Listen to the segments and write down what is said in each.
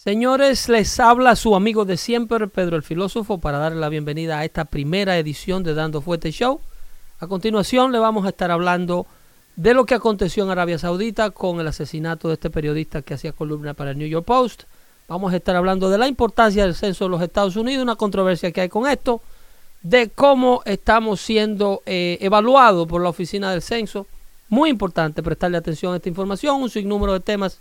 Señores, les habla su amigo de siempre, Pedro el Filósofo, para darle la bienvenida a esta primera edición de Dando Fuerte Show. A continuación le vamos a estar hablando de lo que aconteció en Arabia Saudita con el asesinato de este periodista que hacía columna para el New York Post. Vamos a estar hablando de la importancia del censo de los Estados Unidos, una controversia que hay con esto, de cómo estamos siendo eh, evaluados por la oficina del censo. Muy importante prestarle atención a esta información, un sinnúmero de temas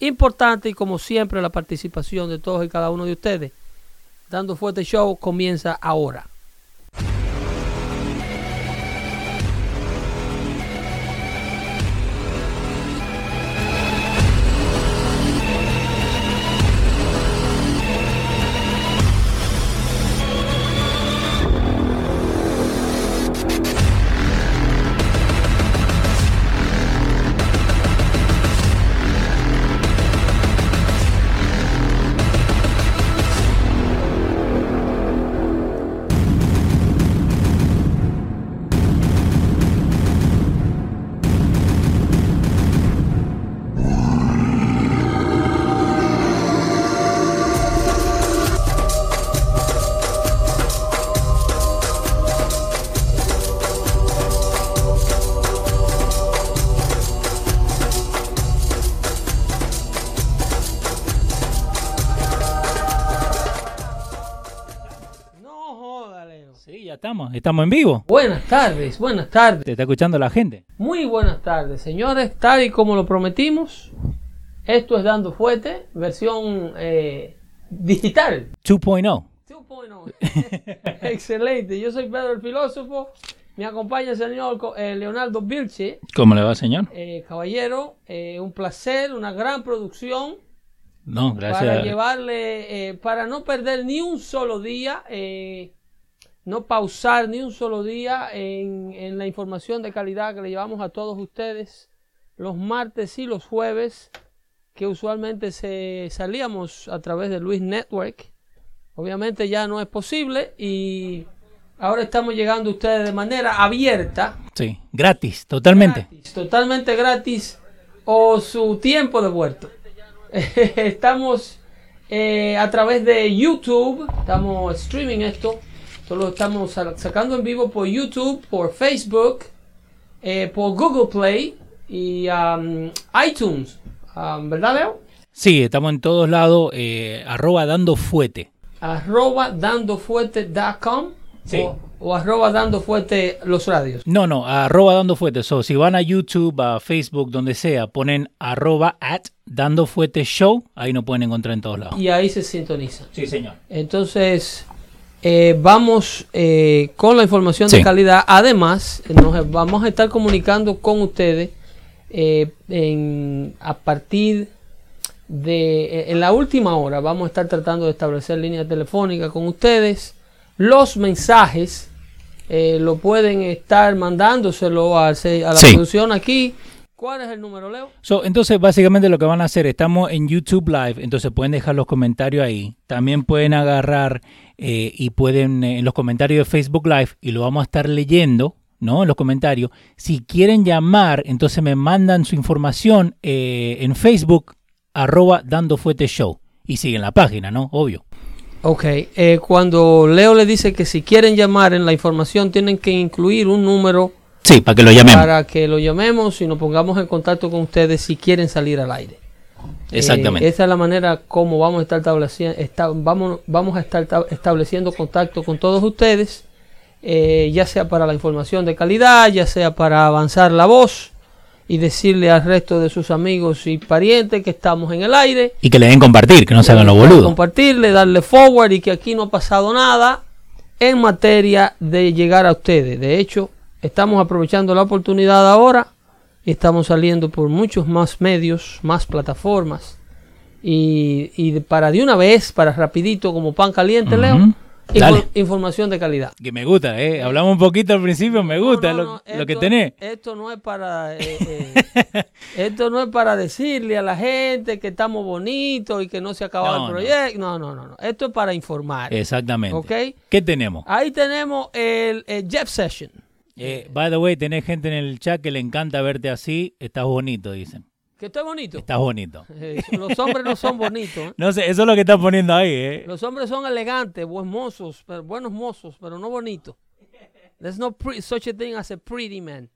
importante y como siempre la participación de todos y cada uno de ustedes. Dando Fuerte Show comienza ahora. Estamos. Estamos en vivo. Buenas tardes, buenas tardes. Te está escuchando la gente. Muy buenas tardes, señores. Tal y como lo prometimos, esto es Dando Fuerte, versión eh, digital. 2.0. 2.0. Excelente. Yo soy Pedro el Filósofo. Me acompaña el señor eh, Leonardo Vilche. ¿Cómo le va, señor? Eh, caballero, eh, un placer, una gran producción No, para gracias. llevarle, eh, para no perder ni un solo día, eh, no pausar ni un solo día en, en la información de calidad que le llevamos a todos ustedes los martes y los jueves, que usualmente se salíamos a través de Luis Network. Obviamente ya no es posible y ahora estamos llegando a ustedes de manera abierta Sí, gratis, totalmente. gratis, totalmente gratis o su tiempo de vuelto. estamos eh, a través de YouTube, estamos streaming esto, solo estamos sa- sacando en vivo por YouTube, por Facebook, eh, por Google Play y um, iTunes, Um, ¿verdad Leo? Sí, estamos en todos lados. eh, arroba dando fuete. Arroba dandofuerte.com Sí. o, o arroba dandofuerte los radios. No, no, arroba dando fuete. So, si van a YouTube, a Facebook, donde sea, ponen arroba at dando fuete show. Ahí nos pueden encontrar en todos lados. Y ahí se sintoniza. Sí, señor. Entonces, eh, vamos eh, con la información de calidad. Además, nos vamos a estar comunicando con ustedes eh, en- a partir de eh, en la última hora. Vamos a estar tratando de establecer líneas telefónicas con ustedes. Los mensajes eh, lo pueden estar mandándoselo a, a la Sí. producción aquí. ¿Cuál es el número, Leo? So, entonces, básicamente lo que van a hacer, estamos en YouTube Live, entonces pueden dejar los comentarios ahí. También pueden agarrar eh, y pueden eh, en los comentarios de Facebook Live y lo vamos a estar leyendo, ¿no? En los comentarios. Si quieren llamar, entonces me mandan su información eh, en Facebook, arroba dando fuete show. Y siguen la página, ¿no? Obvio. Ok, eh, cuando Leo le dice que si quieren llamar en la información tienen que incluir un número Sí, para que lo llamemos. para que lo llamemos y nos pongamos en contacto con ustedes si quieren salir al aire. Exactamente. Eh, esa es la manera como vamos a estar estableciendo, esta- vamos, vamos a estar tab- estableciendo contacto con todos ustedes, eh, ya sea para la información de calidad, ya sea para avanzar la voz y decirle al resto de sus amigos y parientes que estamos en el aire. Y que le den compartir, que no se hagan los boludos. Compartirle, darle forward y que aquí no ha pasado nada en materia de llegar a ustedes. De hecho, estamos aprovechando la oportunidad ahora y estamos saliendo por muchos más medios, más plataformas. Y, y para de una vez, para rapidito, como pan caliente, Ujú. Leo, información de calidad. Que me gusta, ¿eh? Hablamos un poquito al principio, me gusta No, no, lo, lo que esto- tenés. Esto no es para eh, eh, esto no es para decirle a la gente que estamos bonitos y que no se ha acabado No, el proyecto. No, no, no, no. Esto es para informar. Exactamente. ¿Ok? ¿Qué tenemos? Ahí tenemos el, el Jeff Session. Eh, by the way, tenés gente en el chat que le encanta verte así. Estás bonito, dicen. Que estoy bonito. Estás bonito. Eh, los hombres no son bonitos. ¿eh? No sé, eso es lo que están poniendo ahí, ¿eh? Los hombres son elegantes, buenos mozos, pero, buenos mozos, pero no bonitos. There's no pre- such a thing as a pretty man.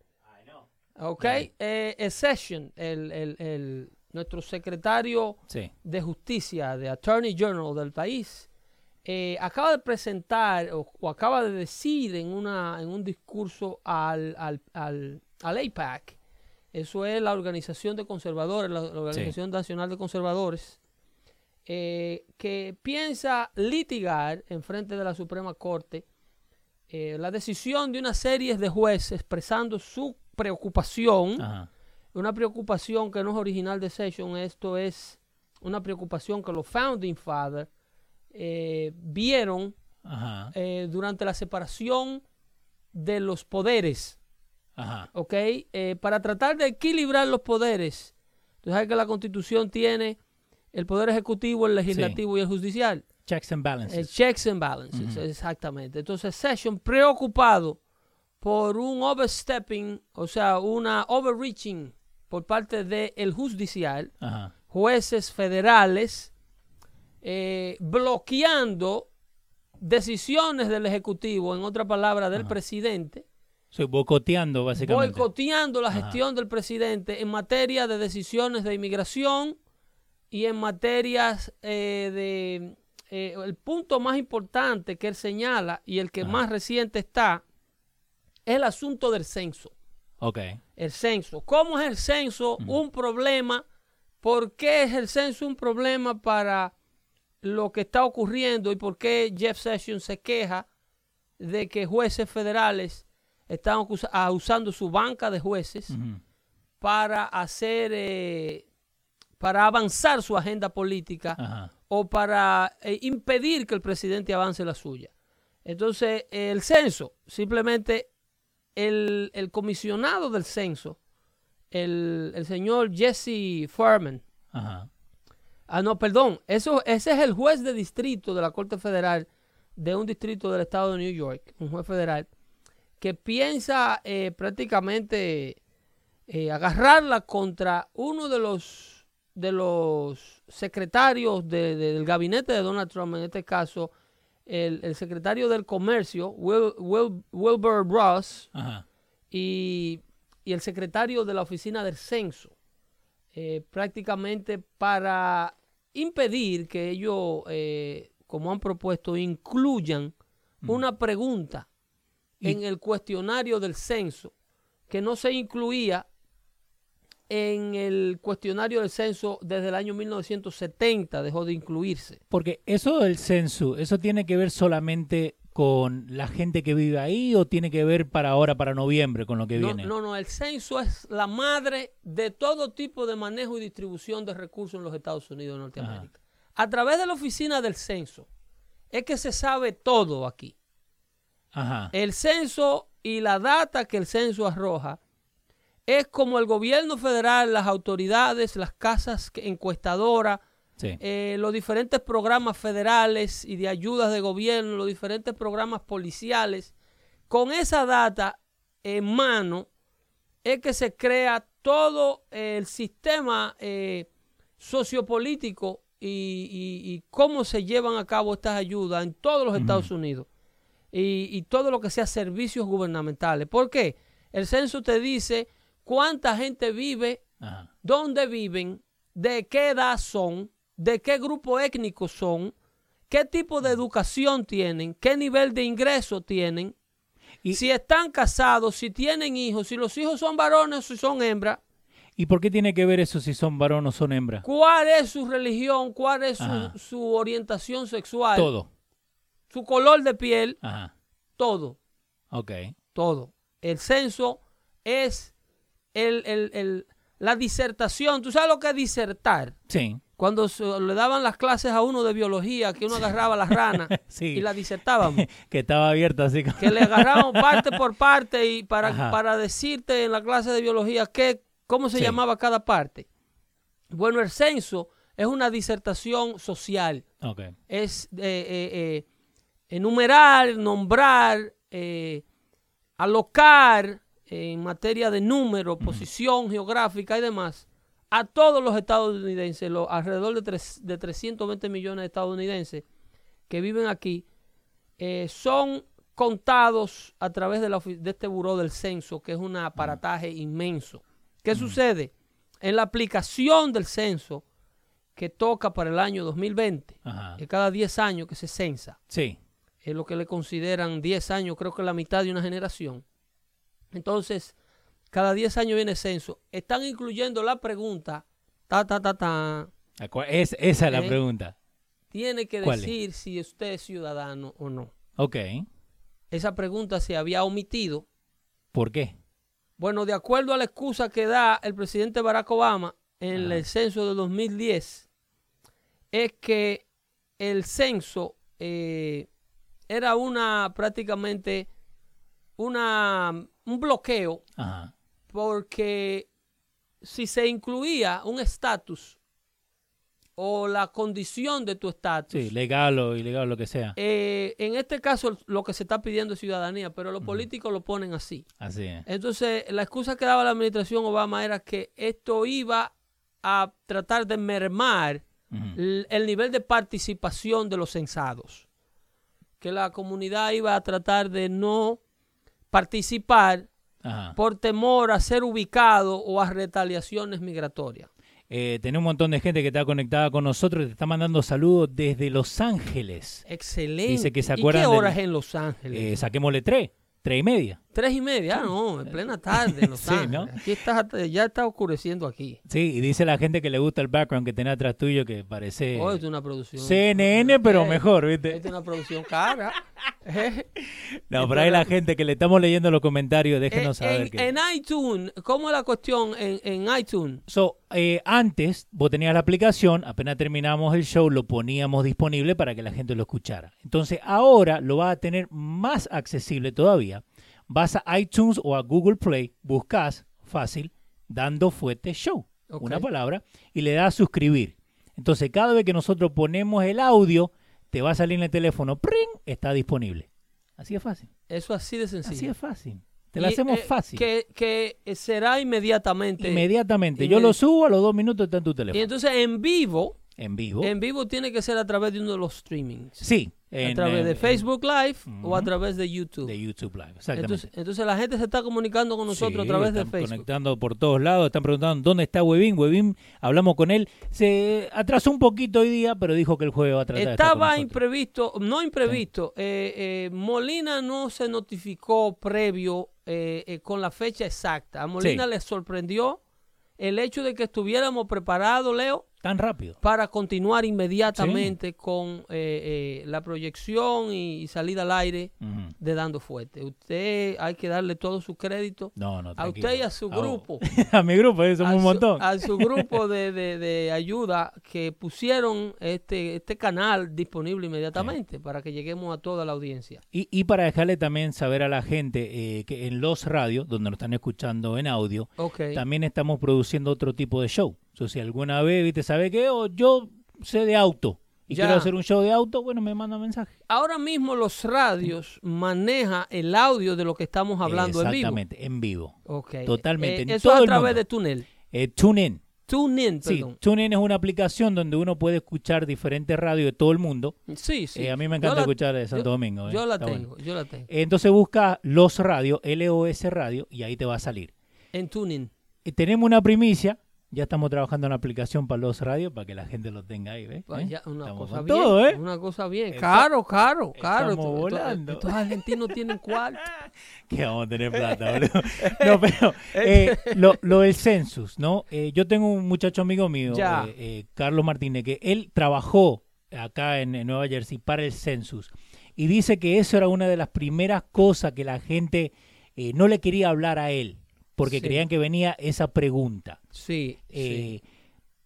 Ok, eh, el Session, el, el- el- nuestro secretario Sí. de justicia, de Attorney General del país, eh, acaba de presentar o, o acaba de decir en, una, en un discurso al, al, al, al AIPAC, eso es la Organización de Conservadores, la, la Organización Nacional de Conservadores, eh, que piensa litigar en frente de la Suprema Corte eh, la decisión de una serie de jueces expresando su preocupación Ajá. una preocupación que no es original de Session, esto es una preocupación que los Founding Fathers eh, vieron Ajá. eh, durante la separación de los poderes, Ajá. ¿ok? Eh, para tratar de equilibrar los poderes. Tú sabes que la Constitución tiene el poder ejecutivo, el legislativo y el judicial. Checks and balances. checks and balances, exactamente. Entonces, Session preocupado por un overstepping, o sea, una overreaching por parte del judicial, Ajá. jueces federales, eh, bloqueando decisiones del Ejecutivo, en otra palabra, del presidente, Soy boicoteando, básicamente. boicoteando la Ajá. gestión del presidente en materia de decisiones de inmigración y en materias eh, de... eh, el punto más importante que él señala y el que Ajá. más reciente está es el asunto del censo. Ok. El censo. ¿Cómo es el censo un problema? ¿Por qué es el censo un problema para lo que está ocurriendo y por qué Jeff Sessions se queja de que jueces federales están ah, usando su banca de jueces para hacer, eh, para avanzar su agenda política o para eh, impedir que el presidente avance la suya. Entonces, el censo, simplemente el, el comisionado del censo, el, el señor Jesse Furman, Ajá. Ah, no, perdón, eso, ese es el juez de distrito de la Corte Federal de un distrito del estado de New York, un juez federal, que piensa eh, prácticamente eh, agarrarla contra uno de los de los secretarios de- de- del gabinete de Donald Trump, en este caso el, el secretario del comercio, Wil- Wil- Wilbur Ross, Ajá. y, y el secretario de la oficina del censo, eh, prácticamente para impedir que ellos, eh, como han propuesto, incluyan una pregunta en el cuestionario del censo que no se incluía en el cuestionario del censo desde el año 1970, dejó de incluirse. Porque eso del censo, ¿eso tiene que ver solamente con la gente que vive ahí o tiene que ver para ahora, para noviembre, con lo que No, viene? no, no, el censo es la madre de todo tipo de manejo y distribución de recursos en los Estados Unidos de Norteamérica. A través de la oficina del censo es que se sabe todo aquí. Ajá. El censo y la data que el censo arroja es como el gobierno federal, las autoridades, las casas encuestadoras, Sí. eh, los diferentes programas federales y de ayudas de gobierno, los diferentes programas policiales, con esa data en mano es que se crea todo el sistema eh, sociopolítico y, y- y cómo se llevan a cabo estas ayudas en todos los Estados Unidos y, y todo lo que sea servicios gubernamentales. ¿Por qué? El censo te dice cuánta gente vive Ajá. dónde viven, de qué edad son, de qué grupo étnico son, qué tipo de educación tienen, qué nivel de ingreso tienen, Y- si están casados, si tienen hijos, si los hijos son varones o si son hembras, ¿Y por qué tiene que ver eso si son varón o son hembra? cuál es su religión, cuál es su orientación sexual, Todo. su color de piel, Ajá. todo, Ok. todo. El censo es el, el- el- la disertación. ¿Tú sabes lo que es disertar? Sí. Cuando se- le daban las clases a uno de biología, que uno agarraba las ranas Sí. y la disertábamos, que estaba abierto así como... que le agarrábamos parte por parte y para, Ajá. para decirte en la clase de biología qué, cómo se Sí. llamaba cada parte. Bueno, el censo es una disertación social. Es eh, eh, eh, enumerar, nombrar, eh, alocar en materia de número, posición geográfica y demás a todos los estadounidenses, los alrededor de, tres- de 320 millones de estadounidenses que viven aquí, eh, son contados a través de, la de este buró del censo, que es un aparataje inmenso. ¿Qué sucede? En la aplicación del censo que toca para el año 2020, Ajá. que cada 10 años que se censa, Sí. es lo que le consideran 10 años, creo que la mitad de una generación. Entonces, cada 10 años viene censo. Están incluyendo la pregunta, ta, ta, ta, ta, ¿A cuál- Es, esa es la Eh. pregunta. tiene que decir si usted es ciudadano o no. Ok. Esa pregunta se había omitido. ¿Por qué? Bueno, de acuerdo a la excusa que da el presidente Barack Obama en el censo de 2010, es que el censo eh, era una prácticamente una, un bloqueo Ajá. Porque si se incluía un estatus o la condición de tu estatus, Sí, legal o ilegal, lo que sea. eh, en este caso lo que se está pidiendo es ciudadanía, pero los políticos lo ponen así. Así es. Entonces, la excusa que daba la administración Obama era que esto iba a tratar de mermar el nivel de participación de los censados. Que la comunidad iba a tratar de no participar Ajá. por temor a ser ubicado o a retaliaciones migratorias. Eh, tenemos un montón de gente que está conectada con nosotros y te está mandando saludos desde Los Ángeles. Excelente. Dice que se ¿Y qué acuerdan hora del- es en Los Ángeles? Eh, saquémosle tres, tres y media. Tres y media, Ah, no, en plena tarde en Sí. ¿no? Aquí está, ya está oscureciendo aquí. Sí, y dice la gente que le gusta el background que tenés atrás tuyo que parece Oh, es una producción. CNN, pero Eh, mejor, Es ¿viste? una producción cara. Eh, No, por ahí la gente que le estamos leyendo los comentarios, déjenos en, saber. en- que... en iTunes, ¿cómo es la cuestión en, en iTunes? So, eh, antes vos tenías la aplicación, apenas terminamos el show, lo poníamos disponible para que la gente lo escuchara. Entonces ahora lo vas a tener más accesible todavía. Vas a iTunes o a Google Play, buscas fácil, dando fuerte show, una palabra, y le das a suscribir. Entonces cada vez que nosotros ponemos el audio, te va a salir en el teléfono, ¡pring! está disponible. Así es fácil. Eso así de sencillo. Así es fácil. Te lo Y, hacemos eh, fácil. Que, que será inmediatamente. Inmediatamente. inmedi- Yo lo subo, a los dos minutos está en tu Y teléfono. entonces en vivo, en vivo. en vivo tiene que ser a través de uno de los streamings. Sí. A través de Facebook Live o a través de YouTube. de YouTube Live. Exactamente. entonces, entonces la gente se está comunicando con nosotros Sí, a través de Facebook. conectando por todos lados, están preguntando dónde está Webin. Webin, hablamos con él. Se atrasó un poquito hoy día, pero dijo que el jueves va a tratar Estaba imprevisto, no imprevisto. eh, eh, Molina no se notificó previo eh, eh, con la fecha exacta. A Molina Sí. le sorprendió el hecho de que estuviéramos preparados, Leo, Tan rápido. para continuar inmediatamente con eh, eh, la proyección y, salida al aire de Dando Fuerte. Usted hay que darle todo su crédito No, no, a usted y a su grupo. a mi grupo, eh, somos a un su- montón. a su grupo de, de- de ayuda que pusieron este, este canal disponible inmediatamente para que lleguemos a toda la audiencia. Y, y para dejarle también saber a la gente eh, que en los radios, donde nos están escuchando en audio, también estamos produciendo otro tipo de show. O sea, si alguna vez, viste, ¿sabe qué? O yo sé de auto y Ya. quiero hacer un show de auto, bueno, me manda mensaje. Ahora mismo los radios maneja el audio de lo que estamos hablando en vivo. Exactamente, en vivo. Ok. Totalmente, Eh, en eso todo es a través de Túnel. Eh, TuneIn. TuneIn, Sí. TuneIn es una aplicación donde uno puede escuchar diferentes radios de todo el mundo. Sí, sí. Eh, a mí me encanta la- escuchar de Santo yo- Domingo. eh, Yo la está tengo, bueno. yo la tengo. Entonces busca Los Radio, LOS Radio, y ahí te va a salir. En TuneIn. Eh, tenemos una primicia. Ya estamos trabajando en una aplicación para Los Radio para que la gente lo tenga ahí, ¿ves? Pues ¿Eh? ya, una Estamos cosa bien. todo, ¿eh? Una cosa bien. Caro, caro, caro. estamos Esto- volando. Estos argentinos tienen cuarto. que vamos a tener plata, boludo. No, pero eh, lo, lo del census, ¿no? Eh, yo tengo un muchacho amigo mío, eh, eh, Carlos Martínez, que él trabajó acá en, en Nueva Jersey para el census y dice que eso era una de las primeras cosas que la gente no le quería hablar a él porque Sí. creían que venía esa pregunta. Sí, sí. Eh,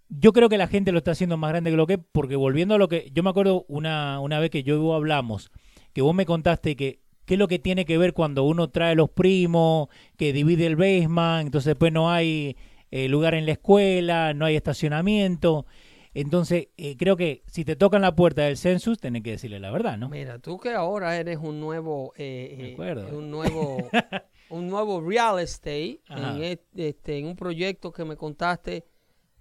Yo creo que la gente lo está haciendo más grande que lo que porque volviendo a lo que. Yo me acuerdo una, una vez que yo y vos hablamos, que vos me contaste que. ¿Qué es lo que tiene que ver cuando uno trae los primos, que divide el basement, entonces después no hay eh, lugar en la escuela, no hay estacionamiento? Entonces, eh, creo que si te tocan la puerta del census, tenés que decirle la verdad, ¿no? Mira, tú que ahora eres un nuevo, eh, eh, acuerdo. un nuevo, un nuevo real estate en, et- este, en un proyecto que me contaste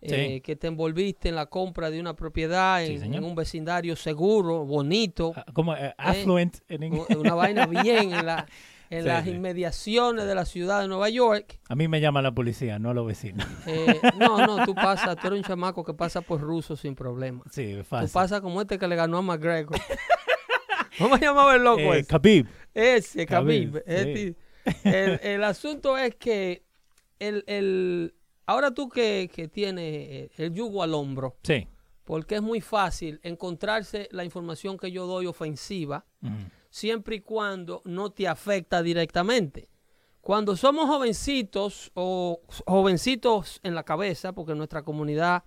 eh, que te envolviste en la compra de una propiedad en, un vecindario seguro, bonito, Ah, Como eh, affluent en inglés. una vaina bien en, la- en Sí, las inmediaciones de la ciudad de Nueva York. A mí me llama la policía, no a los vecinos. Eh, no, no, tú pasas, tú eres un chamaco que pasa por ruso sin problema. Sí, es Tú fácil. pasas como este que le ganó a McGregor. ¿Cómo llamaba el loco Eh, ese? Khabib. Ese, Khabib. Este- el, el asunto es que el, el, ahora tú que, que tienes el yugo al hombro, Sí. porque es muy fácil encontrarse la información que yo doy ofensiva, siempre y cuando no te afecta directamente. Cuando somos jovencitos o jovencitos en la cabeza, porque en nuestra comunidad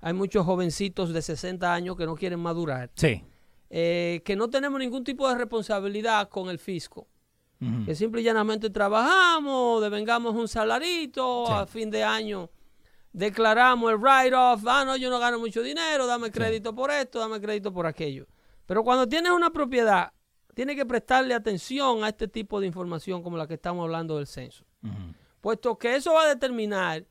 hay muchos jovencitos de 60 años que no quieren madurar, Sí. eh, que no tenemos ningún tipo de responsabilidad con el fisco, Que simple y llanamente trabajamos, devengamos un salarito, Sí. a fin de año declaramos el write-off, ah, no, yo no gano mucho dinero, dame crédito por esto, dame crédito por aquello. Pero cuando tienes una propiedad, tienes que prestarle atención a este tipo de información como la que estamos hablando del censo, puesto que eso va a determinar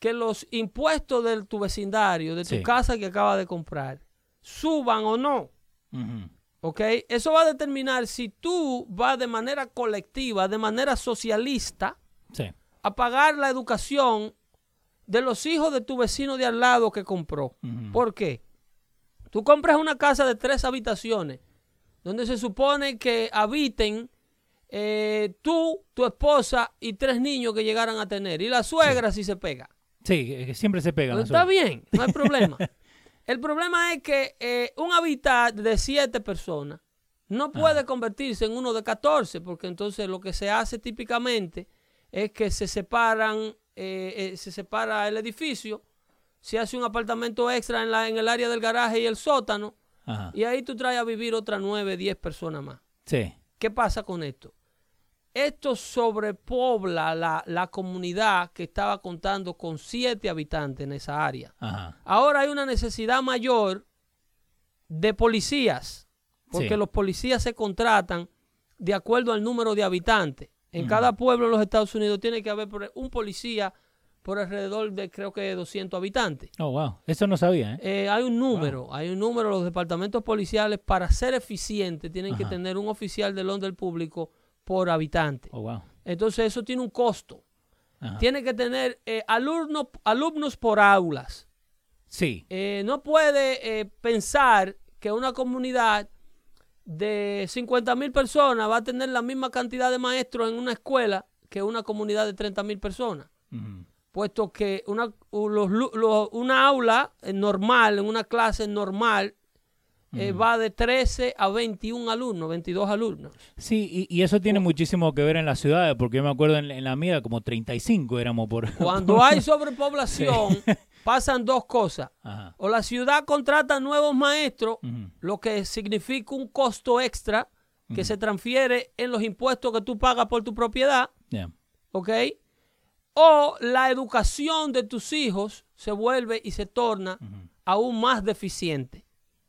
que los impuestos de tu vecindario, de tu Sí. casa que acabas de comprar, suban o no. Ujú. ¿Ok? Eso va a determinar si tú vas de manera colectiva, de manera socialista, Sí. a pagar la educación de los hijos de tu vecino de al lado que compró. ¿Por qué? Tú compras una casa de tres habitaciones, donde se supone que habiten eh, tú, tu esposa y tres niños que llegaran a tener. Y la suegra si se pega. Sí, que siempre se pegan. Pues está bien, no hay problema. El problema es que eh, un hábitat de siete personas no puede convertirse en uno de 14, porque entonces lo que se hace típicamente es que se separan, eh, eh, se separa el edificio, se hace un apartamento extra en, la, en el área del garaje y el sótano, Ajá. y ahí tú traes a vivir otras 9, 10 personas más. Sí. ¿Qué pasa con esto? Esto sobrepobla la, la comunidad que estaba contando con siete habitantes en esa área. Ajá. Ahora hay una necesidad mayor de policías, porque Sí. los policías se contratan de acuerdo al número de habitantes. En cada pueblo de los Estados Unidos tiene que haber por- un policía por alrededor de creo que 200 habitantes. Oh, wow. Eso no sabía, ¿eh? Eh, hay un número, hay un número, los departamentos policiales para ser eficientes tienen que tener un oficial del orden público por habitante. Oh, wow. Entonces eso tiene un costo. Ajá. Tiene que tener eh, alumnos, alumnos por aulas. Sí. Eh, no puede eh, pensar que una comunidad de 50 mil personas va a tener la misma cantidad de maestros en una escuela que una comunidad de 30 mil personas. Puesto que una, los lu- lo- una aula normal, en una clase normal, eh, va de 13 a 21 alumnos, 22 alumnos. Sí, y, y eso tiene muchísimo que ver en las ciudades, porque yo me acuerdo en, en la mía como 35 éramos por... Cuando hay sobrepoblación, pasan dos cosas. Ajá. O la ciudad contrata nuevos maestros, lo que significa un costo extra que se transfiere en los impuestos que tú pagas por tu propiedad. ¿ok? O la educación de tus hijos se vuelve y se torna aún más deficiente.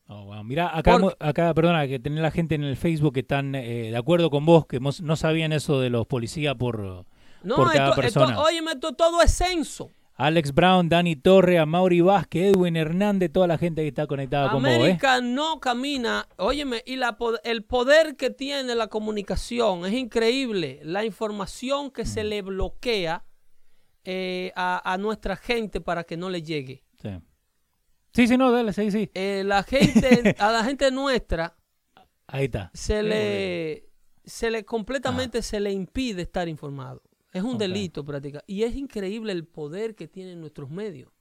Oh, wow. Mira, acá, Porque- acá, perdona, que tenés la gente en el Facebook que están eh, de acuerdo con vos, que no sabían eso de los policías por, No, por cada esto, esto- persona. óyeme, esto todo es censo. Alex Brown, Dani Torre, Mauri Vázquez, Edwin Hernández, toda la gente que está conectada con vos, ¿eh? América no camina, óyeme, y la, el poder que tiene la comunicación es increíble. La información que Mm. se le bloquea eh, a, a nuestra gente para que no le llegue. Sí. Sí, sí, no, dale, sí, sí. Eh, la gente, a la gente nuestra Ahí está. se le, se le completamente se le impide estar informado. Es un Ah. Delito práctica. Y es increíble el poder que tienen nuestros medios.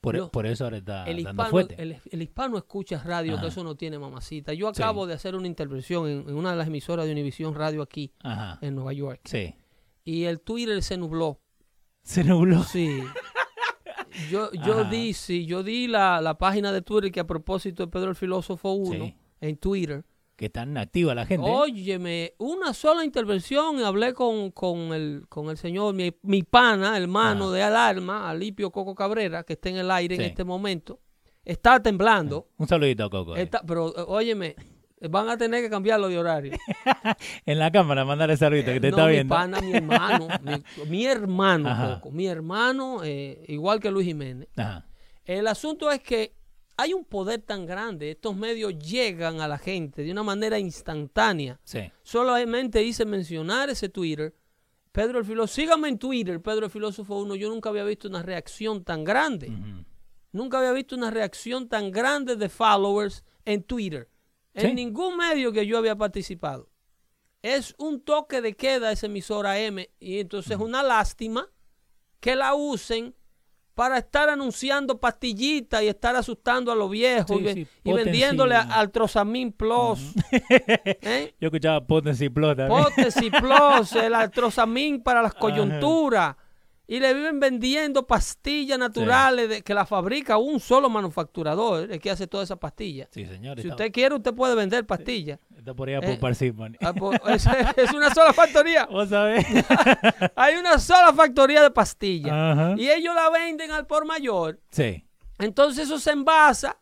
Por, Lo- por eso ahora está el, dando hispano, fuerte. el, el hispano escucha radio, Ajá. que eso no tiene mamacita. Yo Sí. acabo de hacer una intervención en, en una de las emisoras de Univisión Radio aquí Ajá. en Nueva York. Sí. Y el Twitter se nubló. Se nubló. Sí. Yo, yo Ajá. di, sí, yo di la, la página de Twitter que a propósito de Pedro el Filósofo 1 Sí. en Twitter. Que tan activa la gente. ¿eh? Óyeme, una sola intervención y hablé con, con, el, con el señor, mi, mi pana, hermano Ah. de Alarma, Alipio Coco Cabrera, que está en el aire Sí. en este momento. Está temblando. Un saludito, Coco. Está- pero, eh, óyeme, van a tener que cambiarlo de horario. En la cámara, mandarle saludito que te Eh, no, está mi viendo. pana, mi hermano, mi, mi hermano, Ajá. Coco, mi hermano, eh, igual que Luis Jiménez. Ajá. El asunto es que hay un poder tan grande, estos medios llegan a la gente de una manera instantánea. Sí. Solamente hice mencionar ese Twitter. Pedro el Filósofo, síganme en Twitter, Pedro el Filósofo 1. Yo nunca había visto una reacción tan grande. Nunca había visto una reacción tan grande de followers en Twitter. En ningún medio que yo había participado. Es un toque de queda esa emisora M. Y entonces es una lástima que la usen para estar anunciando pastillitas y estar asustando a los viejos Sí, y, sí, vendiéndole a- al Trozamin Plus. ¿eh? Yo escuchaba Potency Plus también. Potency Plus, el Altrozamin para las coyunturas. Y le viven vendiendo pastillas naturales de, que la fabrica un solo manufacturador, el que hace todas esas pastillas. Sí, señor. Si está, usted quiere, usted puede vender pastillas. está por eh, por Parsippany. Ah, pues, es, es una sola factoría. ¿Vos sabés? Hay una sola factoría de pastillas. Ajá. Y ellos la venden al por mayor. Sí. Entonces eso se envasa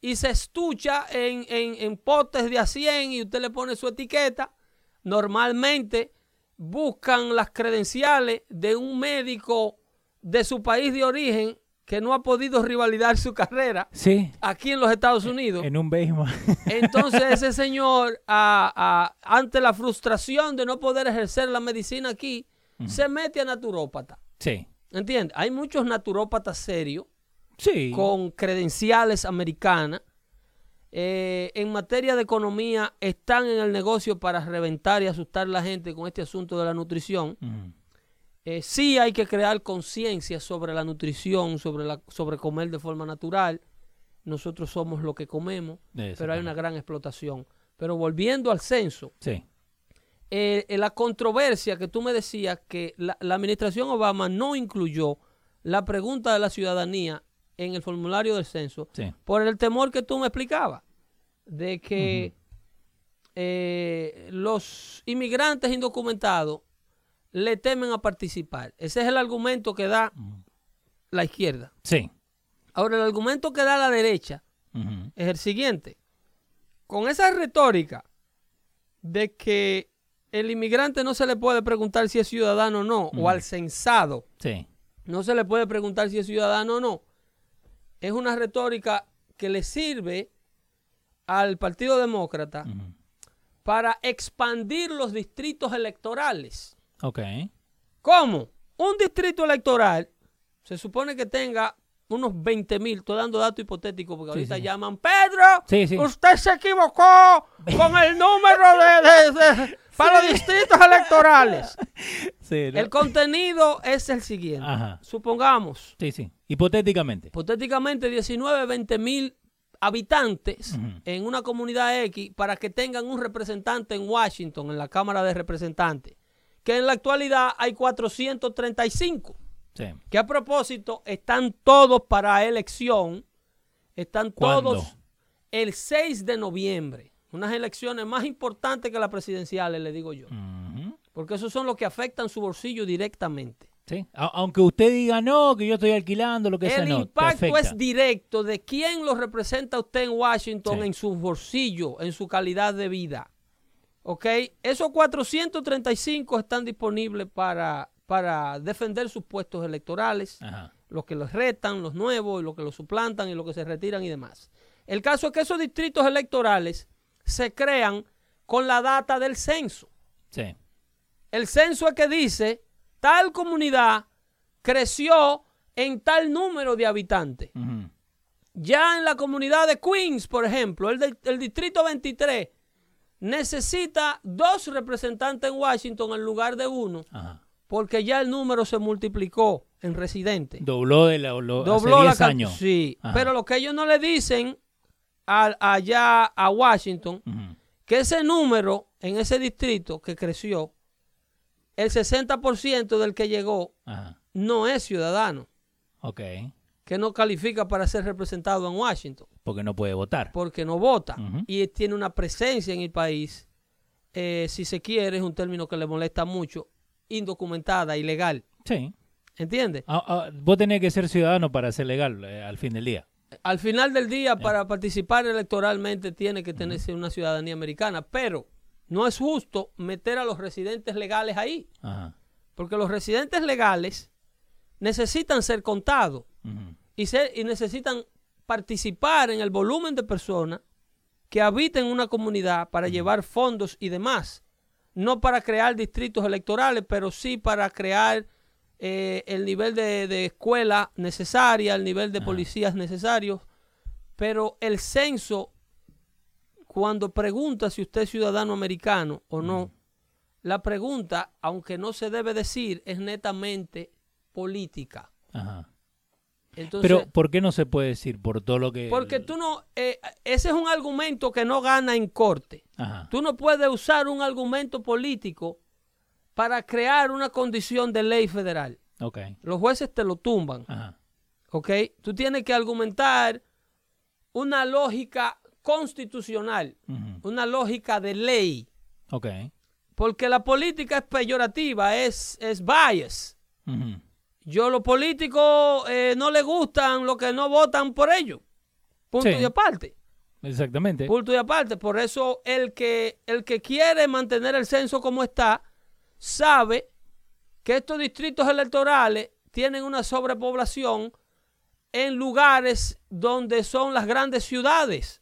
y se estucha en, en- en potes de a 100 y usted le pone su etiqueta. Normalmente buscan las credenciales de un médico de su país de origen que no ha podido rivalidar su carrera Sí. aquí en los Estados Unidos. En un béisbol. Entonces ese señor, a- a- ante la frustración de no poder ejercer la medicina aquí, se mete a naturópata. sí. ¿Entiendes? Hay muchos naturópatas serios Sí. con credenciales americanas. Eh, en materia de economía están en el negocio para reventar y asustar a la gente con este asunto de la nutrición. Eh, sí hay que crear conciencia sobre la nutrición, sobre, la, sobre comer de forma natural. Nosotros somos lo que comemos, pero hay una gran explotación. Pero volviendo al censo, Sí. eh, la controversia que tú me decías que la, la administración Obama no incluyó la pregunta de la ciudadanía en el formulario del censo Sí. por el temor que tú me explicabas de que eh, los inmigrantes indocumentados le temen a participar. Ese es el argumento que da la izquierda. Sí. Ahora, el argumento que da la derecha es el siguiente. Con esa retórica de que el inmigrante no se le puede preguntar si es ciudadano o no, o al censado Sí. no se le puede preguntar si es ciudadano o no, es una retórica que le sirve al Partido Demócrata para expandir los distritos electorales. Ok. ¿Cómo? Un distrito electoral se supone que tenga unos 20 mil, estoy dando datos hipotéticos porque Sí, ahorita sí. llaman, Pedro, Sí, sí. usted se equivocó con el número de, de- de- para los distritos electorales. Sí, ¿no? El contenido es el siguiente. Ajá. Supongamos, sí, sí. Hipotéticamente. hipotéticamente 19, 20 mil habitantes en una comunidad X para que tengan un representante en Washington, en la Cámara de Representantes, que en la actualidad hay 435, Sí. que a propósito están todos para elección, están ¿Cuándo? todos el 6 de noviembre, unas elecciones más importantes que las presidenciales, le digo yo, porque esos son los que afectan su bolsillo directamente. Sí. Aunque usted diga no, que yo estoy alquilando, lo que sea, El no. te impacto es directo de quién lo representa usted en Washington Sí. en su bolsillo, en su calidad de vida. ¿Ok? Esos 435 están disponibles para, para defender sus puestos electorales, Ajá. los que los retan, los nuevos, y los que los suplantan y los que se retiran y demás. El caso es que esos distritos electorales se crean con la data del censo. Sí. El censo es que dice, tal comunidad creció en tal número de habitantes. Ya en la comunidad de Queens, por ejemplo, el, de- el distrito 23 necesita dos representantes en Washington en lugar de uno, Ajá. porque ya el número se multiplicó en residentes. Dobló de la, lo, Dobló hace la 10 can- años. Sí, Ajá. pero lo que ellos no le dicen a- allá a Washington, que ese número en ese distrito que creció, el 60% del que llegó Ajá. no es ciudadano, Ok. que no califica para ser representado en Washington. Porque no puede votar. porque no vota y tiene una presencia en el país, eh, si se quiere, es un término que le molesta mucho, indocumentada, ilegal. Sí. ¿Entiendes? Ah, ah, vos tenés que ser ciudadano para ser legal eh, al fin del día. Al final del día, para participar electoralmente, tiene que tenerse una ciudadanía americana, pero no es justo meter a los residentes legales ahí, Ajá. porque los residentes legales necesitan ser contados. Y, ser- y necesitan participar en el volumen de personas que habiten una comunidad para llevar fondos y demás. No para crear distritos electorales, pero sí para crear eh, el nivel de, de escuela necesaria, el nivel de policías necesarios. Pero el censo, cuando pregunta si usted es ciudadano americano o no, la pregunta, aunque no se debe decir, es netamente política. Ajá. Entonces, Pero, ¿por qué no se puede decir? Por todo lo que... porque tú no, eh, ese es un argumento que no gana en corte. Ajá. Tú no puedes usar un argumento político para crear una condición de ley federal. Ok. Los jueces te lo tumban, Ajá. ¿ok? Tú tienes que argumentar una lógica constitucional, una lógica de ley, Ok. porque la política es peyorativa, es, es bias. Ujú. Yo los políticos eh, no les gustan los que no votan por ellos. Punto Sí. y aparte. Exactamente. Punto y aparte. Por eso el que, el que quiere mantener el censo como está, sabe que estos distritos electorales tienen una sobrepoblación en lugares donde son las grandes ciudades,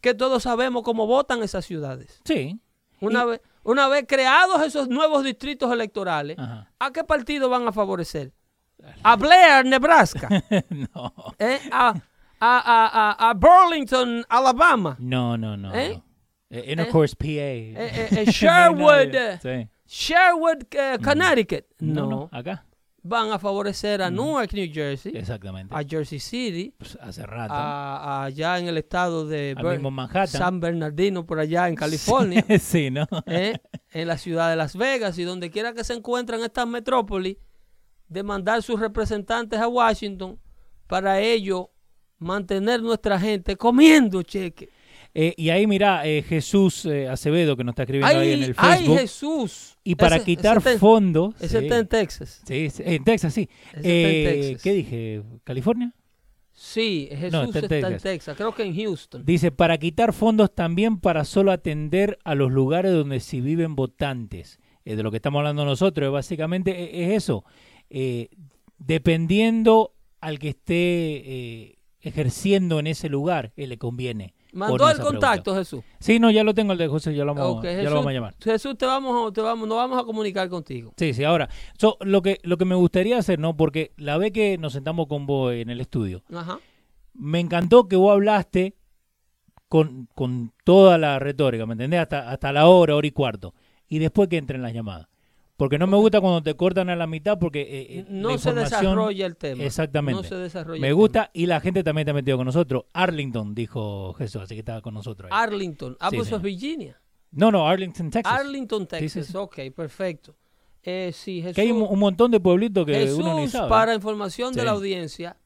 Que todos sabemos cómo votan esas ciudades. Sí. Una, vez, una vez creados esos nuevos distritos electorales. ¿a qué partido van a favorecer? A Blair, Nebraska. no. ¿Eh? A, a, a, a, Burlington, Alabama. No, no, no. ¿Eh? no. Eh, PA. Eh, eh, eh, Sherwood, Sí. Sherwood, eh, Connecticut. No, No, no, acá. Van a favorecer a Newark, New Jersey, Exactamente. a Jersey City, Pues hace rato. a, a allá en el estado de Ber- mismo Manhattan. San Bernardino, por allá en California, sí, ¿no? ¿eh? en la ciudad de Las Vegas y donde quiera que se encuentran estas metrópolis, de mandar sus representantes a Washington para ello mantener nuestra gente comiendo cheque. Eh, y ahí mira, eh, Jesús eh, Acevedo que nos está escribiendo ahí en ¡Ay, el ay, Facebook. Jesús! y para Ese- quitar ese en- fondos. Ese sí, está en Texas. sí, sí, en Texas, sí. Ese está en Eh, Texas. ¿Qué dije? ¿California? Sí, Jesús No, está está, en en Texas. Texas. Creo que en Houston. Dice, para quitar fondos también para solo atender a los lugares donde sí viven votantes. Eh, de lo que estamos hablando nosotros, eh, básicamente e- es eso. Eh, dependiendo al que esté eh, ejerciendo en ese lugar, eh, le conviene. Mandó el contacto, Jesús. Sí, no, ya lo tengo el de José, ya lo vamos, Ok, ya Jesús, lo vamos a llamar. Jesús, te vamos, te vamos, nos vamos a comunicar contigo. Sí, sí, ahora, so, lo, que, lo que me gustaría hacer, ¿no? Porque la vez que nos sentamos con vos en el estudio, Ajá. me encantó que vos hablaste con, con toda la retórica, ¿me entendés? Hasta, hasta la hora, hora y cuarto. Y después que entren las llamadas. Porque no me gusta cuando te cortan a la mitad porque eh, eh, No se desarrolla el tema. Exactamente. No se desarrolla Me gusta y la gente también está metido con nosotros. Arlington, dijo Jesús, así que estaba con nosotros ahí. Arlington. Ah, Sí, pues eso es. Virginia. no, no, Arlington, Texas. Arlington, Texas. sí. Ok, perfecto. Eh, sí, Jesús. que hay un, un montón de pueblitos que Jesús, uno ni sabe. para información de la audiencia,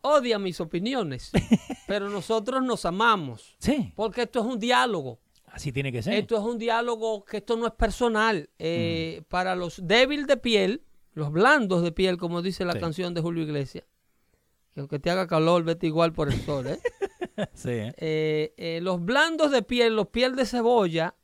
odia mis opiniones. pero nosotros nos amamos. Sí, Porque esto es un diálogo. Así tiene que ser. Esto es un diálogo que esto no es personal. Mm. Eh, Para los débiles de piel, los blandos de piel, como dice la Sí. canción de Julio Iglesias, que aunque te haga calor, vete igual por el sol. ¿eh? sí, ¿eh? Eh, los blandos de piel, los piel de cebolla,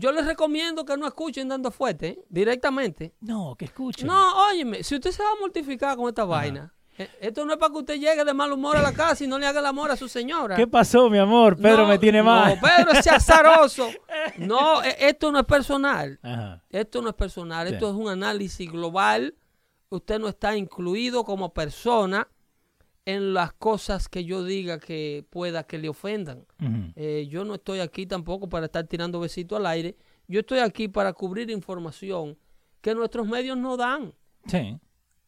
yo les recomiendo que no escuchen dando fuerte, directamente. No, que escuchen. No, óyeme, si usted se va a mortificar con esta vaina, esto no es para que usted llegue de mal humor a la casa y no le haga el amor a su señora. ¿Qué pasó, mi amor? Pedro No, me tiene mal. No, Pedro es azaroso. No, e- esto no es personal. Ajá. Esto no es personal. Sí. Esto es un análisis global. Usted no está incluido como persona en las cosas que yo diga que pueda que le ofendan. Eh, yo no estoy aquí tampoco para estar tirando besitos al aire. Yo estoy aquí para cubrir información que nuestros medios no dan. Sí.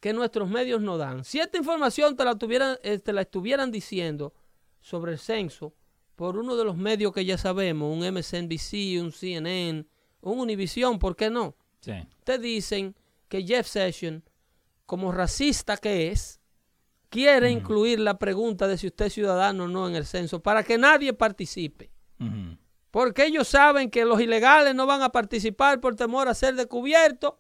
Que nuestros medios no dan. Si esta información te la, tuvieran, eh, te la estuvieran diciendo sobre el censo por uno de los medios que ya sabemos, un MSNBC, un CNN, un Univision, ¿por qué no? Sí. Te dicen que Jeff Sessions, como racista que es, quiere incluir la pregunta de si usted es ciudadano o no en el censo para que nadie participe. Porque ellos saben que los ilegales no van a participar por temor a ser descubiertos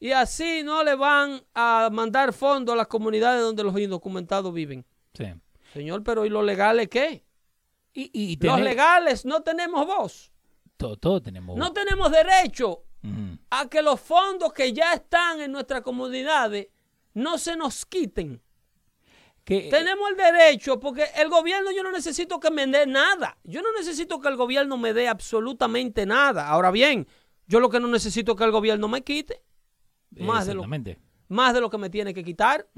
y así no le van a mandar fondos a las comunidades donde los indocumentados viven. Sí. Señor, pero ¿y los legales qué? Y, y Los legales no tenemos voz, to- todos tenemos. no tenemos derecho a que los fondos que ya están en nuestras comunidades no se nos quiten. Que, Tenemos el derecho, porque el gobierno yo no necesito que me dé nada. Yo no necesito que el gobierno me dé absolutamente nada. Ahora bien, yo lo que no necesito es que el gobierno me quite más de lo, más de lo que me tiene que quitar.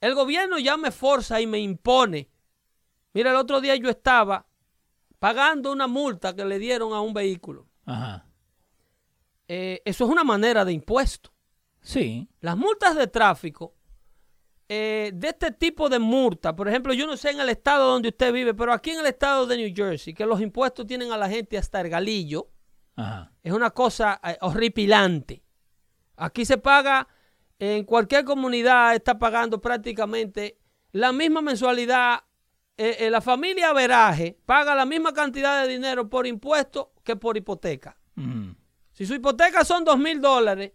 El gobierno ya me forza y me impone. Mira, el otro día yo estaba pagando una multa que le dieron a un vehículo. Ajá. Eh, eso es una manera de impuesto. Sí. Las multas de tráfico, eh, de este tipo de multa, por ejemplo, yo no sé en el estado donde usted vive, pero aquí en el estado de New Jersey, que los impuestos tienen a la gente hasta el galillo, Ajá. es una cosa eh, horripilante. Aquí se paga, en cualquier comunidad está pagando prácticamente la misma mensualidad. Eh, eh, la familia Veraje paga la misma cantidad de dinero por impuesto que por hipoteca. Ujú. Si su hipoteca son dos mil dólares,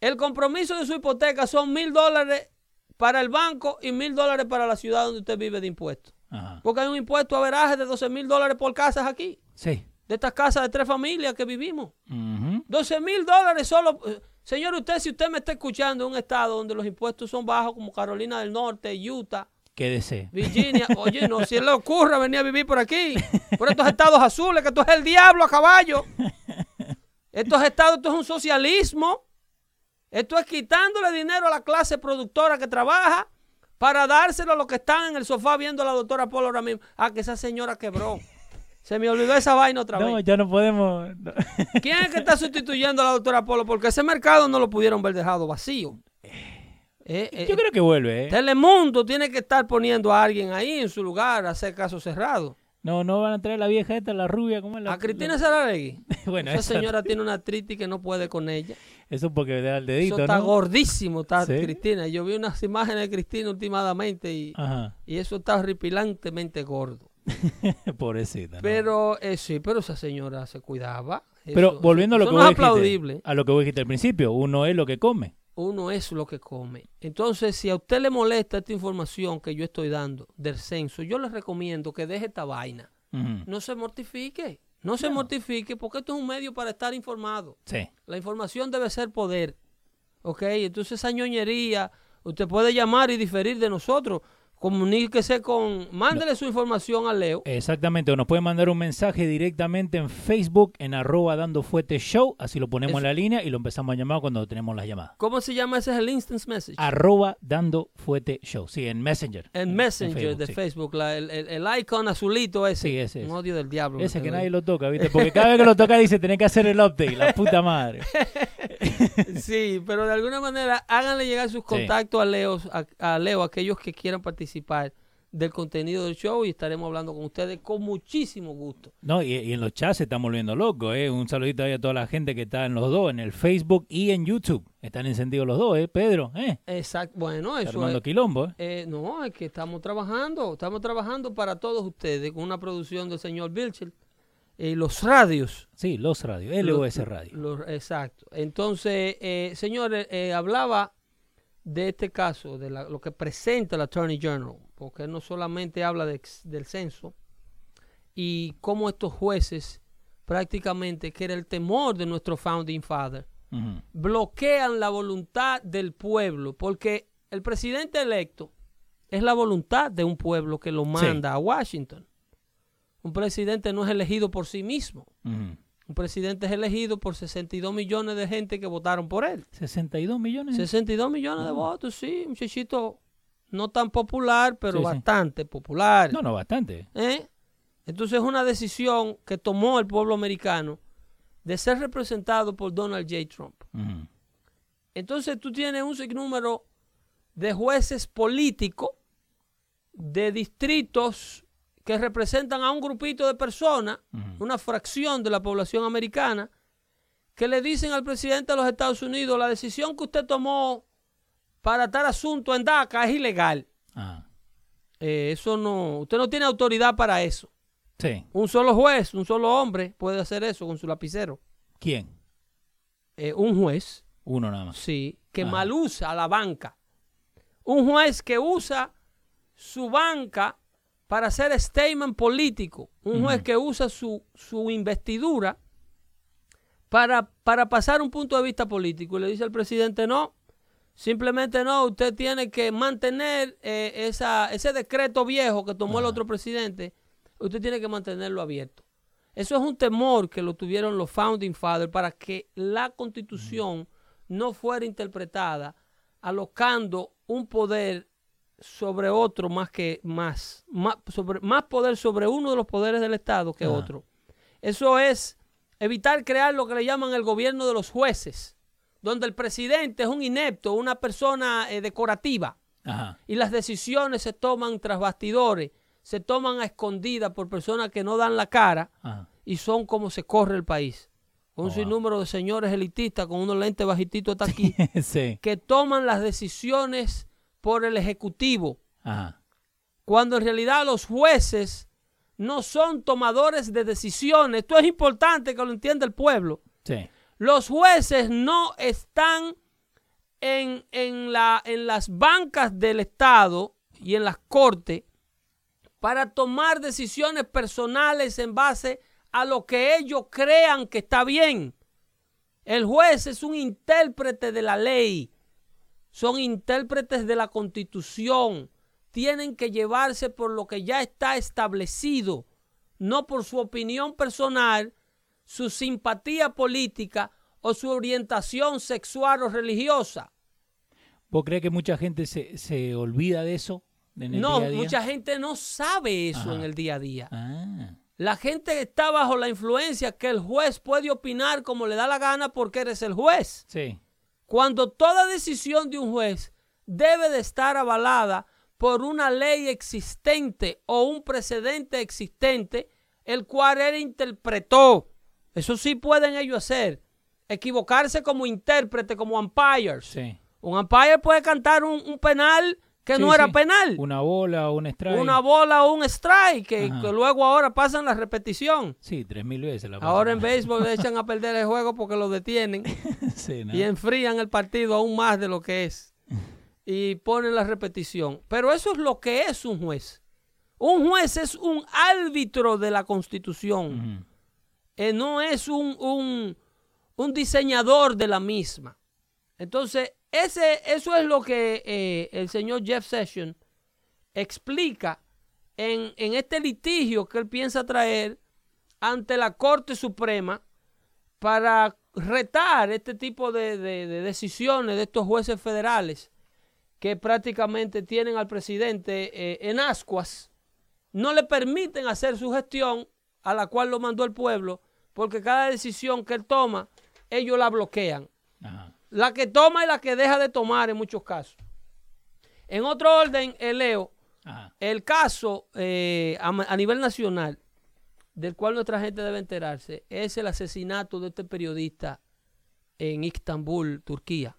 el compromiso de su hipoteca son mil dólares para el banco y mil dólares para la ciudad donde usted vive de impuestos. Ajá. Porque hay un impuesto a veraje de 12 mil dólares por casas aquí, Sí. de estas casas de tres familias que vivimos. Ujú. 12 mil dólares solo. Señor, usted, si usted me está escuchando en un estado donde los impuestos son bajos, como Carolina del Norte, Utah, Quédese. Virginia, oye, no, si le ocurre venir a vivir por aquí, por estos estados azules, que esto es el diablo a caballo. Estos estados, esto es un socialismo. Esto es quitándole dinero a la clase productora que trabaja para dárselo a los que están en el sofá viendo a la doctora Polo ahora mismo. Ah, que esa señora quebró. Se me olvidó esa vaina otra No, vez. ya no podemos. no. ¿Quién es que está sustituyendo a la doctora Polo? Porque ese mercado no lo pudieron ver dejado vacío. Eh, eh, Yo creo que vuelve, ¿eh? Telemundo tiene que estar poniendo a alguien ahí en su lugar a hacer caso cerrado. No, no van a traer la vieja esta, la rubia, ¿cómo es la? A Cristina la- Saralegui. Bueno, Esa esa- señora tiene una artritis que no puede con ella. Eso porque le da el Eso dedito, está ¿no? gordísimo, está ¿Sí? Cristina. Yo vi unas imágenes de Cristina últimamente y, Ajá. y eso está horripilantemente gordo. Pobrecita. ¿no? Pero eh, sí, pero esa señora se cuidaba. Pero volviendo a lo que vos dijiste, a lo que vos dijiste al principio, uno es lo que come. Uno es lo que come. Entonces, si a usted le molesta esta información que yo estoy dando del censo, yo le recomiendo que deje esta vaina. No se mortifique. No se mortifique porque esto es un medio para estar informado. Sí. La información debe ser poder. ¿Ok? Entonces esa ñoñería, usted puede llamar y diferir de nosotros. Comuníquese con... Mándele su información a Leo. Exactamente, o nos pueden mandar un mensaje directamente en Facebook en arroba dando fuete show, así lo ponemos Eso. en la línea y lo empezamos a llamar cuando tenemos las llamadas. ¿Cómo se llama? Ese es el Instance Message. Arroba dando fuete show, sí, en Messenger. en- en Messenger de sí. Facebook. la- el, el- el icon azulito ese. Sí, ese Un odio del diablo. Ese que tengo nadie lo toca, ¿viste? Porque cada vez que lo toca dice, tenés que hacer el update, la puta madre. Sí, pero de alguna manera háganle llegar sus contactos a Leo, a, a Leo, aquellos que quieran participar del contenido del show y estaremos hablando con ustedes con muchísimo gusto. No, y, y en los chats se están volviendo locos, ¿eh? Un saludito ahí a toda la gente que está en los dos, en el Facebook y en YouTube. Están encendidos los dos, ¿eh? Pedro, ¿eh? Exacto. Bueno, Está eso armando es. quilombo, ¿eh? Eh, no, es que estamos trabajando, estamos trabajando para todos ustedes con una producción del señor Vilchel y los radios. Sí, los radios, LOS Los- Radio. los- exacto. Entonces, eh, señores, eh, hablaba de este caso, de la- lo que presenta el Attorney General, porque no solamente habla de del censo y cómo estos jueces prácticamente, que era el temor de nuestro Founding Father, bloquean la voluntad del pueblo, porque el presidente electo es la voluntad de un pueblo que lo manda a Washington. Un presidente no es elegido por sí mismo. Un presidente es elegido por 62 millones de gente que votaron por él. 62 millones. 62 millones de votos, sí, muchachito no tan popular, pero Sí, sí. bastante popular. No, no, bastante. ¿Eh? Entonces es una decisión que tomó el pueblo americano de ser representado por Donald J. Trump. Entonces tú tienes un sinnúmero de jueces políticos de distritos que representan a un grupito de personas, una fracción de la población americana, que le dicen al presidente de los Estados Unidos, la decisión que usted tomó para tal asunto en DACA es ilegal. Ajá. Eh, eso no, usted no tiene autoridad para eso. Sí. Un solo juez, un solo hombre puede hacer eso con su lapicero. ¿Quién? Eh, un juez Uno nada más. Sí, que Ajá. mal usa la banca. Un juez que usa su banca para hacer statement político. Un juez que usa su, su investidura para, para pasar un punto de vista político. Y le dice al presidente, no, Simplemente no, usted tiene que mantener eh, esa, ese decreto viejo que tomó el otro presidente, usted tiene que mantenerlo abierto. Eso es un temor que lo tuvieron los Founding Fathers para que la constitución no fuera interpretada alocando un poder sobre otro más que más, más, sobre, más poder sobre uno de los poderes del Estado que otro. Eso es evitar crear lo que le llaman el gobierno de los jueces, donde el presidente es un inepto, una persona eh, decorativa, y las decisiones se toman tras bastidores, se toman a escondidas por personas que no dan la cara y son como se corre el país. Un oh, sinnúmero de señores elitistas con unos lentes bajititos hasta aquí, que toman las decisiones por el Ejecutivo. Cuando en realidad los jueces no son tomadores de decisiones. Esto es importante que lo entienda el pueblo. Los jueces no están en, en, la, en las bancas del Estado y en las cortes para tomar decisiones personales en base a lo que ellos crean que está bien. El juez es un intérprete de la ley, son intérpretes de la constitución, tienen que llevarse por lo que ya está establecido, no por su opinión personal, su simpatía política o su orientación sexual o religiosa. ¿Vos crees que mucha gente se, olvida de eso? no, mucha gente no sabe eso en el día a día. Ah. La gente está bajo la influencia que el juez puede opinar como le da la gana porque eres el juez. Sí. Cuando toda decisión de un juez debe de estar avalada por una ley existente o un precedente existente, el cual él interpretó. Eso sí pueden ellos hacer. Equivocarse como intérprete, como umpires. Sí. Un umpire puede cantar un, penal que no era penal. Una bola o un strike. Una bola o un strike, que, luego ahora pasan la repetición. Sí, tres mil veces la Ahora en béisbol le echan a perder el juego porque lo detienen y enfrían el partido aún más de lo que es. y ponen la repetición. Pero eso es lo que es un juez. Un juez es un árbitro de la constitución. Eh, no es un, un, diseñador de la misma. Entonces, ese, eso es lo que eh, el señor Jeff Sessions explica en, este litigio que él piensa traer ante la Corte Suprema para retar este tipo de decisiones de estos jueces federales que prácticamente tienen al presidente eh, en ascuas, no le permiten hacer su gestión a la cual lo mandó el pueblo, porque cada decisión que él toma, ellos la bloquean. La que toma y la que deja de tomar en muchos casos. En otro orden, eh, Leo, el caso eh, a, nivel nacional, del cual nuestra gente debe enterarse, es el asesinato de este periodista en Istambul, Turquía.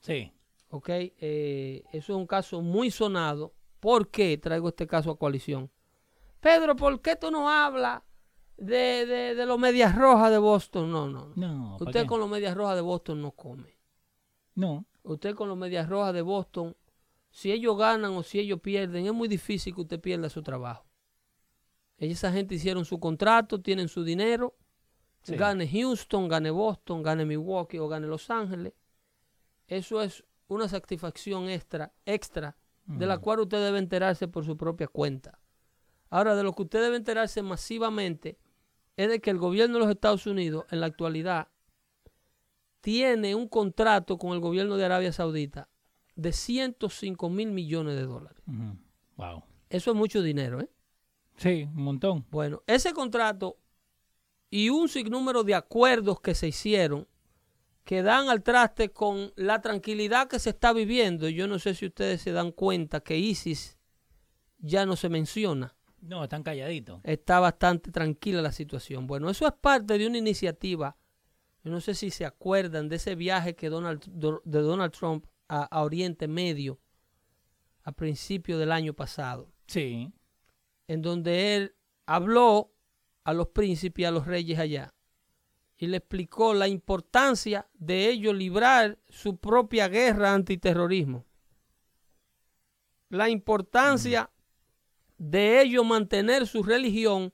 Sí. ¿ok? Eh, eso es un caso muy sonado. ¿Por qué traigo este caso a coalición? Pedro, ¿por qué tú no hablas de, de, los medias rojas de Boston? No, no. no Usted con los medias rojas de Boston no come. No. Usted con los medias rojas de Boston, si ellos ganan o si ellos pierden, es muy difícil que usted pierda su trabajo. Esa gente hicieron su contrato, tienen su dinero. Gane Houston, gane Boston, gane Milwaukee o gane Los Ángeles. Eso es una satisfacción extra, extra de la cual usted debe enterarse por su propia cuenta. Ahora, de lo que usted debe enterarse masivamente es de que el gobierno de los Estados Unidos en la actualidad tiene un contrato con el gobierno de Arabia Saudita de 105 mil millones de dólares. Wow. Eso es mucho dinero, ¿eh? Sí, un montón. Bueno, ese contrato y un sinnúmero de acuerdos que se hicieron que dan al traste con la tranquilidad que se está viviendo. Yo no sé si ustedes se dan cuenta que ISIS ya no se menciona. No, están calladitos. Está bastante tranquila la situación. Bueno, eso es parte de una iniciativa. Yo no sé si se acuerdan de ese viaje que Donald, de Donald Trump a, a Oriente Medio a principios del año pasado. Sí. En donde él habló a los príncipes y a los reyes allá y le explicó la importancia de ellos librar su propia guerra antiterrorismo. La importancia de ellos mantener su religión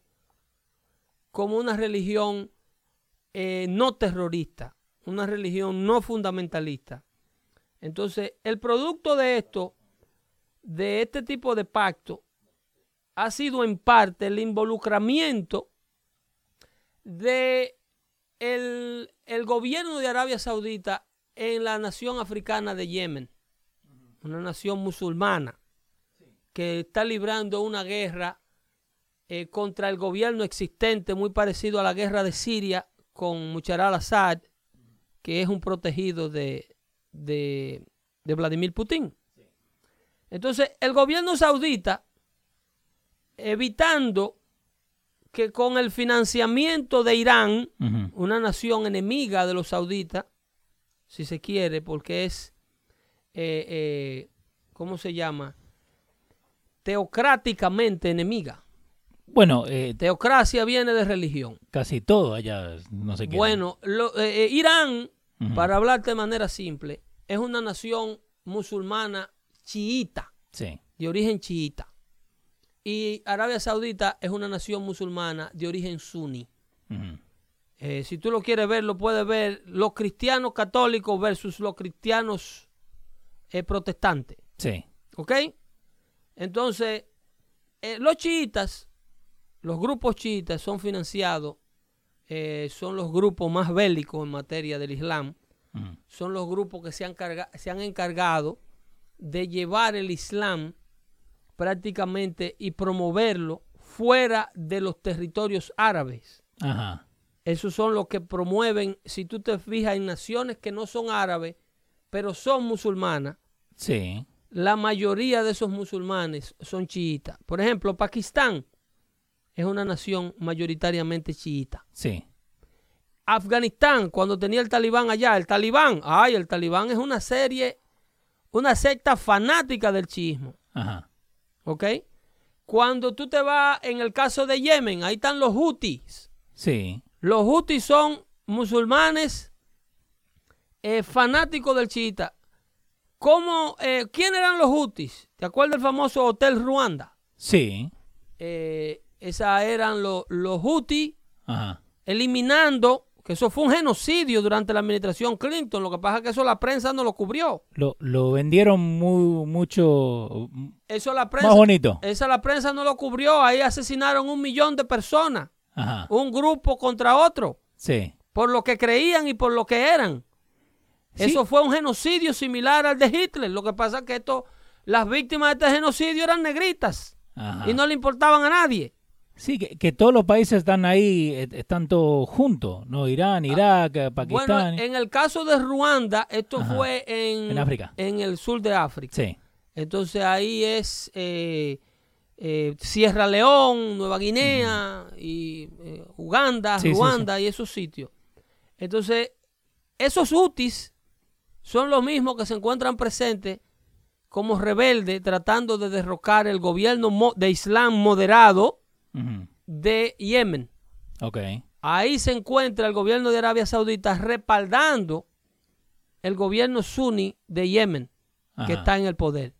como una religión eh, no terrorista, una religión no fundamentalista. Entonces, el producto de esto, de este tipo de pacto, ha sido en parte el involucramiento de el, gobierno de Arabia Saudita en la nación africana de Yemen, una nación musulmana que está librando una guerra eh, contra el gobierno existente muy parecido a la guerra de Siria con Muchar al-Assad, que es un protegido de, de, de Vladimir Putin. Entonces, el gobierno saudita, evitando que con el financiamiento de Irán, una nación enemiga de los sauditas, si se quiere, porque es, eh, eh, ¿cómo se llama? Teocráticamente enemiga. Bueno, eh, Teocracia viene de religión. casi todo allá no sé qué. Bueno, lo- eh, eh, Irán, para hablarte de manera simple, es una nación musulmana chiita, Sí. de origen chiita. Y Arabia Saudita es una nación musulmana de origen suní. Eh, si tú lo quieres ver, lo puedes ver los cristianos católicos versus los cristianos protestantes. Sí. ¿Ok? Entonces, eh, los chiitas, los grupos chiitas son financiados, eh, son los grupos más bélicos en materia del Islam, Ujú. son los grupos que se han, se han encargado de llevar el Islam prácticamente y promoverlo fuera de los territorios árabes. Ajá. Esos son los que promueven, si tú te fijas en naciones que no son árabes, pero son musulmanas, Sí. La mayoría de esos musulmanes son chiitas. Por ejemplo, Pakistán es una nación mayoritariamente chiita. Sí. Afganistán, cuando tenía el talibán allá, el talibán, ay, el talibán es una serie, una secta fanática del chiismo, Ajá. ¿ok? Cuando tú te vas en el caso de Yemen, ahí están los hutis. Sí. Los hutis son musulmanes eh, fanáticos del chiita. ¿Cómo, eh, ¿Quién eran los hutis? ¿Te acuerdas del famoso Hotel Ruanda? Sí. Eh, esas eran los, los hutis eliminando, que eso fue un genocidio durante la administración Clinton. Lo que pasa es que eso la prensa no lo cubrió. Lo, lo vendieron muy, mucho Eso la prensa, más bonito. esa la prensa no lo cubrió. Ahí asesinaron un millón de personas, Ajá. un grupo contra otro, Sí. por lo que creían y por lo que eran. Sí. Eso fue un genocidio similar al de Hitler. Lo que pasa es que esto, las víctimas de este genocidio eran negritas Ajá. y no le importaban a nadie. Sí, que, que todos los países están ahí, están todos juntos, ¿no? Irán, Irak, eh, Pakistán. Bueno, en el caso de Ruanda, esto Ajá. fue en, En África. en el sur de África. Sí. Entonces ahí es eh, eh, Sierra León, Nueva Guinea, y eh, Uganda, Sí, sí, Ruanda y esos sitios. Entonces, esos UTIs son los mismos que se encuentran presentes como rebeldes tratando de derrocar el gobierno de Islam moderado de Yemen. Ahí se encuentra el gobierno de Arabia Saudita respaldando el gobierno suní de Yemen que está en el poder.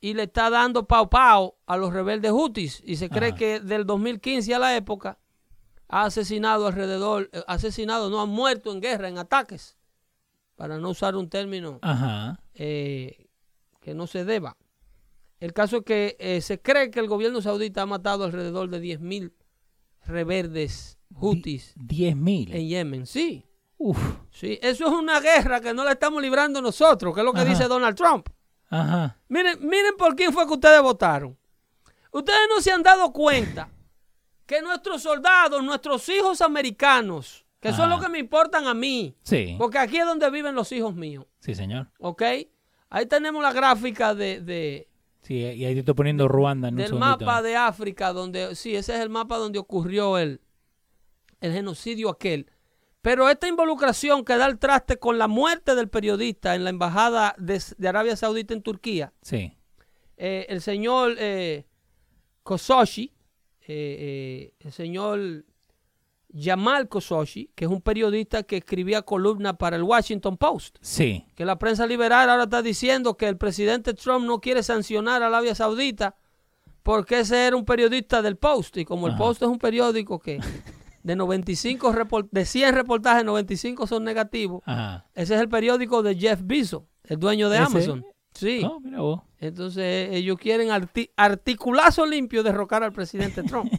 Y le está dando pau pau a los rebeldes hutis. Y se cree Ajá. que del 2015 a la época ha asesinado alrededor, eh, asesinado, no, han muerto en guerra, en ataques, para no usar un término Ajá. eh, que no se deba. El caso es que eh, se cree que el gobierno saudita ha matado alrededor de 10.000 rebeldes hutis Diez mil. en Yemen. Sí, Uf. sí. Eso es una guerra que no la estamos librando nosotros, que es lo que Ajá. dice Donald Trump. Ajá. Miren, miren por quién fue que ustedes votaron. Ustedes no se han dado cuenta que nuestros soldados, nuestros hijos americanos, que son Ajá. los que me importan a mí, Sí. porque aquí es donde viven los hijos míos, Sí, señor. ¿ok? Ahí tenemos la gráfica de, de- Sí, y ahí te estoy poniendo Ruanda en del mapa de África, donde, sí, ese es el mapa donde ocurrió el, el genocidio aquel. Pero esta involucración que da el traste con la muerte del periodista en la embajada de, de Arabia Saudita en Turquía, Sí. eh, el señor eh, Khashoggi, eh, eh, el señor Jamal Khashoggi, que es un periodista que escribía columnas para el Washington Post, Sí. que la prensa liberal ahora está diciendo que el presidente Trump no quiere sancionar a Arabia Saudita porque ese era un periodista del Post y como el. Post es un periódico que de 95 report- de 100 reportajes 95 son negativos, Ajá. ese es el periódico de Jeff Bezos, el dueño de Ese- Amazon. Sí. No, mira vos. Entonces ellos quieren arti- articulazo limpio derrocar al presidente Trump.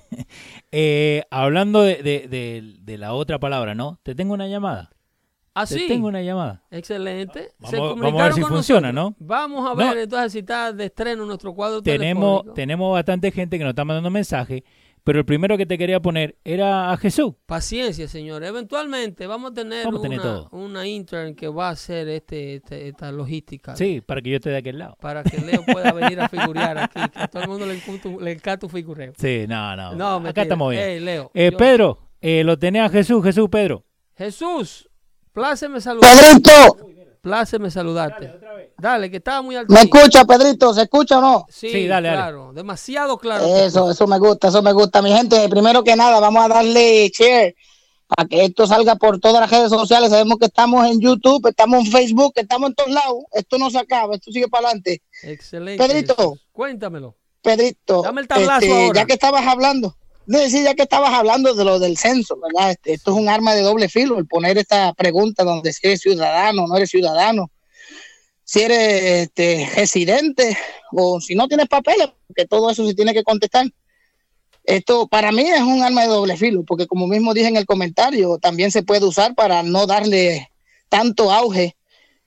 Eh, hablando de, de- de- de la otra palabra, ¿no? Te tengo una llamada. Te Así. tengo una llamada. Excelente. Se Vamos- comunicaron vamos a ver si funciona, nosotros. ¿no? Vamos a No. ver entonces si está de estreno nuestro cuadro Tenemos, telefónico. tenemos bastante gente que nos está mandando mensajes, pero el primero que te quería poner era a Jesús. Paciencia, señor. Eventualmente vamos a tener, Vamos a tener una, todo. una intern que va a hacer este, este- esta logística. Sí, para que yo esté de aquel lado. Para que Leo pueda venir a figurear aquí. Que a todo el mundo le encanta, le encanta figureo. Sí, no, no. No, Acá mentira. estamos bien. Ey, Leo. Eh, yo- Pedro, eh, lo tenés a Jesús, Jesús, Pedro. Jesús, pláceme saludarte. Pedrito, Pláceme saludarte. Dale, que estaba muy alto. ¿me escucha, Pedrito? ¿Se escucha o no? Sí, Sí, dale, dale. claro. Demasiado claro. Eso, eso me gusta, eso me gusta. Mi gente, primero que nada, vamos a darle share para que esto salga por todas las redes sociales. Sabemos que estamos en YouTube, estamos en Facebook, estamos en todos lados. Esto no se acaba, esto sigue para adelante. Excelente. Pedrito. Cuéntamelo. Pedrito, Dame el tablazo este, ahora. ya que estabas hablando, sí, ya que estabas hablando de lo del censo, ¿verdad? Este, esto es un arma de doble filo, el poner esta pregunta donde si eres ciudadano o no eres ciudadano, si eres este, residente o si no tienes papeles, porque todo eso se tiene que contestar. Esto para mí es un arma de doble filo, porque como mismo dije en el comentario, también se puede usar para no darle tanto auge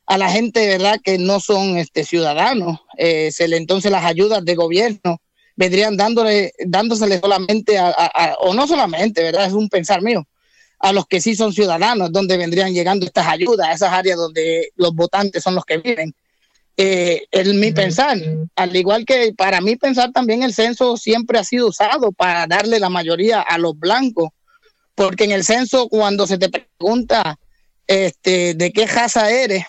a la gente, ¿verdad? Que no son este, ciudadanos. Eh, se le, entonces las ayudas de gobierno vendrían dándole, dándosele solamente a, a- a- o no solamente, ¿verdad? Es un pensar mío, a los que sí son ciudadanos, donde vendrían llegando estas ayudas, a esas áreas donde los votantes son los que viven. Eh, mi pensar, al igual que para mí pensar también el censo siempre ha sido usado para darle la mayoría a los blancos, porque en el censo cuando se te pregunta este, de qué raza eres,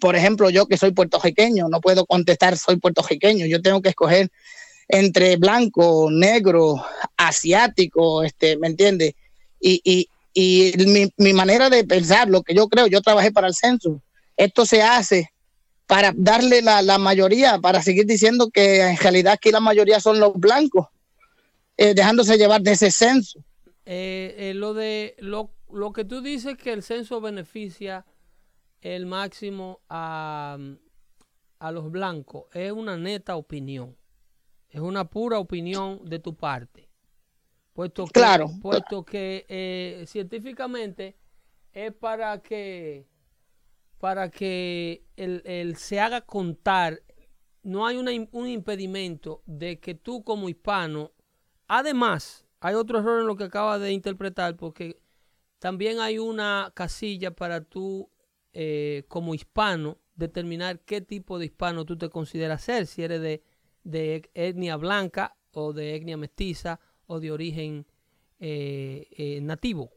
por ejemplo, yo que soy puertorriqueño, no puedo contestar soy puertorriqueño, yo tengo que escoger entre blanco, negro, asiático, este, ¿me entiendes? Y, y, y mi, mi manera de pensar, lo que yo creo, yo trabajé para el censo, esto se hace para darle la, la mayoría, para seguir diciendo que en realidad aquí la mayoría son los blancos, eh, dejándose llevar de ese censo. Eh, eh, lo de lo, lo que tú dices que el censo beneficia el máximo a, a los blancos es una neta opinión. Es una pura opinión de tu parte. Puesto que, Claro. puesto que eh, científicamente es para que para que el, el se haga contar, no hay una un impedimento de que tú como hispano, además, hay otro error en lo que acabas de interpretar, porque también hay una casilla para tú eh, como hispano determinar qué tipo de hispano tú te consideras ser, si eres de, de etnia blanca o de etnia mestiza o de origen eh, eh, nativo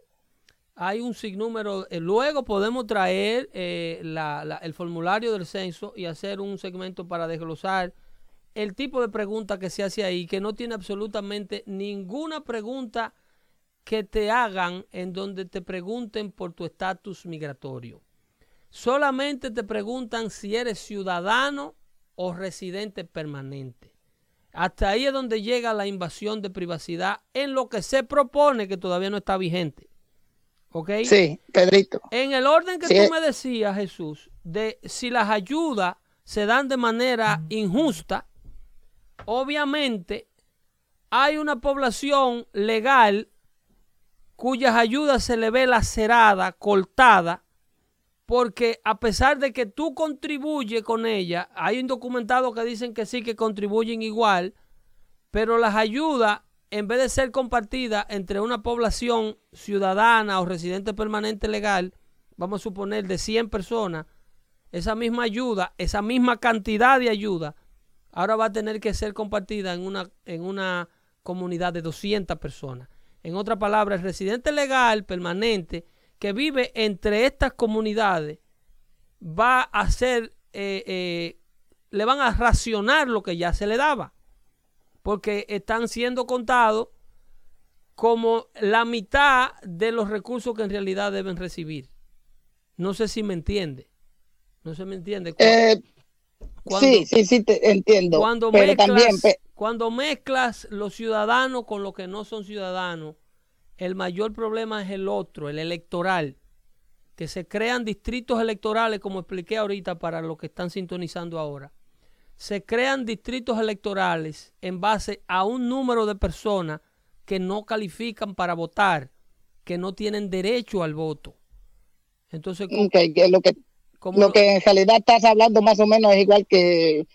hay un sinnúmero. eh, luego podemos traer eh, la- el formulario del censo y hacer un segmento para desglosar el tipo de pregunta que se hace ahí, que no tiene absolutamente ninguna pregunta que te hagan en donde te pregunten por tu estatus migratorio. Solamente te preguntan si eres ciudadano o residente permanente. Hasta ahí es donde llega la invasión de privacidad en lo que se propone que todavía no está vigente. ¿Ok? Sí, Pedrito. En el orden que Sí. tú me decías, Jesús, de si las ayudas se dan de manera injusta, obviamente hay una población legal cuyas ayudas se le ve lacerada, cortada, porque a pesar de que tú contribuyes con ella, hay indocumentados que dicen que sí, que contribuyen igual, pero las ayudas, en vez de ser compartidas entre una población ciudadana o residente permanente legal, vamos a suponer de 100 personas, esa misma ayuda, esa misma cantidad de ayuda, ahora va a tener que ser compartida en una, en una comunidad de 200 personas. En otras palabras, el residente legal permanente que vive entre estas comunidades va a ser, eh, eh, le van a racionar lo que ya se le daba, porque están siendo contados como la mitad de los recursos que en realidad deben recibir. No sé si me entiende. No se me entiende. Eh, cuando- sí, sí, sí, te entiendo. cuando pero mezclas, también, cuando mezclas los ciudadanos con los que no son ciudadanos, el mayor problema es el otro, el electoral. que se crean distritos electorales, como expliqué ahorita para los que están sintonizando ahora. Se crean distritos electorales en base a un número de personas que no califican para votar, que no tienen derecho al voto. Entonces, okay, que lo que lo que en realidad estás hablando más o menos es igual que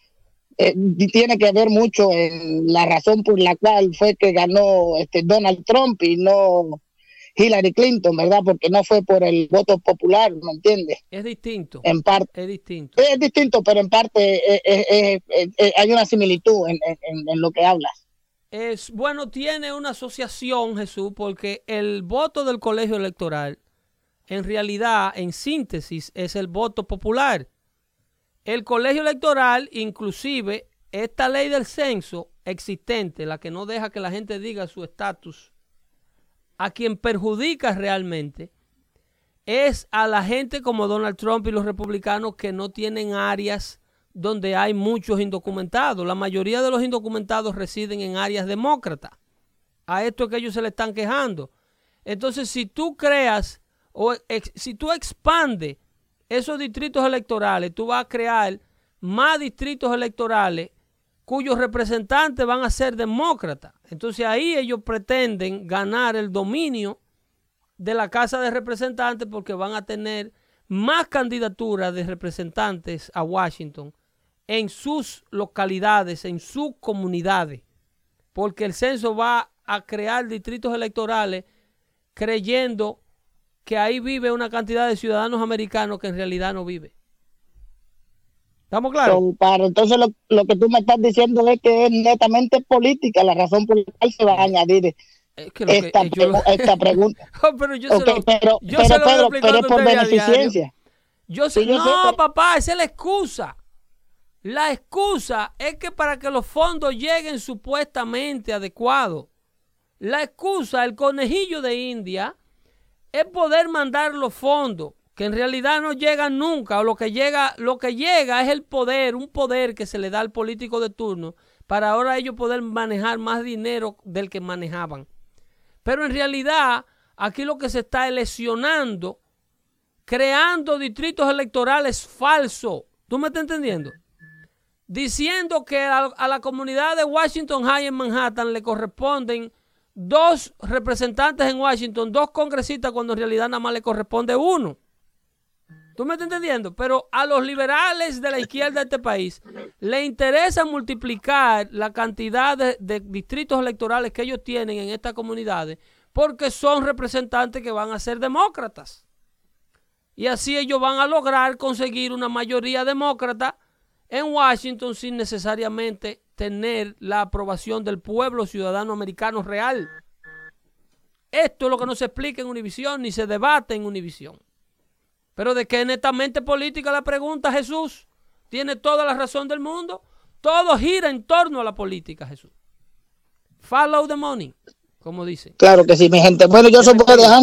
eh, tiene que ver mucho en la razón por la cual fue que ganó este Donald Trump y no Hillary Clinton, ¿verdad? Porque no fue por el voto popular, ¿me entiendes? Es distinto. En parte. Es distinto. Es distinto, pero en parte hay una similitud en, en, lo que hablas. Es, bueno, tiene una asociación, Jesús, porque el voto del colegio electoral, en realidad, en síntesis, es el voto popular. El colegio electoral, inclusive, esta ley del censo existente, la que no deja que la gente diga su estatus a quien perjudica realmente es a la gente como Donald Trump y los republicanos que no tienen áreas donde hay muchos indocumentados. La mayoría de los indocumentados residen en áreas demócratas. A esto es que ellos se le están quejando. Entonces, si tú creas o si tú expandes esos distritos electorales, tú vas a crear más distritos electorales cuyos representantes van a ser demócratas. Entonces ahí ellos pretenden ganar el dominio de la Casa de Representantes porque van a tener más candidaturas de representantes a Washington en sus localidades, en sus comunidades, porque el censo va a crear distritos electorales creyendo que ahí vive una cantidad de ciudadanos americanos que en realidad no vive. ¿Estamos claros? entonces lo, que tú me estás diciendo es que es netamente política la razón por la cual se va a añadir esta, esta, pregunta. pero yo se lo, pero, yo pero, Pedro, pero es por beneficencia. Yo sé, no, papá, esa es la excusa. La excusa es que para que los fondos lleguen supuestamente adecuados, la excusa, el conejillo de India, es poder mandar los fondos que en realidad no llegan nunca, o lo que llega, lo que llega es el poder, un poder que se le da al político de turno, para ahora ellos poder manejar más dinero del que manejaban. Pero en realidad, aquí lo que se está lesionando, creando distritos electorales falsos. ¿Tú me estás entendiendo? Diciendo que a, a la comunidad de Washington High en Manhattan le corresponden dos representantes en Washington, dos congresistas, cuando en realidad nada más le corresponde uno. ¿Tú me estás entendiendo? Pero a los liberales de la izquierda de este país le interesa multiplicar la cantidad de, distritos electorales que ellos tienen en estas comunidades porque son representantes que van a ser demócratas. Y así ellos van a lograr conseguir una mayoría demócrata en Washington sin necesariamente tener la aprobación del pueblo ciudadano americano real. Esto es lo que no se explica en Univisión ni se debate en Univisión. Pero de qué netamente política la pregunta Jesús. Tiene toda la razón del mundo. Todo gira en torno a la política, Jesús. Follow the money, como dice. Claro que sí, mi gente. Bueno, yo soy dejar.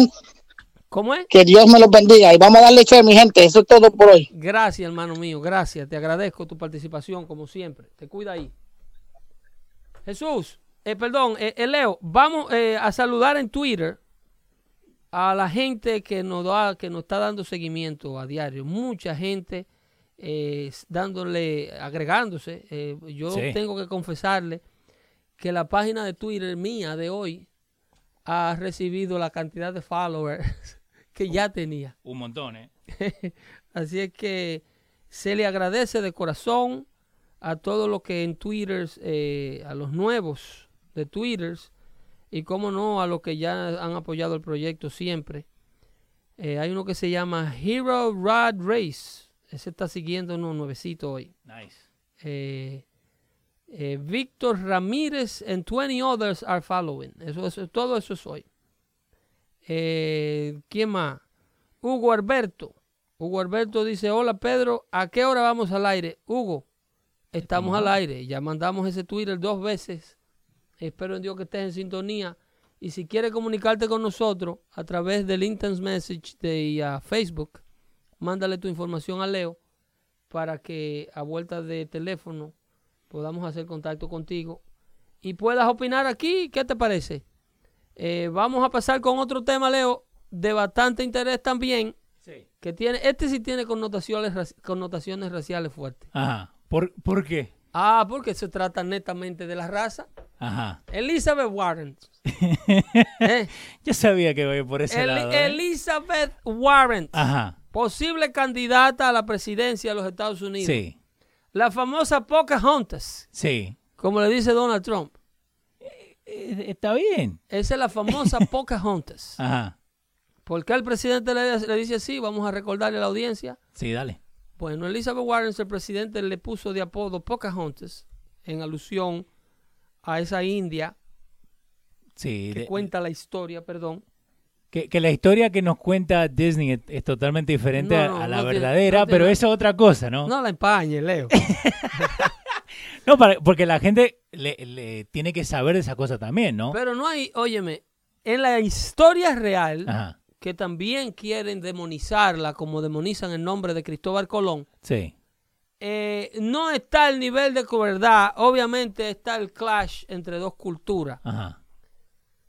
¿Cómo es? Que Dios me lo bendiga y vamos a darle che, mi gente. Eso es todo por hoy. Gracias, hermano mío. Gracias. Te agradezco tu participación, como siempre. Te cuida ahí. Jesús, eh, perdón, eh, eh Leo, vamos eh, a saludar en Twitter a la gente que nos da, que nos está dando seguimiento a diario, mucha gente eh, dándole, agregándose. Yo tengo que confesarle que la página de Twitter mía de hoy ha recibido la cantidad de followers que ya tenía. Un montón, ¿eh? Así es que se le agradece de corazón a todos los que en Twitter, eh, a los nuevos de Twitter, y cómo no a los que ya han apoyado el proyecto siempre. Eh, hay uno que se llama Hero Rod Race. Ese está siguiendo un nuevecito hoy. Nice. Eh, eh, Víctor Ramírez and 20 others are following. Eso, eso, todo eso es hoy. ¿Quién más? Hugo Alberto. Hugo Alberto dice, hola Pedro, ¿a qué hora vamos al aire? Hugo, estamos al aire. Ya mandamos ese Twitter dos veces Espero en Dios que estés en sintonía. Y si quieres comunicarte con nosotros a través del Intense Message de uh, Facebook, mándale tu información a Leo para que a vuelta de teléfono podamos hacer contacto contigo y puedas opinar aquí. ¿Qué te parece? Eh, vamos a pasar con otro tema, Leo, de bastante interés también. Sí. que tiene, este sí tiene connotaciones raciales fuertes. Ajá. ¿Por, ¿Por qué? Ah, porque se trata netamente de la raza. Ajá. Elizabeth Warren. ¿Eh? Yo sabía que ir por ese lado. ¿eh? Elizabeth Warren, Ajá. posible candidata a la presidencia de los Estados Unidos. Sí. La famosa Pocahontas, Sí. como le dice Donald Trump. Eh, Está bien. Esa es la famosa Pocahontas. Ajá. ¿Por qué el presidente le, le dice así? Vamos a recordarle a la audiencia. Sí, dale. Bueno, Elizabeth Warren, el presidente, le puso de apodo Pocahontas en alusión a esa india Sí. que de- cuenta la historia, perdón. que, que la historia que nos cuenta Disney es, es totalmente diferente No, a- no, a la no verdadera, tiene pero eso es otra cosa, ¿no? No la empañe, Leo. No, para- porque la gente le, le tiene que saber de esa cosa también, ¿no? Pero no hay, óyeme, en la historia real, Ajá. Que también quieren demonizarla como demonizan el nombre de Cristóbal Colón, Sí. eh, no está el nivel de verdad. Obviamente está el clash entre dos culturas. Ajá.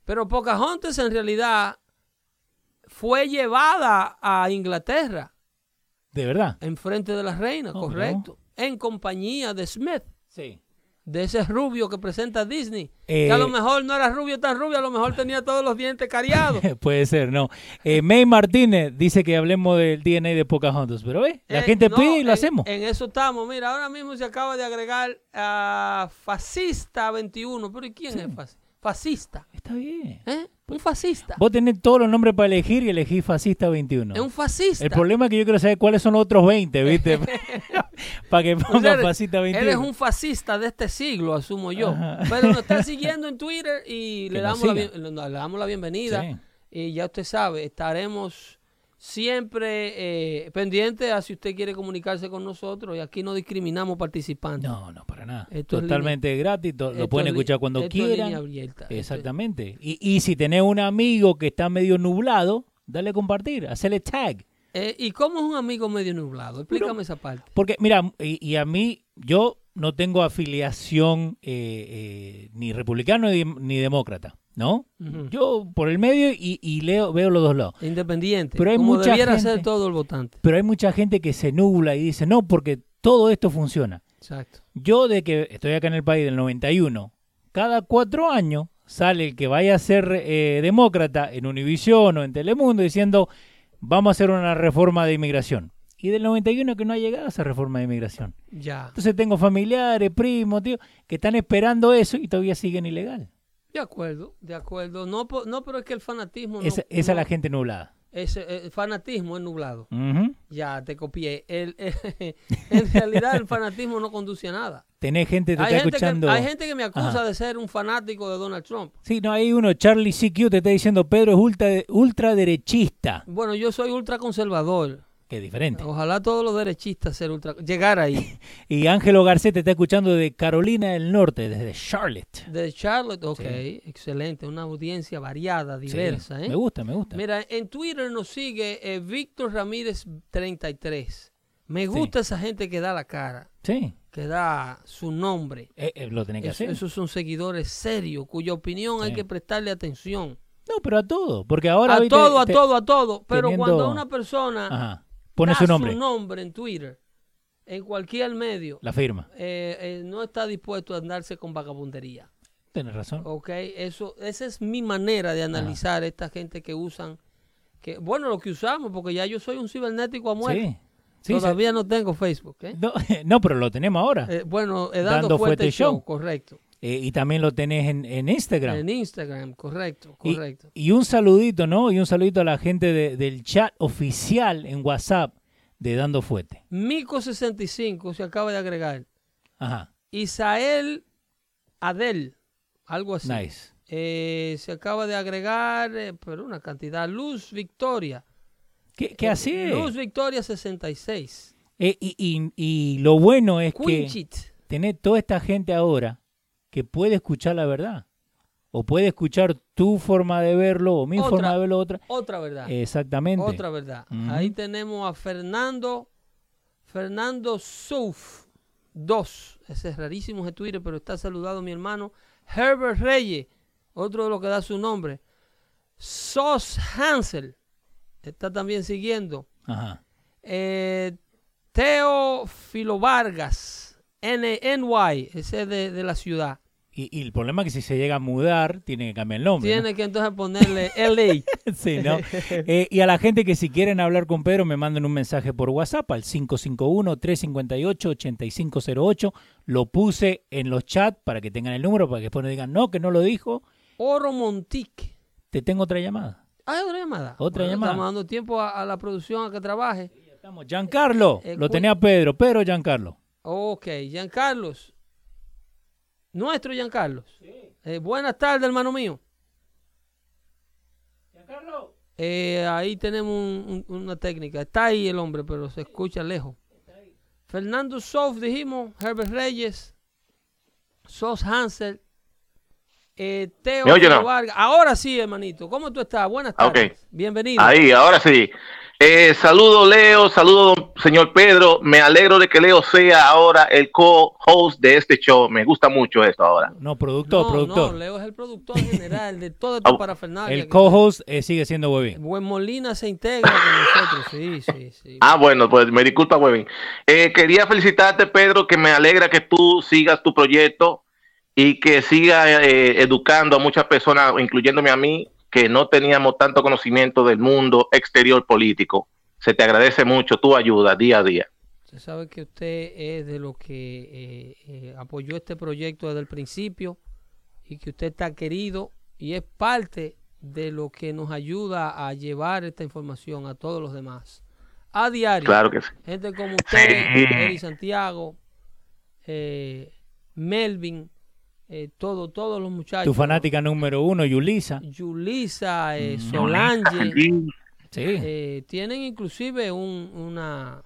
Pero Pocahontas en realidad fue llevada a Inglaterra ¿De verdad? en frente de la reina, Oh, correcto. En compañía de Smith, Sí. De ese rubio que presenta Disney. Eh, que a lo mejor no era rubio tan rubio, a lo mejor tenía todos los dientes cariados. Puede ser, no. Eh, May Martínez dice que hablemos del DNA de Pocahontas, pero ve, la Eh, gente no, pide y lo en- hacemos. En eso estamos. Mira, ahora mismo se acaba de agregar a Fascista 21. ¿Pero ¿y quién es fascista? Fascista. Está bien. ¿Eh? Un fascista. Vos tenés todos los nombres para elegir y elegís fascista 21. Es un fascista. El problema es que yo quiero saber cuáles son los otros 20, ¿viste? para que O sea, ponga fascista 21. Eres un fascista de este siglo, asumo yo. Ajá. Pero nos está siguiendo en Twitter y le damos, la, siga. bien- le damos la bienvenida. Sí. Y ya usted sabe, estaremos siempre eh, pendientes a si usted quiere comunicarse con nosotros. Y aquí no discriminamos participantes. No, no, para nada. Esto es Totalmente gratis, to- Esto lo pueden escuchar cuando esto es línea quieran. abierta. Esto es- Exactamente. Y, y si tenés un amigo que está medio nublado, dale a compartir, hacerle tag. Eh, ¿Y cómo es un amigo medio nublado? Explícame esa parte. Porque, mira, y, y a mí, yo no tengo afiliación eh, eh, ni republicano ni, ni demócrata, ¿no? Yo por el medio y, y leo, veo los dos lados. Independiente. Pero hay como mucha debiera gente- ser todo el votante. Pero hay mucha gente que se nubla y dice, no, porque todo esto funciona. Exacto. Yo de que estoy acá en el país del 91, cada cuatro años sale el que vaya a ser eh, demócrata en Univisión o en Telemundo diciendo vamos a hacer una reforma de inmigración. Y del 91 que no ha llegado esa reforma de inmigración. Ya. Entonces tengo familiares, primos, tío, que están esperando eso y todavía siguen ilegal. De acuerdo, de acuerdo. No, no pero es que el fanatismo. no- esa esa es no- la gente nublada. ese, eh, el fanatismo es nublado. Ya, te copié. El, en realidad, el fanatismo no conduce a nada. Tenés gente que te Hay está gente que, escuchando. hay gente que me acusa Ajá. de ser un fanático de Donald Trump. Sí, no, hay uno, Charlie CQ, te está diciendo Pedro es ultra, ultraderechista. Bueno, yo soy ultraconservador. Que diferente. Ojalá todos los derechistas ser ultra, llegar ahí. Y Ángelo Garcés te está escuchando de Carolina del Norte, desde Charlotte. De Charlotte, ok, Sí. excelente. Una audiencia variada, Sí, diversa. ¿eh? Me gusta, me gusta. Mira, en Twitter nos sigue eh, Víctor Ramírez 33. Me gusta esa gente que da la cara, Sí, que da su nombre. eh, eh, lo tenés que hacer. esos son seguidores serios, cuya opinión hay que prestarle atención. No, pero a todo. Porque ahora. a todo, a te- todo, a todo. Pero teniendo- cuando una persona Ajá. Pone da su nombre. su nombre en Twitter, en cualquier medio, La firma. eh, eh, no está dispuesto a andarse con vagabundería. Tienes razón. Ok, eso, esa es mi manera de analizar esta gente que usan, que bueno, lo que usamos, porque ya yo soy un cibernético a muerte. Sí. Sí, sí. Todavía no tengo Facebook. ¿eh? No, no, pero lo tenemos ahora. Eh, bueno, dando, Dando fuerte, Fuerte show, Show. correcto. Eh, y también lo tenés en, en Instagram. En Instagram, correcto, correcto. Y, un saludito, ¿no? Y un saludito a la gente de- del chat oficial en WhatsApp de Dando Fuete. Mico65 se acaba de agregar. Ajá. Isael Adel, algo así. Nice. Eh, se acaba de agregar, eh, pero una cantidad. Luz Victoria. ¿Qué, qué hace? Luz Victoria 66. Eh, y, y- y lo bueno es que Quinchit. tenés toda esta gente ahora que puede escuchar la verdad. O puede escuchar tu forma de verlo o mi Otra. forma de verlo otra. Otra verdad. Exactamente. Otra verdad. Ahí tenemos a Fernando, Fernando Souf 2. Ese es rarísimo ese Twitter, pero está saludado mi hermano. Herbert Reyes, otro de los que da su nombre. Sos Hansel, está también siguiendo. Ajá. Eh, Teófilo Vargas, N NY, ese es de, de la ciudad. Y, y el problema es que si se llega a mudar, tiene que cambiar el nombre. ¿no? Tiene que entonces ponerle LA. Sí, ¿no? Eh, y a la gente que si quieren hablar con Pedro, me manden un mensaje por WhatsApp al 551-358-8508. Lo puse en los chats para que tengan el número, para que después no digan, no, que no lo dijo. Oro Montic. Te tengo otra llamada. Ah, otra llamada. Otra llamada. Estamos dando tiempo a, a la producción a que trabaje. Ya estamos. Giancarlo. Eh, lo tenía Pedro. Pedro Giancarlo. Ok, Giancarlos. Nuestro Giancarlos. Eh, buenas tardes, hermano mío. Giancarlo. Eh, ahí tenemos un- un- una técnica. Está ahí el hombre, pero se escucha lejos. Fernando Sof, dijimos. Herbert Reyes. Sos Hansel. Eh, Teo ¿Me oye, no? Vargas. Ahora sí, hermanito. ¿Cómo tú estás? Buenas Ah, tardes. Bienvenido. Ahí, ahora sí. Eh, saludo Leo, saludo don señor Pedro. Me alegro de que Leo sea ahora el co-host de este show. Me gusta mucho esto ahora. No, productor, no, productor. no, Leo es el productor general de toda esta Ah, parafernalia. el co-host eh, sigue siendo Webin. Buen Molina se integra con nosotros. Sí, sí, sí. Ah, bueno, pues me disculpa, Webin. Eh, quería felicitarte, Pedro, que me alegra que tú sigas tu proyecto y que sigas eh, educando a muchas personas, incluyéndome a mí, que no teníamos tanto conocimiento del mundo exterior político. Se te agradece mucho tu ayuda día a día. Usted sabe que usted es de los que eh, eh, apoyó este proyecto desde el principio y que usted está querido y es parte de lo que nos ayuda a llevar esta información a todos los demás. A diario. Claro que sí. Gente como usted, Sí. Eri Santiago, eh, Melvin, eh, todo, todos los muchachos. Tu fanática número uno, Yulisa. Yulisa, eh, Solange. Sí. Eh, tienen inclusive un, una,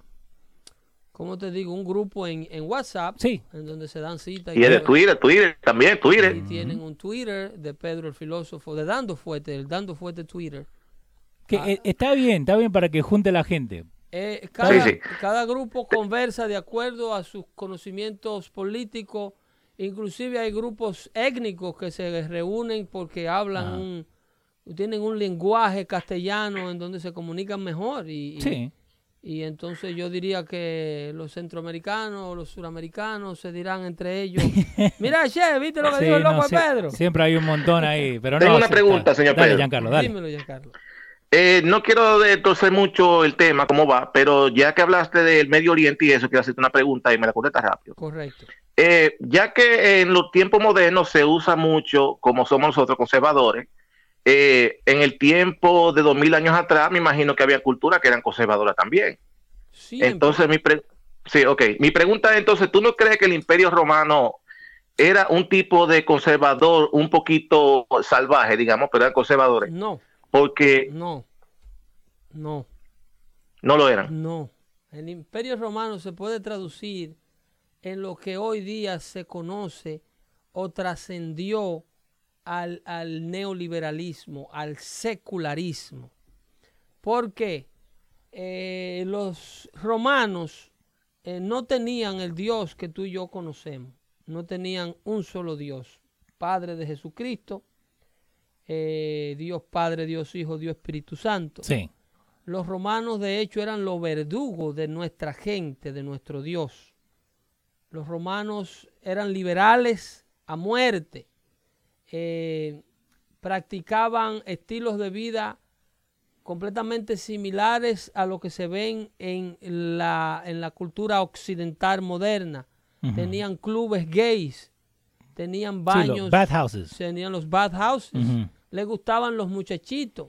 ¿cómo te digo? Un grupo en, en WhatsApp Sí. en donde se dan citas. Y es de Twitter, Twitter también, Twitter. Y tienen un Twitter de Pedro el filósofo, de Dando Fuerte, el Dando Fuerte Twitter. Que, Ah. eh, está bien, está bien para que junte la gente. Eh, cada, sí. cada grupo conversa de acuerdo a sus conocimientos políticos. Inclusive hay grupos étnicos que se reúnen porque hablan Ajá. un, tienen un lenguaje castellano en donde se comunican mejor y, y- Sí. Y entonces yo diría que los centroamericanos, los suramericanos se dirán entre ellos, mira, che, ¿viste lo que Sí, dijo el no, loco de Pedro? Siempre hay un montón ahí. Pero Tengo no, una pregunta, señor Dale, Pedro. Giancarlo, dale. Dímelo, Giancarlo. Eh, no quiero torcer mucho el tema, cómo va, pero ya que hablaste del Medio Oriente y eso, quiero hacerte una pregunta y me la contestas rápido. Correcto. Eh, ya que en los tiempos modernos se usa mucho, como somos nosotros conservadores, eh, en el tiempo de dos mil años atrás, me imagino que había culturas que eran conservadoras también. Siempre. Entonces, mi, pre- sí, okay. mi pregunta es, entonces, ¿tú no crees que el Imperio Romano era un tipo de conservador un poquito salvaje, digamos, pero eran conservadores? no, Porque no, no, no lo eran. no. El imperio romano se puede traducir en lo que hoy día se conoce o trascendió al, al neoliberalismo, al secularismo. ¿Por qué? Eh, los romanos eh, no tenían el Dios que tú y yo conocemos. No tenían un solo Dios. Padre de Jesucristo, eh, Dios Padre, Dios Hijo, Dios Espíritu Santo. Sí. Los romanos de hecho eran los verdugos de nuestra gente, de nuestro Dios. Los romanos eran liberales a muerte. Eh, practicaban estilos de vida completamente similares a lo que se ven en la, en la cultura occidental moderna. Tenían clubes gays, tenían Sí, baños, los bathhouses. tenían los bathhouses, le gustaban los muchachitos.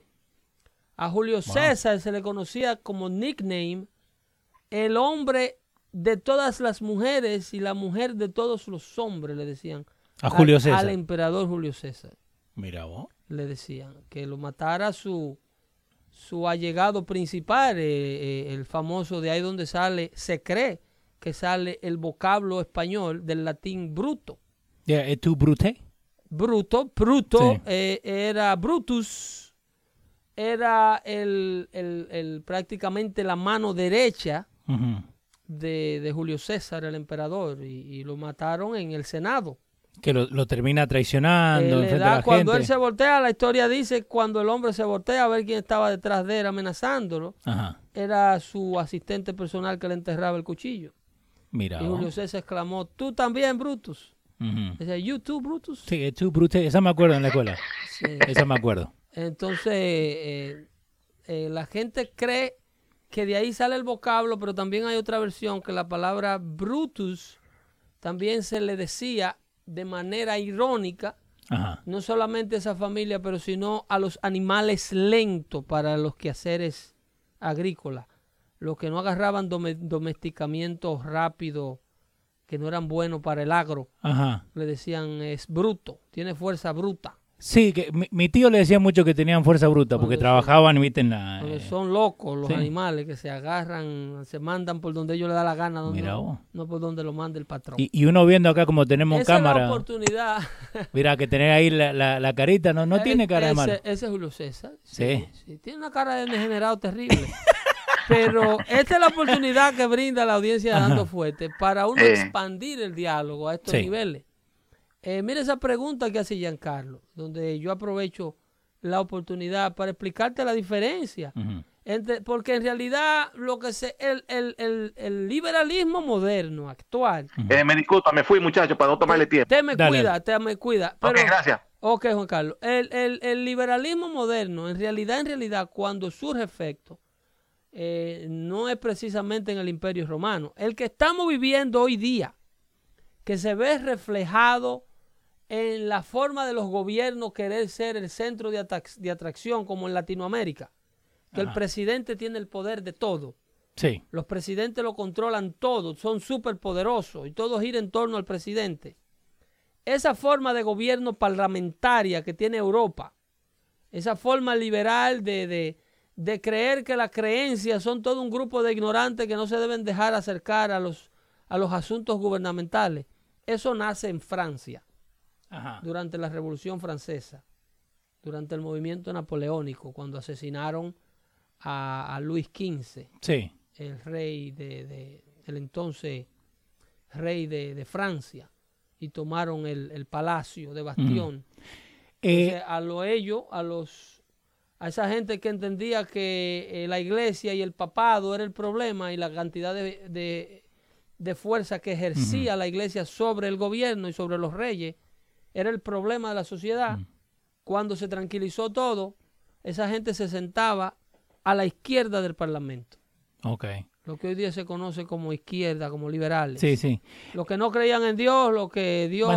A Julio César se le conocía como nickname el hombre de todas las mujeres y la mujer de todos los hombres, le decían. A Julio al- César. Al emperador Julio César, Mira vos. le decían. Que lo matara su, su allegado principal, eh, eh, el famoso de ahí donde sale, se cree que sale el vocablo español del latín bruto. Yeah, ¿Es tu brute? Bruto, Bruto Sí. eh, era Brutus, era el, el- el- prácticamente la mano derecha de, de Julio César, el emperador, y, y lo mataron en el Senado. Que lo, lo termina traicionando Eh, da- la cuando gente. él se voltea, la historia dice cuando el hombre se voltea a ver quién estaba detrás de él amenazándolo, Ajá. era su asistente personal que le enterraba el cuchillo. Mira. Y Julio César exclamó, tú también, Brutus. You too, Brutus. Sí, tú, Brute, esa me acuerdo en la escuela. Sí. Esa me acuerdo. Entonces, eh, eh, la gente cree que de ahí sale el vocablo, pero también hay otra versión que la palabra Brutus también se le decía de manera irónica, Ajá. no solamente a esa familia, pero sino a los animales lentos para los quehaceres agrícolas, los que no agarraban dome- domesticamiento rápido, que no eran buenos para el agro, Ajá. le decían es bruto, tiene fuerza bruta. Sí, que mi, mi tío le decía mucho que tenían fuerza bruta porque trabajaban, viste, en la... Eh, son locos los sí. animales que se agarran, se mandan por donde ellos les da la gana, donde Mira no, por donde lo mande el patrón. y, y uno viendo acá como tenemos Esa es la cámara, oportunidad. mira que tener ahí la, la, la carita, no, no tiene cara de malo. Ese es Julio César. Sí. sí, Tiene una cara de degenerado terrible. Pero esta es la oportunidad que brinda la audiencia de Dando Fuerte para uno Eh. expandir el diálogo a estos Sí. niveles. Eh, mire esa pregunta que hace Giancarlo, donde yo aprovecho la oportunidad para explicarte la diferencia. Entre- porque en realidad lo que se el, el, el, el liberalismo moderno actual Eh, me disculpa, me fui, muchacho, para no tomarle tiempo. te me Dale. cuida te me cuida Ok, pero, gracias. ok Juan Carlos el, el, el liberalismo moderno en realidad en realidad cuando surge efecto eh, no es precisamente en el imperio romano. El que estamos viviendo hoy día que se ve reflejado en la forma de los gobiernos querer ser el centro de, atrac- de atracción como en Latinoamérica que el presidente tiene el poder de todo. Sí, los presidentes lo controlan todo, son súper poderosos y todo gira en torno al presidente. Esa forma de gobierno parlamentaria que tiene Europa, esa forma liberal de, de, de creer que las creencias son todo un grupo de ignorantes que no se deben dejar acercar a los, a los asuntos gubernamentales, eso nace en Francia Ajá. durante la Revolución Francesa, durante el movimiento napoleónico, cuando asesinaron a, a Luis XV sí, el rey de, de- el entonces rey de, de Francia y tomaron el, el palacio de Bastión. Eh, Entonces, a lo ellos, a los a esa gente que entendía que eh, la iglesia y el papado era el problema y la cantidad de, de- de fuerza que ejercía la iglesia sobre el gobierno y sobre los reyes era el problema de la sociedad. Cuando se tranquilizó todo, esa gente se sentaba a la izquierda del parlamento. Lo que hoy día se conoce como izquierda, como liberales. Sí, sí. Los que no creían en Dios, los que Dios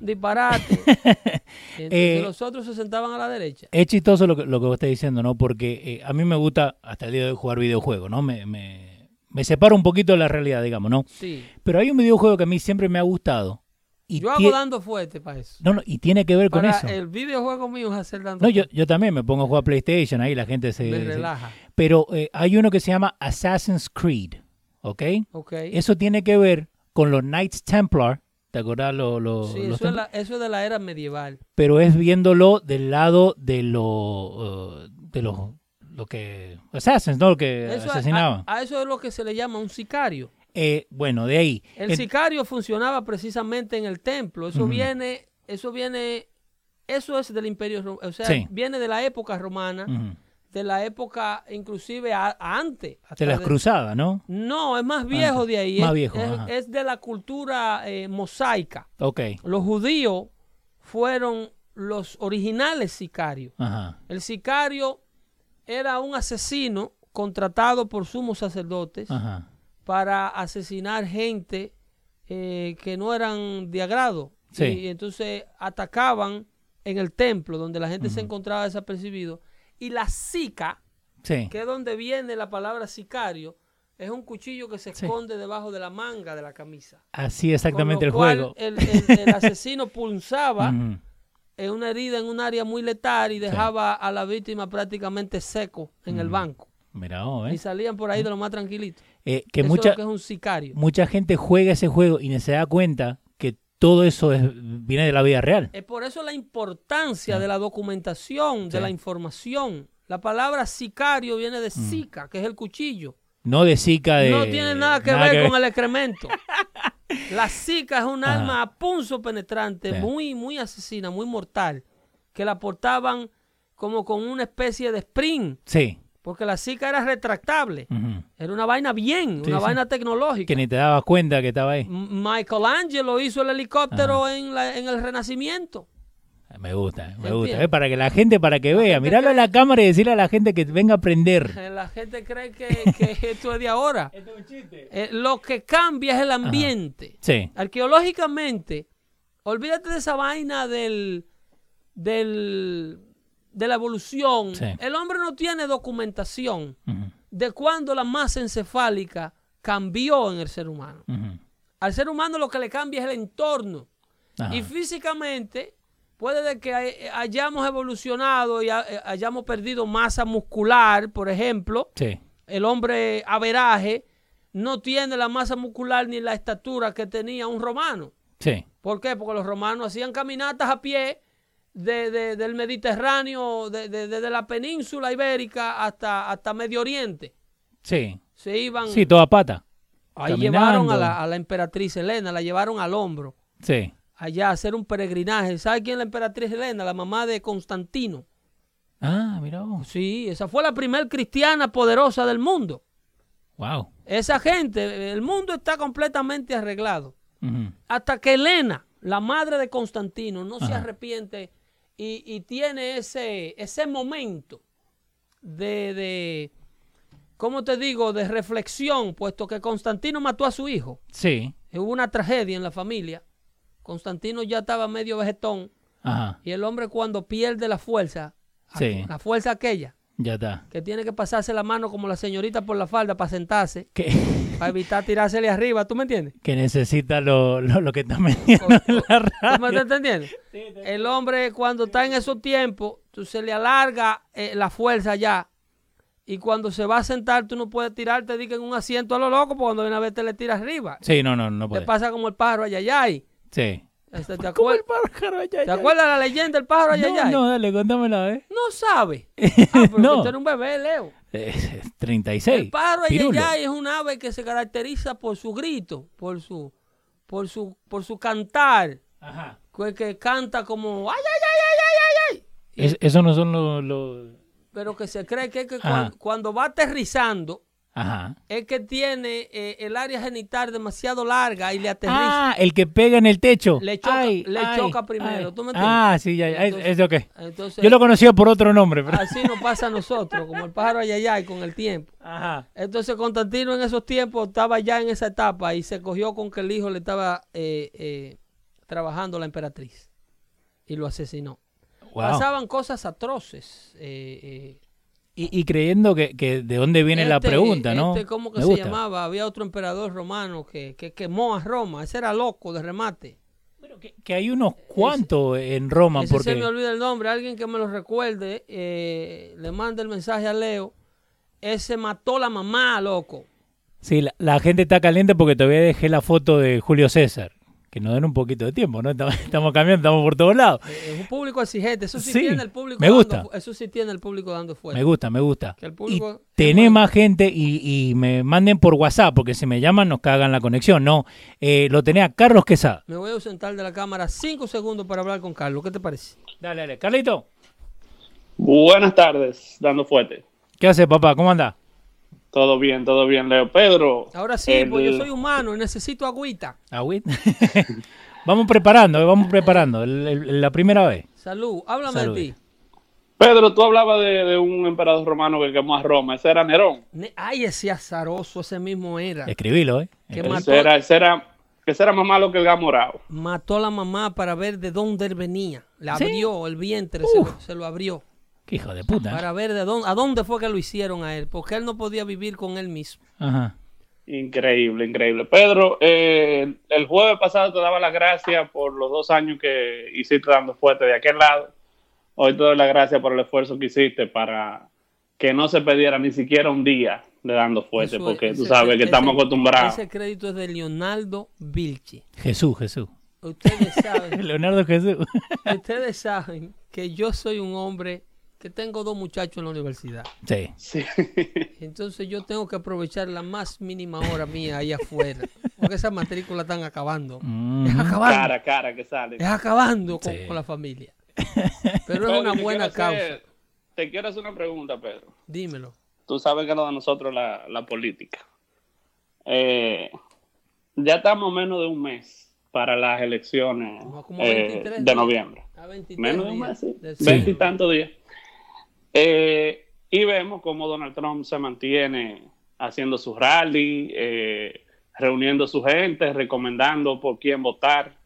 disparate. Eh, los otros se sentaban a la derecha. Es chistoso lo que, lo que vos estás diciendo, ¿no? Porque eh, a mí me gusta hasta el día de hoy jugar videojuegos, ¿no? Me, me, me separo un poquito de la realidad, digamos, ¿no? Sí. Pero hay un videojuego que a mí siempre me ha gustado. Y Yo hago dando fuerte para eso. no, no, y tiene que ver con eso. el videojuego mío es hacer dando No, yo, yo también me pongo a jugar PlayStation, ahí la gente se... Me se- relaja. Pero eh, hay uno que se llama Assassin's Creed, ¿ok? Ok. Eso tiene que ver con los Knights Templar, ¿te acordás? Lo- lo- sí, los eso es, la- eso es de la era medieval. Pero es viéndolo del lado de lo, eh, de los lo que Assassins, ¿no? Lo que Eso asesinaban. A, a eso es lo que se le llama un sicario. Eh, bueno, de ahí. El sicario funcionaba precisamente en el templo. Eso viene, eso viene, eso es del imperio, o sea, Sí. viene de la época romana, de la época inclusive a- antes. hasta de las de- cruzadas, ¿no? No, es más viejo Antes. de ahí. Más es, viejo, es de la cultura eh, mosaica. Ok. Los judíos fueron los originales sicarios. Ajá. El sicario era un asesino contratado por sumos sacerdotes Ajá. Para asesinar gente eh, que no eran de agrado. Sí. Y, entonces atacaban en el templo donde la gente se encontraba desapercibido. Y la sica, Sí. que es donde viene la palabra sicario, es un cuchillo que se Sí. esconde debajo de la manga de la camisa. Así exactamente Con el cual, juego. El, el- el asesino punzaba Ujú. en una herida en un área muy letal y dejaba a la víctima prácticamente seco en el banco. Mira, oh, Y ¿eh? salían por ahí de lo más tranquilito. Eh, que Eso es mucha, lo que es un sicario. mucha gente juega ese juego y no se da cuenta que todo eso es- viene de la vida real. Es por eso la importancia de la documentación, de Sí. la información. La palabra sicario viene de sica, que es el cuchillo. No de Zika de... no tiene nada que ver con el excremento. La Zika es un Ajá. arma a punzo penetrante, Sí. muy, muy asesina, muy mortal, que la portaban como con una especie de spring, Sí. Porque la Zika era retractable. Era una vaina bien, Sí, una sí. vaina tecnológica. Que ni te dabas cuenta que estaba ahí. M- Michelangelo hizo el helicóptero en, la- en el Renacimiento. Me gusta, me Entiendo. gusta. ¿eh? Para que la gente, para que vea. Mirarlo a cree- la cámara y decirle a la gente que venga a aprender. Eh, La gente cree que, que esto es de ahora. Eh, lo que cambia es el ambiente. Sí. Arqueológicamente, olvídate de esa vaina del, del, de la evolución. Sí. El hombre no tiene documentación de cuándo la masa encefálica cambió en el ser humano. Al ser humano lo que le cambia es el entorno. Ajá. Y físicamente puede de que hay- hayamos evolucionado y eh, hayamos perdido masa muscular, por ejemplo. Sí. El hombre averaje no tiene la masa muscular ni la estatura que tenía un romano. Sí. ¿Por qué? Porque los romanos hacían caminatas a pie de- de- del Mediterráneo, de- de- desde la península ibérica hasta, hasta Medio Oriente. Sí. Se iban, Sí, toda pata. ahí caminando. llevaron a la, a la emperatriz Helena, la llevaron al hombro, Sí. allá a hacer un peregrinaje. ¿Sabe quién es la emperatriz Helena? La mamá de Constantino. Ah, mira vos. Sí, esa fue la primer cristiana poderosa del mundo. Wow. Esa gente, el mundo está completamente arreglado. Hasta que Elena, la madre de Constantino, no se arrepiente y, y tiene ese, ese momento de, de, ¿cómo te digo?, de reflexión, puesto que Constantino mató a su hijo. Sí. Hubo una tragedia en la familia. Constantino ya estaba medio vegetón Ajá. y el hombre cuando pierde la fuerza, Sí. la fuerza aquella, Ya está. que tiene que pasarse la mano como la señorita por la falda para sentarse, Que, para evitar tirársele arriba, ¿tú me entiendes? que necesita lo, lo, lo que está metiendo en la ¿Tú me radio. estás entendiendo? El hombre cuando está en esos tiempos, tú se le alarga eh, la fuerza ya. Y cuando se va a sentar, tú no puedes tirarte di que en un asiento a lo loco, porque cuando una vez te le tiras arriba. Sí, no, no, no Te puede. pasa como el pájaro ayayay. Sí. Este, ¿te, ¿Cómo el pájaro? Ya, ¿Te acuerdas la leyenda del pájaro No, ayayay? no, dale, contámela, ¿eh? No sabe. Ah, pero No. eres un bebé, Leo. Eh, 36. El pájaro ayayay es un ave que se caracteriza por su grito, por su, por su, por su cantar, Ajá. que, que canta como ay, ay, ay, ay, ay, ay, ay. Es- Esos no son los... pero que se cree que, es que cuando, va aterrizando Ajá. es que tiene eh, el área genital demasiado larga y le aterriza. Ah, el que pega en el techo. Le choca- Ay, le ay, choca primero, ay. ¿tú me entiendes? Ah, sí, ya, ya. Entonces- es, es ok. Entonces, Yo lo conocía por otro nombre, pero... así nos pasa a nosotros, como el pájaro ayayay con el tiempo. Ajá. Entonces Constantino en esos tiempos estaba ya en esa etapa y se cogió con que el hijo le estaba eh, eh, trabajando la emperatriz y lo asesinó. Wow. Pasaban cosas atroces. Y, y creyendo que, que de dónde viene la Este- pregunta, ¿no? Este, ¿Cómo que Me se gusta. llamaba? Había otro emperador romano que, que quemó a Roma. Ese era loco de remate. Bueno, que, que hay unos cuantos en Roma, Ese porque... se me olvida el nombre. Alguien que me lo recuerde, eh, le manda el mensaje a Leo. Ese mató la mamá, loco. Sí, la, la gente está caliente porque todavía dejé la foto de Julio César. Que nos den un poquito de tiempo, ¿no? Estamos, cambiando, estamos por todos lados. Eh, Es un público exigente. Eso sí, Sí, tiene el público me dando gusta. eso sí tiene el público dando fuerza. Me gusta, me gusta. Que el Y público es tenés bueno. más gente y, y me manden por WhatsApp, porque si me llaman nos cagan la conexión. No, eh, lo tenés a Carlos Quesada. Me voy a ausentar de la cámara cinco segundos para hablar con Carlos. ¿Qué te parece? Dale, dale. Carlito, Buenas tardes, dando fuerte. ¿qué haces, papá? ¿Cómo andás? Todo bien, todo bien, Leo. Pedro. Ahora sí, el- pues yo soy humano y necesito agüita. Agüita. vamos preparando, eh, vamos preparando. El- el- la primera vez. Salud. Háblame Salud. de ti. Pedro, tú hablabas de, de un emperador romano que quemó a Roma. Ese era Nerón. Ne- Ay, ese azaroso, ese mismo era. Escribilo, ¿eh? Que mató, Ese era, ese, era, ese era más malo que el gamorado. mató a la mamá para ver de dónde él venía. Le ¿Sí? abrió el vientre, se lo, se lo abrió. Qué hijo de puta. ¿eh? Para ver de dónde, a dónde fue que lo hicieron a él. Porque él no podía vivir con él mismo. Ajá. Increíble, increíble. Pedro, eh, el jueves pasado te daba las gracias por los dos años que hiciste dando fuerte de aquel lado. Hoy te doy las gracias por el esfuerzo que hiciste para que no se perdiera ni siquiera un día de dando fuerte, Eso- porque tú ese- sabes que ese- estamos acostumbrados. Ese crédito es de Leonardo Vilchi. Jesús, Jesús. Ustedes saben, Leonardo Jesús. ustedes saben que yo soy un hombre que tengo dos muchachos en la universidad. sí. Sí. Entonces yo tengo que aprovechar la más mínima hora mía ahí afuera. Porque esas matrículas están acabando. Mm. Es acabando. Cara cara que sale. Es acabando con, Sí. con la familia. Pero es una buena hacer- causa. Te quiero hacer una pregunta, Pedro. Dímelo. Tú sabes que lo de nosotros la, la política. Eh, ya estamos menos de un mes para las elecciones Como- como eh, 23 de noviembre. A 23 Menos de un días mes, sí. Veinte y tantos días. Eh, y vemos cómo Donald Trump se mantiene haciendo sus rally, eh, reuniendo su gente, recomendando por quién votar.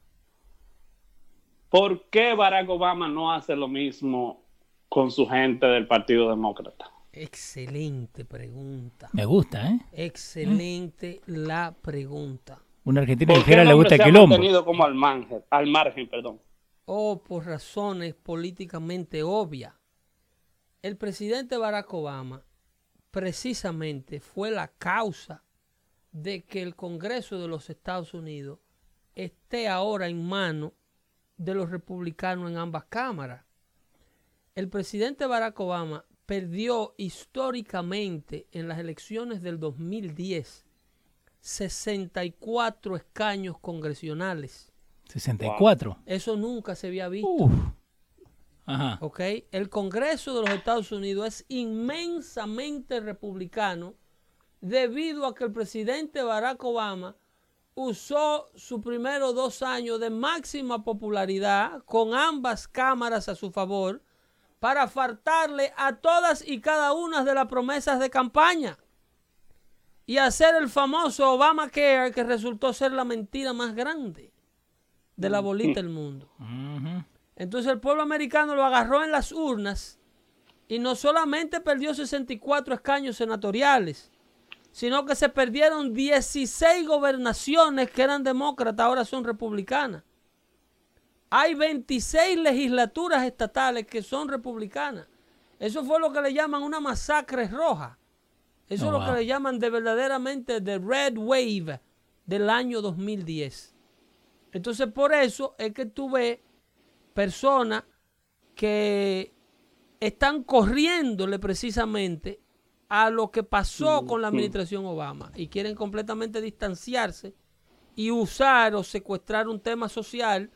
¿Por qué Barack Obama no hace lo mismo con su gente del Partido Demócrata? Excelente pregunta. Me gusta, ¿eh? Excelente la pregunta. Un argentino ¿Por qué dijera el le hombre gusta el ha quilombo. mantenido como al margen, al margen, perdón. O por razones políticamente obvias. El presidente Barack Obama precisamente fue la causa de que el Congreso de los Estados Unidos esté ahora en manos de los republicanos en ambas cámaras. El presidente Barack Obama perdió históricamente en las elecciones del 2010 64 escaños congresionales. 64. Eso nunca se había visto. Uf. Ajá. ¿ok? El Congreso de los Estados Unidos es inmensamente republicano debido a que el presidente Barack Obama usó sus primeros dos años de máxima popularidad con ambas cámaras a su favor para faltarle a todas y cada una de las promesas de campaña y hacer el famoso Obamacare que resultó ser la mentira más grande de la bolita del mundo. Entonces el pueblo americano lo agarró en las urnas y no solamente perdió 64 escaños senatoriales, sino que se perdieron 16 gobernaciones que eran demócratas, ahora son republicanas. Hay 26 legislaturas estatales que son republicanas. Eso fue lo que le llaman una masacre roja. Eso Oh, es lo wow. que le llaman de verdaderamente The Red Wave del año 2010. Entonces por eso es que tú ves personas que están corriéndole precisamente a lo que pasó con la administración Obama y quieren completamente distanciarse y usar o secuestrar un tema social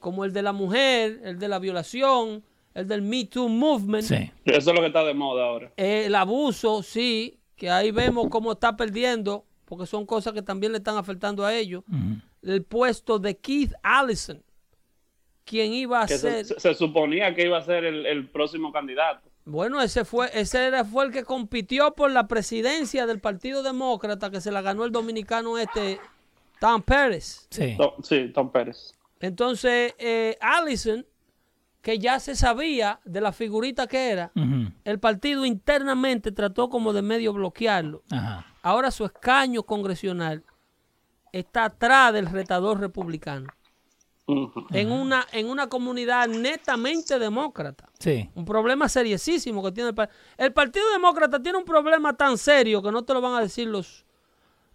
como el de la mujer, el de la violación, el del Me Too Movement, Sí. Eso es lo que está de moda ahora. eh, el abuso, sí, que ahí vemos cómo está perdiendo, porque son cosas que también le están afectando a ellos, Ujú. el puesto de Keith Allison, quien iba a Que ser... se, se suponía que iba a ser el, el próximo candidato. Bueno, ese fue, ese era, fue el que compitió por la presidencia del Partido Demócrata, que se la ganó el dominicano este, Tom Pérez. Sí. Tom- sí, Tom Pérez. Entonces, eh, Allison, que ya se sabía de la figurita que era, el partido internamente trató como de medio bloquearlo. Ajá. Ahora su escaño congresional está atrás del retador republicano, En una, en una comunidad netamente demócrata. Sí. Un problema seriosísimo que tiene el, pa- el Partido Demócrata tiene un problema tan serio que no te lo van a decir los,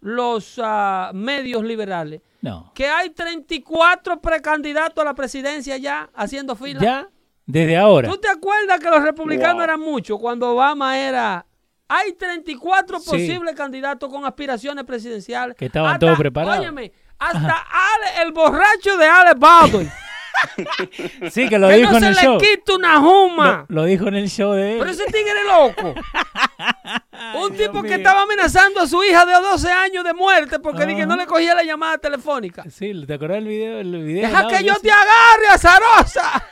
los ah, medios liberales. No. Que hay 34 precandidatos a la presidencia ya haciendo fila. Ya, desde ahora. ¿Tú te acuerdas que los republicanos Wow. eran muchos cuando Obama era... Hay 34 Sí. posibles candidatos con aspiraciones presidenciales. Que estaban todos preparados. Óyeme, hasta Ale- el borracho de Alex Baldwin. Sí, que lo que dijo no en se el le show. quita una juma. Lo, lo dijo en el show de él. Pero ese tigre loco. Un Dios tipo que estaba amenazando a su hija de 12 años de muerte porque dije, Ajá. no le cogía la llamada telefónica. Sí, ¿te acuerdas del video? El video Deja que yo ese? te agarre, azarosa.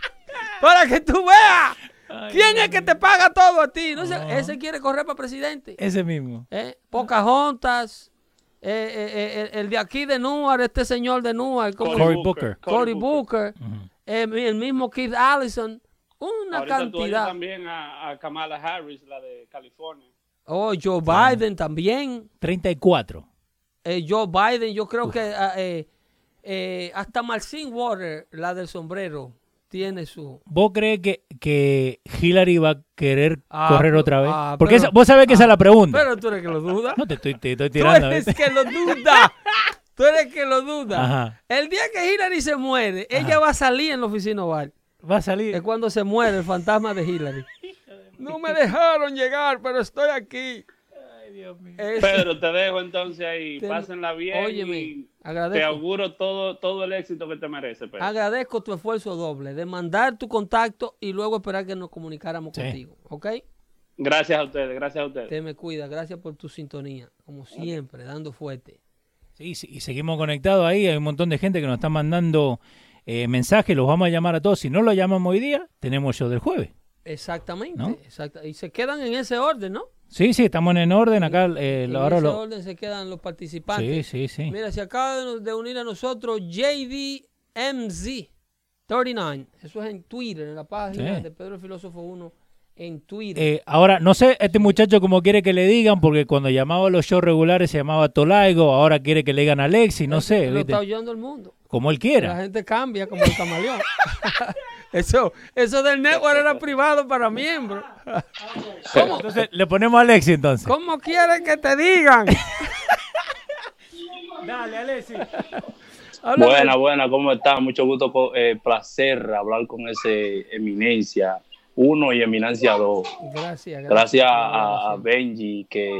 Para que tú veas Ay, quién es que te paga todo a ti. No ese quiere correr para presidente. Ese mismo. ¿Eh? Pocahontas. Eh, eh, eh, el, el de aquí de Newark, este señor de Newark. ¿cómo Cory Booker. Cory Booker. Eh, el mismo Keith Allison. Una Ahorita tú oyes cantidad. también a, a Kamala Harris, la de California. Oh, Joe Biden también. 34. Eh, Joe Biden, yo creo que ah, eh, eh, hasta Marcin Water, la del sombrero, tiene su... ¿Vos crees que, que Hillary va a querer Ah, correr otra vez? ah, Porque pero- esa- vos sabés que esa es la pregunta. Pero tú eres que lo duda. no te estoy, te estoy tú tirando. eres ¿viste? que lo duda. Tú eres que lo duda. Ajá. El día que Hillary se muere, ella va a salir en la oficina oval. Va a salir. Es cuando se muere el fantasma de Hillary. No me dejaron llegar, pero estoy aquí. Es- Pedro, te dejo entonces ahí. Te- Pásenla bien. Óyeme, y te auguro todo, todo el éxito que te merece, Pedro. Agradezco tu esfuerzo doble de mandar tu contacto y luego esperar que nos comunicáramos Sí. contigo. ¿Ok? Gracias a ustedes, gracias a ustedes. Te me cuida. Gracias por tu sintonía. Como siempre, dando fuerte. Sí, sí, y seguimos conectados ahí. Hay un montón de gente que nos está mandando eh, mensajes. Los vamos a llamar a todos. Si no lo llamamos hoy día, tenemos show del jueves. Exactamente. ¿No? exacta- Y se quedan en ese orden, ¿no? Sí, sí, estamos en orden acá. eh, en lo- ahora ese lo- orden se quedan los Sí, participantes. sí, sí. Mira, se acaba de, unir a nosotros JDMZ39. Eso es en Twitter, en la página Sí. de Pedro el Filósofo 1 en Twitter. Eh, ahora, no sé, este muchacho como quiere que le digan, porque cuando llamaba a los shows regulares se llamaba Tolaigo, ahora quiere que le digan Alexi, no sé, Lo ¿viste? está oyendo el mundo. como él La quiera. gente cambia como el camaleón. eso, eso del network era privado para miembros. ¿Cómo, Entonces, le ponemos a Alexi entonces. ¿Cómo quieren que te digan? Dale, Alexi. Buena, buena, ¿cómo está? Mucho gusto, eh, placer hablar con ese Eminencia 1 y Eminencia 2. Gracias, Gracias a, a gracias. Benji que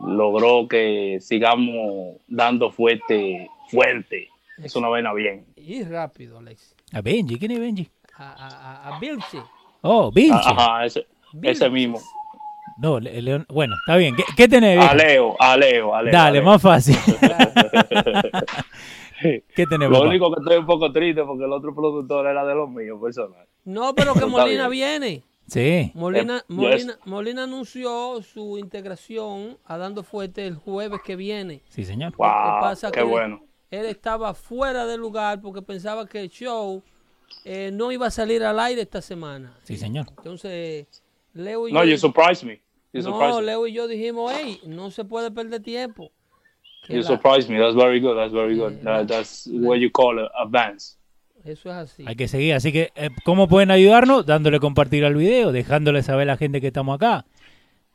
logró que sigamos dando fuerte, fuerte. Es una vaina bien. Y rápido, Alex. A Benji, ¿quién es Benji? A, a, a, a Vilche. Oh, Vinci. Ajá, ese, ese mismo. No, bueno, está bien. ¿Qué, qué tenés, viejo? A Leo, a Leo, a Leo. Dale, a Leo. más fácil. ¿Qué tenés, Lo papá? único que estoy un poco triste porque el otro productor era de los míos personal. No, pero que Molina viene. Sí. Molina, Eh, Molina, Molina anunció su integración a Dando Fuerte el jueves que viene. Sí, señor. Que Wow, pasa qué que bueno. Él estaba fuera de lugar porque pensaba que el show eh, no iba a salir al aire esta semana. Sí, señor. Entonces, Leo y No, yo, you surprised me. You surprised no, me. Leo y yo dijimos, hey, no se puede perder tiempo. Que You la- surprised me. That's very good. That's very good. That- that's what you call advance. eso es así. Hay que seguir. Así que, eh, ¿cómo pueden ayudarnos? Dándole compartir al video, dejándole saber a la gente que estamos acá,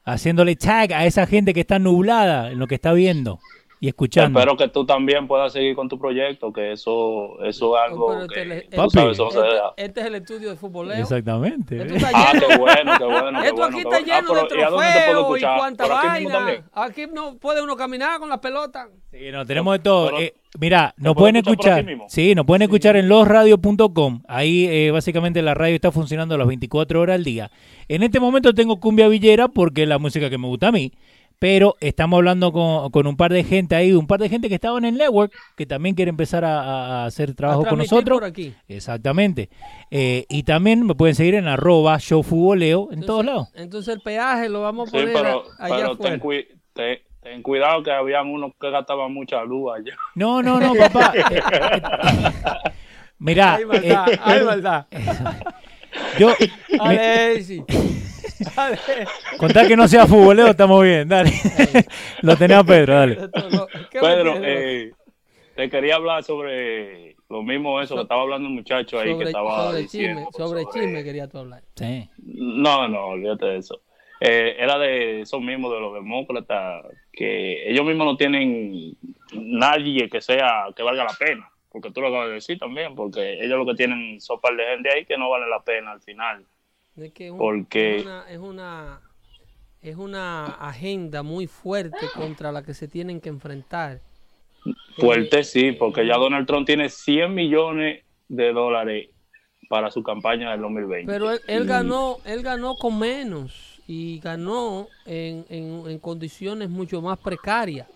haciéndole tag a esa gente que está nublada en lo que está viendo y escuchando. Espero que tú también puedas seguir con tu proyecto, que eso, eso es algo este que tú sabes, eso este, este es el estudio de futboleo. Exactamente. Ah, qué bueno, qué bueno, qué Esto bueno. aquí está bueno. Ah, lleno de pero, ¿y a dónde te puedo trofeos y cuánta ¿Por aquí no puede uno caminar con la pelota. Sí, no, tenemos de todo. pero- Eh, mira, nos pueden escuchar escuchar. Sí, nos pueden escuchar en losradio.com. Ahí eh, básicamente la radio está funcionando las 24 horas al día. En este momento tengo cumbia villera porque es la música que me gusta a mí. Pero estamos hablando con, con un par de gente ahí, un par de gente que estaba en el network, que también quiere empezar a, hacer trabajo A con nosotros. por aquí. Exactamente. Eh, y también me pueden seguir en arroba en todos lados. Entonces el peaje lo vamos a Sí, poner pero, a- allá pero afuera. ten, cui- te- ten cuidado que habían unos que gastaban mucha luz allá. No, no, no, papá. Eh, eh, Mira, Hay maldad, eh, hay maldad. Yo, me- Alexi. Ale- Contar que no sea futbolero, estamos bien, dale. Lo tenés a Pedro, dale. ¿Qué me Pedro, eh, te quería hablar sobre lo mismo eso que estaba hablando el muchacho ahí que sobre, estaba sobre diciendo. chisme, sobre chisme quería tú hablar. Sí. No, no, olvídate de eso. Eh, era de esos mismos, de los demócratas, que ellos mismos no tienen nadie que sea, que valga la pena. Porque tú lo acabas de decir también, porque ellos lo que tienen son par de gente ahí que no vale la pena al final. Es que es, un- Porque- es una, es una es una agenda muy fuerte contra la que se tienen que enfrentar. Fuerte Eh, sí, porque ya Donald Trump tiene 100 millones de dólares para su campaña del 2020. Pero él, él Y- ganó, él ganó con menos y ganó en, en- en condiciones mucho más precarias.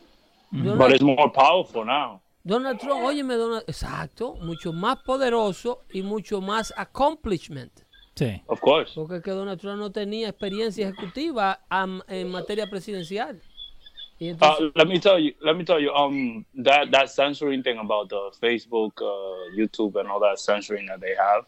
But Donald, it's more powerful now. Donald Trump, óyeme, Donald, exacto, mucho más poderoso y mucho más accomplishment. Sí. Of course. Porque es que Donald Trump no tenía experiencia ejecutiva en materia presidencial. Y Uh, entonces, let me tell you. Let me tell you. Um, that that censoring thing about the Facebook, uh, YouTube, and all that censoring that they have.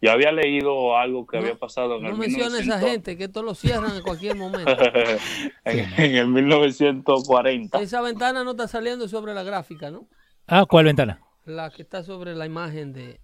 Yo había leído algo que No- había pasado en no el menciona a esa 1900 gente, que esto lo cierran en cualquier momento. en, en el 1940. Esa ventana no está saliendo sobre la gráfica, ¿no? Ah, ¿cuál ventana? La que está sobre la imagen de,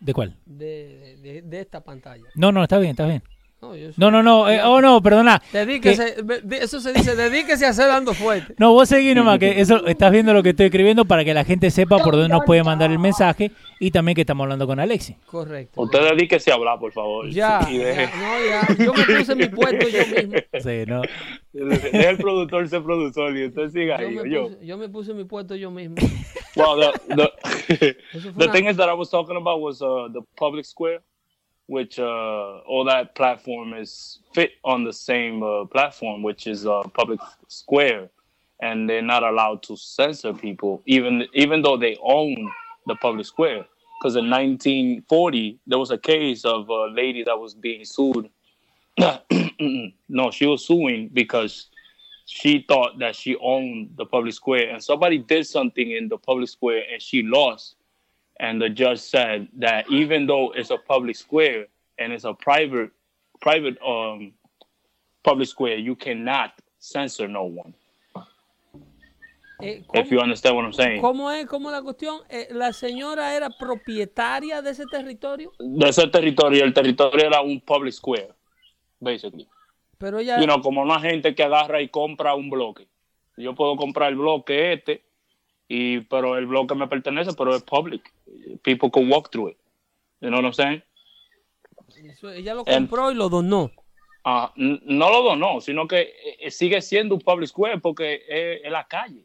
¿De cuál? de, de- de esta pantalla. No, no, está bien, está bien. No, yo soy- No, no, no. eh, oh, no, perdona. Dedíquese, eso se dice, dedíquese a hacer dando fuerte. No, vos seguí nomás, que eso estás viendo lo que estoy escribiendo para que la gente sepa por dónde nos puede mandar el mensaje y también que estamos hablando con Alexi. Correcto. Usted dedíquese a hablar, por favor. Ya, Y ya, deje, no, ya. Yo me puse en mi puesto yo mismo. Sí, ¿no? deje el productor ser productor y usted siga Yo ahí. me, Yo. me puse en mi puesto yo mismo. Well, the, the, thing is that I was talking about was uh, the public square, which uh, all that platform is fit on the same uh, platform, which is uh, public square, and they're not allowed to censor people, even even though they own the public square. Because in 1940, there was a case of a lady that was being sued. no, she was suing because she thought that she owned the public square and somebody did something in the public square and she lost and the judge said that even though it's a public square and it's a private private um public square you cannot censor no one Eh, if you understand what i'm saying ¿Cómo es? ¿Cómo la cuestión? Eh, ¿La señora era propietaria de ese territorio? de ese territorio el territorio era un public square basically Pero ella... you know, como una gente que agarra y compra un bloque yo puedo comprar el bloque este y pero el bloque me pertenece pero es public people can walk through it you know what i'm saying eso- ella lo compró y lo donó. Ah, n- no lo donó, sino que eh, sigue siendo un public square porque es, es la calle.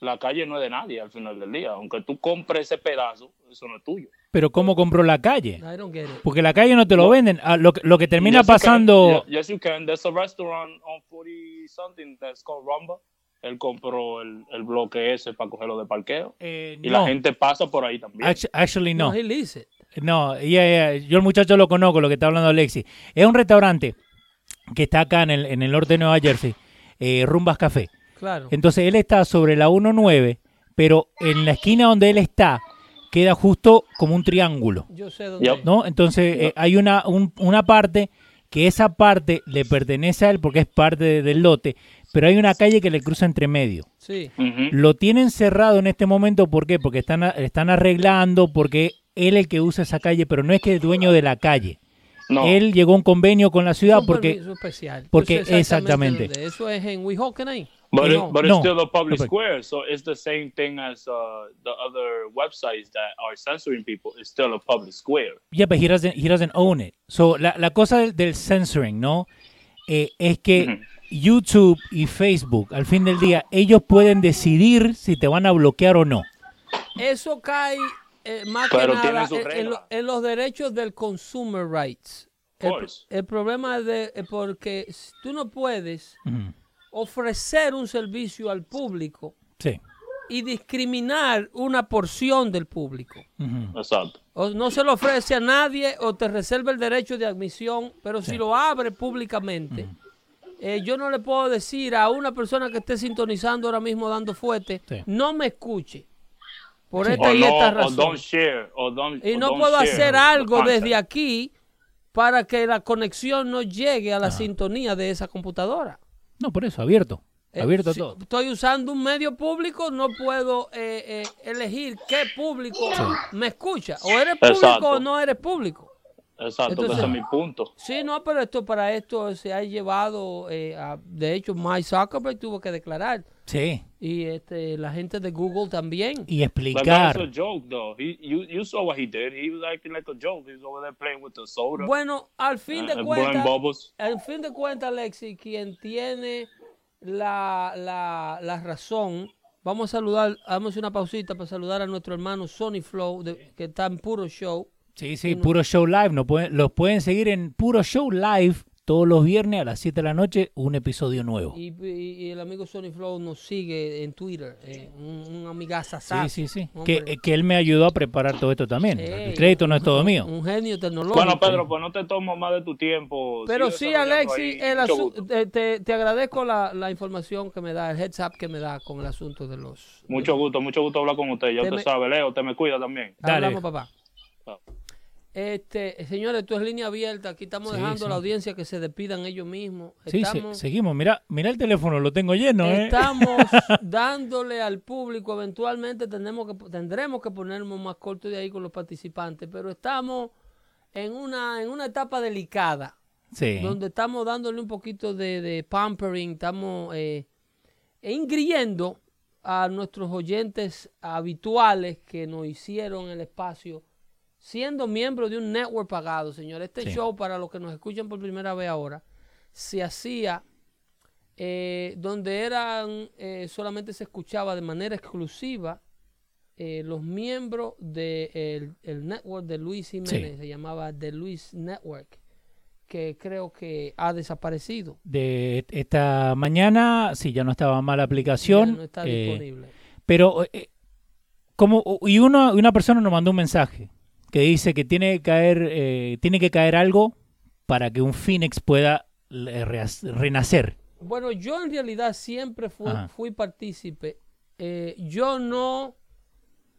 La calle no es de nadie al final del día. Aunque tú compres ese pedazo, eso no es tuyo. Pero ¿cómo compró la calle? I don't get it. Porque la calle no te lo venden. Ah, lo, que- lo que termina Yes, you can. pasando... Ye- Yes, you can. There's a restaurant on 40 something that's called Rumba. Él compró el, el bloque ese para cogerlo de parqueo. Eh, Y no. la gente pasa por ahí también. Actu- Actually, no. No, he leased it. No, ya, ya, yo el muchacho lo conozco, lo que está hablando Alexi. Es un restaurante que está acá en el, en el norte de Nueva Jersey, eh, Rumbas Café. Claro. Entonces él está sobre la 19, pero en la esquina donde él está queda justo como un triángulo, Yo sé dónde Yep. ¿no? Entonces eh, hay una, un- una parte que esa parte le pertenece a él porque es parte de- del lote, pero hay una calle que le cruza entre medio. Sí. Lo tienen cerrado en este momento, ¿por qué? Porque están, a- están arreglando, porque él es el que usa esa calle, pero no es que es dueño de la calle. No. Él llegó a un convenio con la ciudad Un porque... especial. Porque exactamente. dónde. Eso es en Weehawken ahí. But, No. it, but No. it's still a public No, square, so it's the same thing as uh, the other websites that are censoring people. It's still a public square. Yeah, but he doesn't, he doesn't own it. So, la, la cosa del, del censoring, ¿no? Eh, es que. YouTube y Facebook, al fin del día, ellos pueden decidir si te van a bloquear o no. Eso cae eh, más Pero que nada su en, en regla. lo- en los derechos del consumer rights. El, problema es de, es porque tú no puedes Ujú. ofrecer un servicio al público Sí. y discriminar una porción del público. Ujú. Exacto. O no se lo ofrece a nadie o te reserva el derecho de admisión, pero si lo abre públicamente, eh, yo no le puedo decir a una persona que esté sintonizando ahora mismo dando fuerte, Sí. no me escuche por Sí. esta O y no, esta razón. don't share, o don't, Y no don't puedo share hacer the algo desde aquí para que la conexión no llegue a la sintonía de esa computadora. No, por eso, abierto. Eh, Abierto a si todo. Estoy usando un medio público, no puedo eh, eh, elegir qué público me escucha. O eres público Exacto. o no eres público. Exacto, Entonces- ese es mi punto. Sí, no, pero esto para esto se ha llevado, eh, a- de hecho, Mike Zuckerberg tuvo que declarar Sí. y este, la gente de Google también. Y explicar. that's a joke, though. He, you, you saw what he did. He was acting like a joke. He was over there playing with the soda, Bueno, al fin de uh, cuentas, al fin de cuentas, Alexi, quien tiene la, la, la razón, vamos a saludar, vamos a hacer una pausita para saludar a nuestro hermano Sony Flow, de- que está en puro show. Sí, sí, Puro Show Live. No pueden, los pueden seguir en Puro Show Live todos los viernes a las 7 de la noche, un episodio nuevo. Y, y- y el amigo Sony Flow nos sigue en Twitter, eh, un, un amigaza Sí, sí, sí. Que, que él me ayudó a preparar todo esto también. Ey, El crédito no es todo mío. Un genio tecnológico. Bueno, Pedro, pues no te tomo más de tu tiempo. Pero sí, Alexi, te- te agradezco la, la información que me da, el heads up que me da con el asunto de los... Mucho gusto, mucho gusto hablar con usted. Ya Te usted me- sabe, Leo, te me cuida también. Dale. Hablamos, papá. Este, señores, esto es línea abierta. Aquí estamos Sí, dejando a la audiencia que se despidan ellos mismos. Sí, se- Estamos, seguimos. Mira, mira el teléfono, lo tengo lleno, ¿eh? estamos dándole al público. Eventualmente tendremos que, tendremos que ponernos más cortos de ahí con los participantes, pero estamos en una, en una etapa delicada Sí. donde estamos dándole un poquito de, de pampering, estamos eh, ingriendo a nuestros oyentes habituales que nos hicieron el espacio, siendo miembros de un network pagado, señor. Este Sí. show, para los que nos escuchan por primera vez ahora, se hacía eh, donde eran eh, solamente se escuchaba de manera exclusiva eh, los miembros del el network de Luis Jiménez, Sí. se llamaba The Luis Network, que creo que ha desaparecido. De esta mañana, sí, ya no estaba mal la Ya aplicación. no está eh, disponible. Pero, eh, como, y uno, una persona nos mandó un mensaje que dice que tiene que caer, eh, tiene que caer algo para que un Phoenix pueda eh, renacer. Bueno, yo en realidad siempre fui, partícipe. Eh, yo no,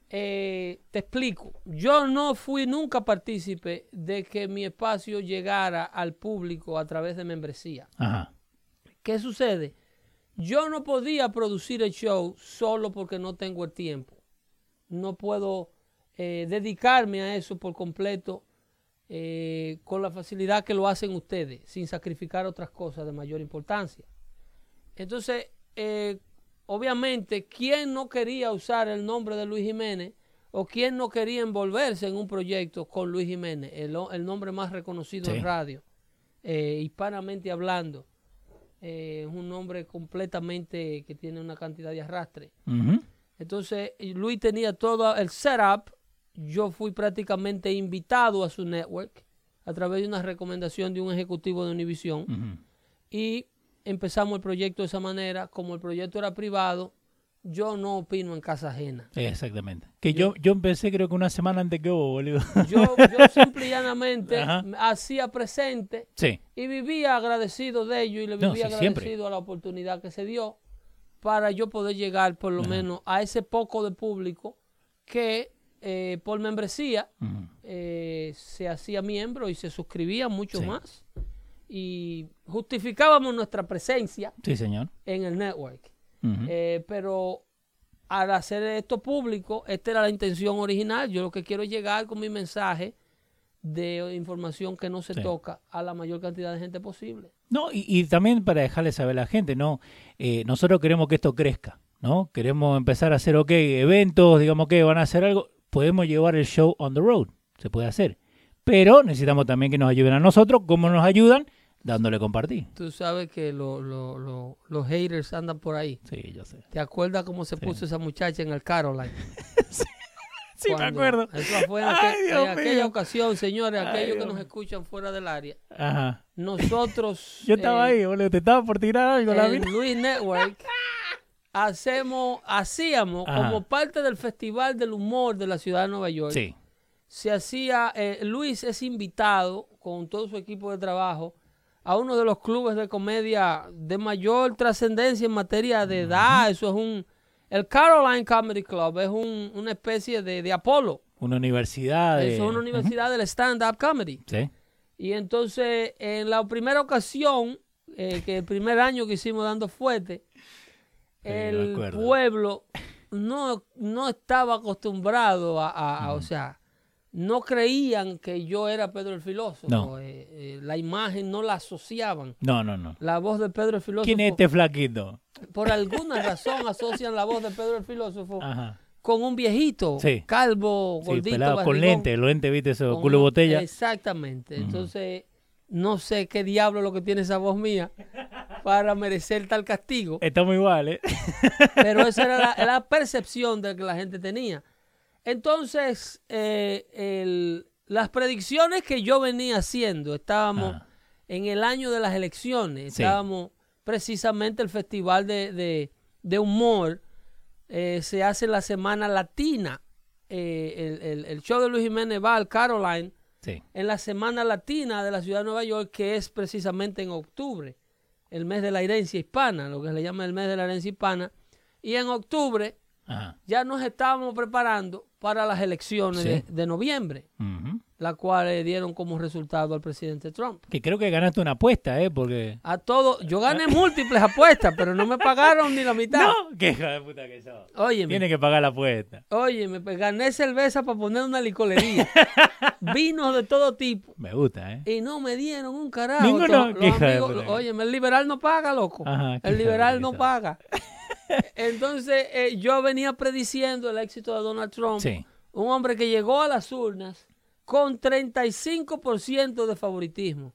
eh, te explico, yo no fui nunca partícipe de que mi espacio llegara al público a través de membresía. Ajá. ¿Qué sucede? Yo no podía producir el show solo porque no tengo el tiempo. No puedo eh, dedicarme a eso por completo eh, con la facilidad que lo hacen ustedes, sin sacrificar otras cosas de mayor importancia. Entonces, eh, obviamente, ¿quién no quería usar el nombre de Luis Jiménez o quién no quería envolverse en un proyecto con Luis Jiménez, el, nombre más reconocido Sí. en radio, hispanamente hablando? Es un nombre completamente que tiene una cantidad de arrastre. Entonces, Luis tenía todo el setup. Yo fui prácticamente invitado a su network a través de una recomendación de un ejecutivo de Univision. Y empezamos el proyecto de esa manera. Como el proyecto era privado, yo no opino en casa ajena. Exactamente. Que yo, yo empecé creo que una semana antes que vos, boludo. Yo, yo simple y llanamente hacía presente Sí. y vivía agradecido de ello y le No, vivía sí, agradecido siempre. a la oportunidad que se dio para yo poder llegar por lo Ajá. menos a ese poco de público que eh, por membresía eh, se hacía miembro y se suscribía mucho Sí. más y justificábamos nuestra presencia Sí, señor. en el network. Eh, pero al hacer esto público, esta era la intención original. Yo lo que quiero es llegar con mi mensaje de información que no se Sí. toca a la mayor cantidad de gente posible. No, y, y también para dejarle saber a la gente, ¿no? Eh, nosotros queremos que esto crezca, ¿no? Queremos empezar a hacer, ok, eventos, digamos que van a hacer algo. Podemos llevar el show on the road, se puede hacer. Pero necesitamos también que nos ayuden a nosotros. ¿Cómo nos ayudan? Dándole compartir. Tú sabes que lo- lo- lo- los haters andan por ahí. Sí, yo sé. ¿Te acuerdas cómo se Sí. puso esa muchacha en el Caroline? Sí, me Cuando- acuerdo. Eso fue en, Ay, aquella ocasión, señores, Ay, aquellos que nos escuchan fuera del área. Ajá. Nosotros, Yo estaba eh, ahí, boludo. Te estaba por tirar algo, la mina. Luis Network hacemos, hacíamos Ajá. como parte del Festival del Humor de la ciudad de Nueva York. Sí. Se hacía, eh, Luis es invitado con todo su equipo de trabajo a uno de los clubes de comedia de mayor trascendencia en materia de edad. Eso es un, el Caroline Comedy Club es un- una especie de, de Apolo. Una universidad. de- Eso es una universidad del stand-up comedy. Sí. Y entonces, en la primera ocasión, eh, que el primer año que hicimos dando fuerte, el pueblo no, no estaba acostumbrado a, a- a- o sea, no creían que yo era Pedro el filósofo. No. Eh, eh, la imagen no la asociaban. No, no, no. La voz de Pedro el filósofo, ¿Quién es este flaquito? por alguna razón asocian la voz de Pedro el filósofo Ajá. con un viejito, Sí. calvo, Sí, gordito, con lentes, los lentes, viste, eso, culo botella. Exactamente. Entonces, no sé qué diablo lo que tiene esa voz mía para merecer tal castigo. Estamos iguales. Pero esa era la, la percepción de que la gente tenía. Entonces, eh, el- las predicciones que yo venía haciendo, estábamos en el año de las elecciones, Sí. estábamos precisamente el festival de, de- de humor, eh, se hace la semana latina. Eh, el, el- el show de Luis Jiménez va al Caroline En la Semana Latina de la Ciudad de Nueva York, que es precisamente en octubre, el mes de la herencia hispana, lo que se le llama el mes de la herencia hispana. Y en octubre Ajá. ya nos estábamos preparando para las elecciones Sí. de, de noviembre. Ujú. la cual le dieron como resultado al presidente Trump. Que creo que ganaste una apuesta, ¿eh? Porque... A todo, yo gané múltiples apuestas, pero no me pagaron ni la mitad. No, qué hija de puta que sos. Óyeme, Tiene que pagar la apuesta. óyeme, pues, gané cerveza para poner una licorería. Vinos de todo tipo. Me gusta, ¿eh? Y no me dieron un carajo. Ninguno, óyeme, el liberal no paga, loco. Ajá, el liberal no paga. Entonces, eh, yo venía prediciendo el éxito de Donald Trump. Sí. Un hombre que llegó a las urnas con 35% de favoritismo.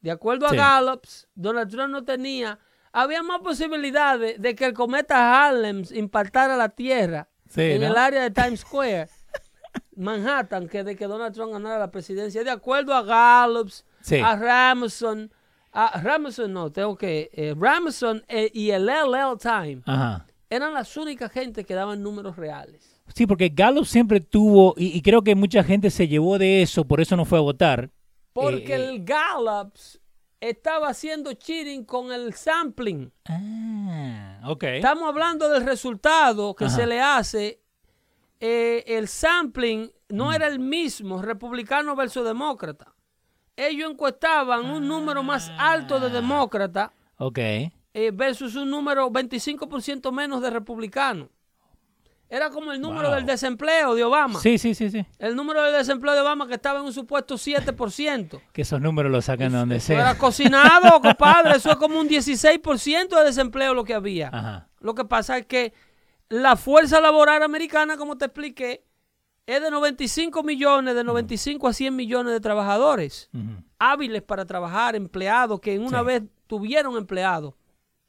De acuerdo a Sí. Gallups, Donald Trump no tenía. Había más posibilidades de que el cometa Harlem impactara la Tierra Sí, en ¿no? el área de Times Square, Manhattan, que de que Donald Trump ganara la presidencia. De acuerdo a Gallups, Sí. a Ramson, a Ramson no, tengo que. eh, Ramson eh, y el LL Time Ajá. eran las únicas gente que daban números reales. Sí, porque Gallup siempre tuvo, y, y creo que mucha gente se llevó de eso, por eso no fue a votar. Porque Eh, el Gallups estaba haciendo cheating con el sampling. Ah, ok. Estamos hablando del resultado que Ajá. se le hace. el sampling no Mm. era el mismo, republicano versus demócrata. Ellos encuestaban un número más alto Ah. de demócrata Ok. eh, versus un número 25% menos de republicano. Era como el número Wow. del desempleo de Obama. Sí, sí, sí, sí. El número del desempleo de Obama que estaba en un supuesto 7%. Que esos números los sacan de donde Eso era sea. cocinado, compadre. Eso es como un 16% de desempleo lo que había. Ajá. Lo que pasa es que la fuerza laboral americana, como te expliqué, es de 95 millones, de 95 a 100 millones de trabajadores hábiles para trabajar, empleados que en una Sí. vez tuvieron empleados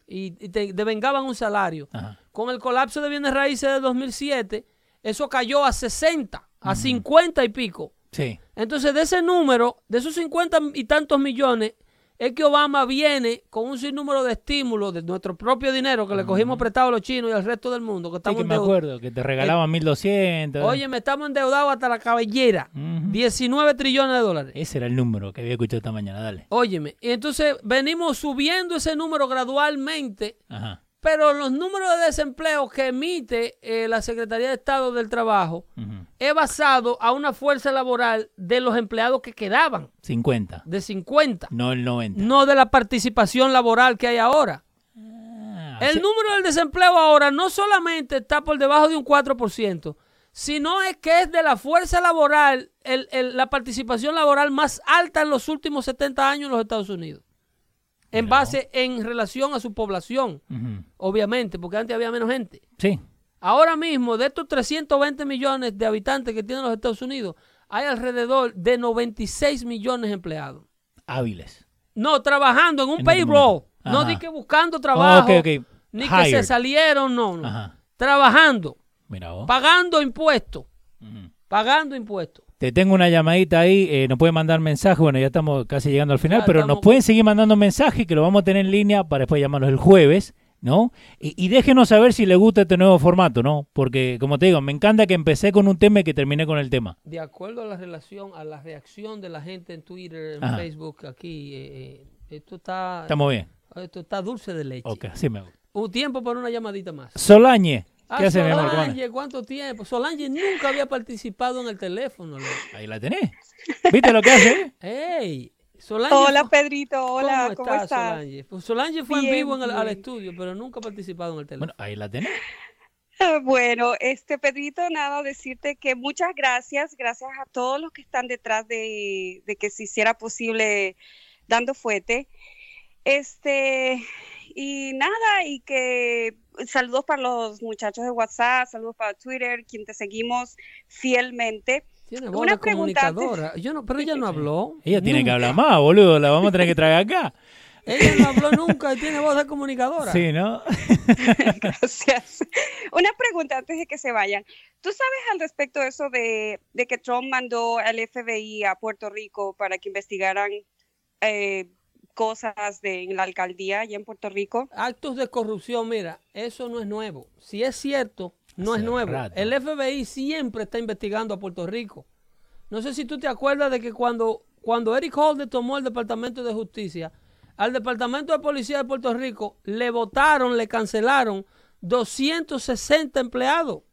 y, y te devengaban un salario. Con el colapso de bienes raíces de 2007, eso cayó a 60, a 50 y pico. Sí. Entonces, de ese número, de esos 50 y tantos millones, es que Obama viene con un sinnúmero de estímulos de nuestro propio dinero que le cogimos prestado a los chinos y al resto del mundo. Que Sí, estamos que me acuerdo, que te regalaban 1200. Oye, me estamos endeudados hasta la cabellera. Ujú. 19 trillones de dólares. Ese era el número que había escuchado esta mañana, dale. Óyeme, y entonces venimos subiendo ese número gradualmente, Ajá. Pero los números de desempleo que emite eh, la Secretaría de Estado del Trabajo Ujú. es basado a una fuerza laboral de los empleados que quedaban, 50. de 50, No el 90. no de la participación laboral que hay ahora. Ah, El sí. número del desempleo ahora no solamente está por debajo de un 4%, sino es que es de la fuerza laboral, el- el- la participación laboral más alta en los últimos 70 años en los Estados Unidos. En base, en relación a su población, obviamente, porque antes había menos gente. Sí. Ahora mismo, de estos 320 millones de habitantes que tienen los Estados Unidos, hay alrededor de 96 millones de empleados. Hábiles. No, trabajando en un En este payroll. No di que buscando trabajo. Ni que se salieron, no, no. Ajá. Trabajando, Mira vos. pagando impuestos. Pagando impuestos. Te tengo una llamadita ahí, eh, nos pueden mandar mensaje, bueno, ya estamos casi llegando al final, Ya pero estamos- nos pueden seguir mandando mensajes que lo vamos a tener en línea para después llamarlos el jueves, ¿no? Y, y déjenos saber si les gusta este nuevo formato, ¿no? Porque, como te digo, me encanta que empecé con un tema y que terminé con el tema. De acuerdo a la relación, a la reacción de la gente en Twitter, en Ajá. Facebook, aquí, eh, eh, esto está Estamos bien. esto está dulce de leche. Ok, sí me gusta. Un tiempo para una llamadita más. Solange, ¿qué Ah, hace mi amor? Solange, ¿cuánto tiempo? Solange nunca había participado en el teléfono. loco. Ahí la tenés. ¿Viste lo que hace? ¡Ey! Solange Hola fue- Pedrito, hola, ¿cómo, ¿Cómo, estás? Solange? Pues Solange fue en vivo en el- al estudio, pero nunca ha participado en el teléfono. Bueno, ahí la tenés. Bueno, este Pedrito, nada, decirte que muchas gracias, gracias a todos los que están detrás de, de que se hiciera posible dando fuete. Este, y nada, y que saludos para los muchachos de WhatsApp, saludos para Twitter, quien te seguimos fielmente. Tiene voz Una de comunicadora. Yo no, pero ella no habló. Ella tiene que hablar más, boludo, la vamos a tener que traer acá. Ella no habló nunca y tiene voz de comunicadora. Sí, ¿no? Gracias. Una pregunta antes de que se vayan. ¿Tú sabes al respecto de eso de, de que Trump mandó al FBI a Puerto Rico para que investigaran eh, cosas de en la alcaldía allá en Puerto Rico? Actos de corrupción, mira, eso no es nuevo. Si es cierto, no Hace es nuevo. rato. El FBI siempre está investigando a Puerto Rico. No sé si tú te acuerdas de que cuando, cuando Eric Holder tomó el Departamento de Justicia, al Departamento de Policía de Puerto Rico le votaron, le cancelaron 260 empleados.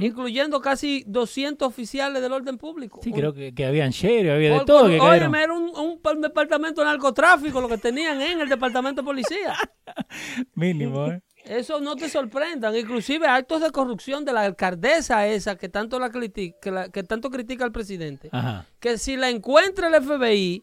Incluyendo casi 200 oficiales del orden público. Sí, Un- creo que, que habían sheriff, había de por- todo. cayeron. era un, un pa- departamento de narcotráfico lo que tenían en el departamento de policía. Mínimo, ¿eh? Eso no te sorprendan. Inclusive actos de corrupción de la alcaldesa esa que tanto, la critica, que, la- que tanto critica al presidente. Ajá. Que si la encuentra el FBI,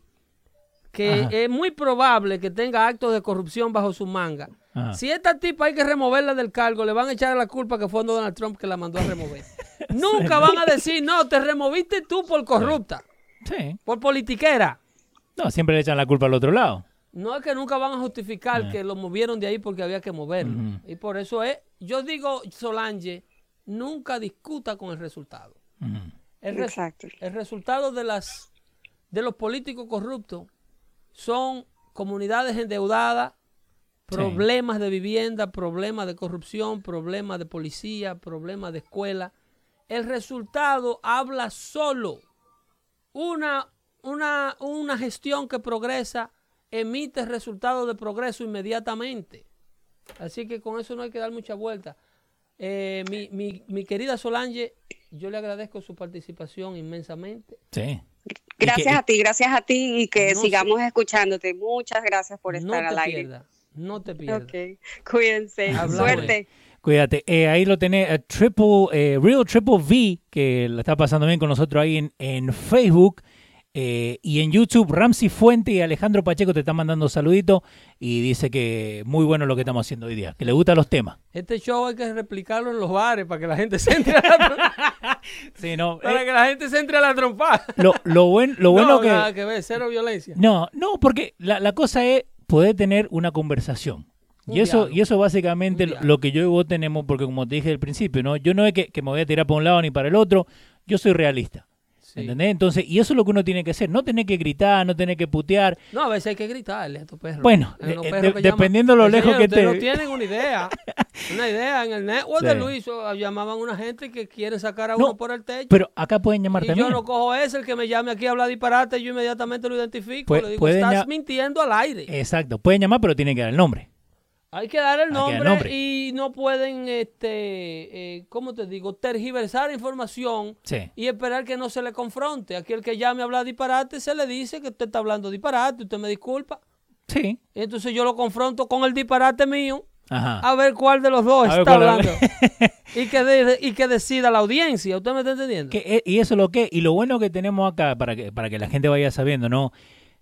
que Ajá. es muy probable que tenga actos de corrupción bajo su manga. Ajá. Si esta tipa hay que removerla del cargo, le van a echar la culpa que fue Donald Trump que la mandó a remover. Nunca van a decir, no, te removiste tú por corrupta, Sí. por politiquera. No, siempre le echan la culpa al otro lado. No es que nunca van a justificar que lo movieron de ahí porque había que moverlo. Y por eso es, yo digo, Solange, nunca discuta con el resultado. Ujú. El, res- Exacto. el resultado de las de los políticos corruptos son comunidades endeudadas, problemas de vivienda, problemas de corrupción, problemas de policía, problemas de escuela. El resultado habla solo. Una, una, una gestión que progresa emite resultados de progreso inmediatamente. Así que con eso no hay que dar mucha vuelta. Eh, mi, mi, mi querida Solange, yo le agradezco su participación inmensamente. Sí. Gracias que- a ti, gracias a ti y que No sigamos escuchándote. Muchas gracias por no estar te al aire. pierdas, no te pierdas. Ok, cuídense. Hablamos. Suerte. Cuídate. Eh, ahí lo tenés, eh, Triple, eh, Real Triple V, que la está pasando bien con nosotros ahí en, en Facebook. eh, y en YouTube, Ramsey Fuente y Alejandro Pacheco te están mandando saluditos y dice que muy bueno lo que estamos haciendo hoy día, que le gustan los temas. Este show hay que replicarlo en los bares para que la gente se entre a la, Sí, no, para eh, que la gente se entre a la trompada. lo, lo, buen- lo bueno no, que... nada que ver, cero violencia. No, no, porque la, la cosa es poder tener una conversación. Un Y eso, diálogo. y eso básicamente lo que yo y vos tenemos, porque como te dije al principio, ¿no? Yo no es que, que me voy a tirar para un lado ni para el otro, yo soy realista. Sí. ¿Entendés? Entonces, y eso es lo que uno tiene que hacer, no tener que gritar, no tener que putear. No, a veces hay que gritarle a estos perros. Bueno, eh, perros de- que dependiendo lo lejos que te- no tienen una idea. Una idea. En el network de. Luis o, llamaban a una gente que quiere sacar a No, uno por el techo. Pero acá pueden llamar y también. yo no cojo ese, el que me llame aquí a hablar disparate, yo inmediatamente lo identifico. Pu- le digo, estás mintiendo al aire. Exacto, pueden llamar, pero tienen que dar el nombre. Hay que dar el nombre, nombre. y no pueden, este, eh, ¿cómo te digo? Tergiversar información Sí. y esperar que no se le confronte. Aquí el que llame a hablar disparate se le dice que usted está hablando disparate, usted me disculpa. Sí. Entonces yo lo confronto con el disparate mío Ajá. a ver cuál de los dos A está hablando. y, que de- y que decida la audiencia. ¿Usted me está entendiendo? Que, eh, y eso es lo que, y lo bueno que tenemos acá, para que, para que la gente vaya sabiendo, ¿no?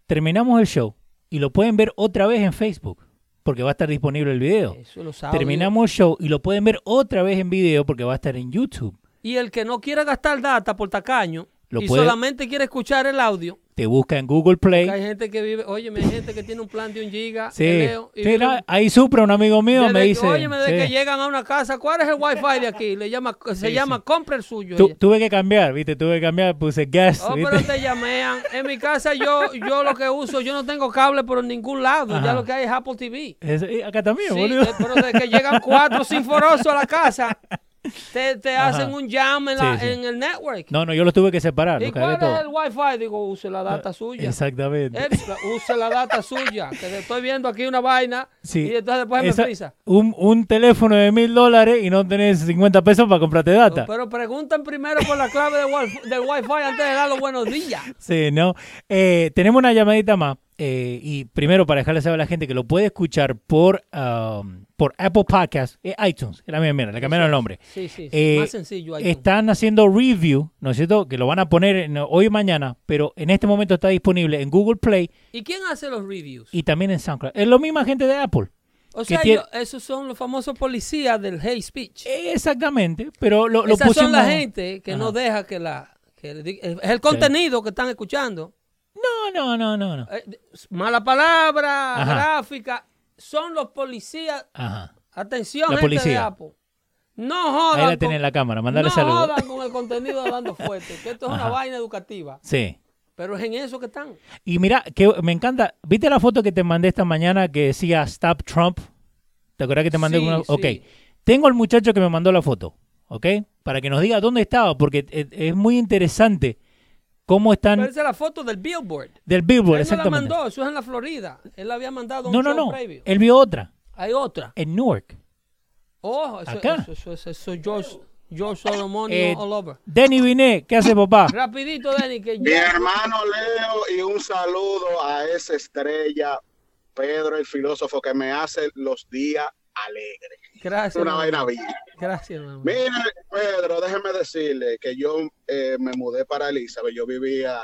Terminamos el show y lo pueden ver otra vez en Facebook, porque va a estar disponible el video. Eso lo sabe. Terminamos el show y lo pueden ver otra vez en video porque va a estar en YouTube. Y el que no quiera gastar data por tacaño Lo y puede- solamente quiere escuchar el audio, Te busca en Google Play. porque hay gente que vive, oye, hay gente que tiene un plan de un giga, Sí, Leo, y Sí, vive no, un- ahí Supra, un amigo mío, desde me dice. óyeme, desde sí. que llegan a una casa, ¿cuál es el wifi de aquí? Le llama, se Sí, llama compra el suyo. Tu- tuve que cambiar, ¿viste? Tuve que cambiar, puse gas, Oh, ¿viste? pero te llamean. En mi casa yo, yo lo que uso, yo no tengo cable por ningún lado. Ajá. Ya lo que hay es Apple TV. Es- eh, acá también, Sí, boludo. eh, pero desde que llegan cuatro sinforosos a la casa, te, hacen un jam en, la- Sí, sí. en el network. No, no, yo los tuve que separar, ¿Y cuál es todo. el wifi? Digo, use la data suya. Exactamente. Eh, use la data suya. Que estoy viendo aquí una vaina Sí. y entonces después Esa- me frisa. un, un teléfono de mil dólares y no tenés 50 pesos para comprarte data. Pero preguntan primero por la clave del wifi, del wifi antes de dar los buenos días. Sí, ¿no? Eh, tenemos una llamadita más. eh, y primero, para dejarle saber a la gente que lo puede escuchar por, um, por Apple Podcast, eh, iTunes, es la misma mierda, le cambiaron el nombre. Sí, sí, sí. Eh, más sencillo. Están haciendo review, ¿no es cierto? Que lo van a poner en- hoy y mañana, pero en este momento está disponible en Google Play ¿Y quién hace los reviews? y también en SoundCloud. Es lo misma gente de Apple. O sea, tiene- yo- esos son los famosos policías del hate speech. Exactamente, pero lo, lo Esas son la gente que no deja que la... que di- es el contenido que están escuchando. No, no, no, no, no. Eh, mala palabra, Ajá. gráfica. Son los policías. Ajá. Atención, La gente de. No jodan. Ahí la con- tenés en la cámara, mandale no saludos. jodan con el contenido de Dando Fuerte, que esto es una Ajá. vaina educativa. Sí. Pero es en eso que están. Y mira, que me encanta. ¿Viste la foto que te mandé esta mañana que decía Stop Trump? ¿Te acuerdas que te mandé Sí, una? sí. Ok. Tengo al muchacho que me mandó la foto, ¿ok? Para que nos diga dónde estaba, porque es, es muy interesante cómo están es la foto del Billboard. del Billboard, Él no la exactamente. mandó, eso es en la Florida. Él la había mandado un No, no, show no. previo. Él vio otra Hay otra. en Newark. Oh, eso, Acá. eso, eso, eso, eso, George, George Solomon Eh, all over. Denny Binet, ¿qué hace papá? Rapidito, Denny, que Mi ya... hermano Leo y un saludo a esa estrella, Pedro el filósofo, que me hace los días alegres. Gracias, una vaina bien. Gracias, hermano. Mire, Pedro, déjeme decirle que yo eh, me mudé para Elizabeth. Yo vivía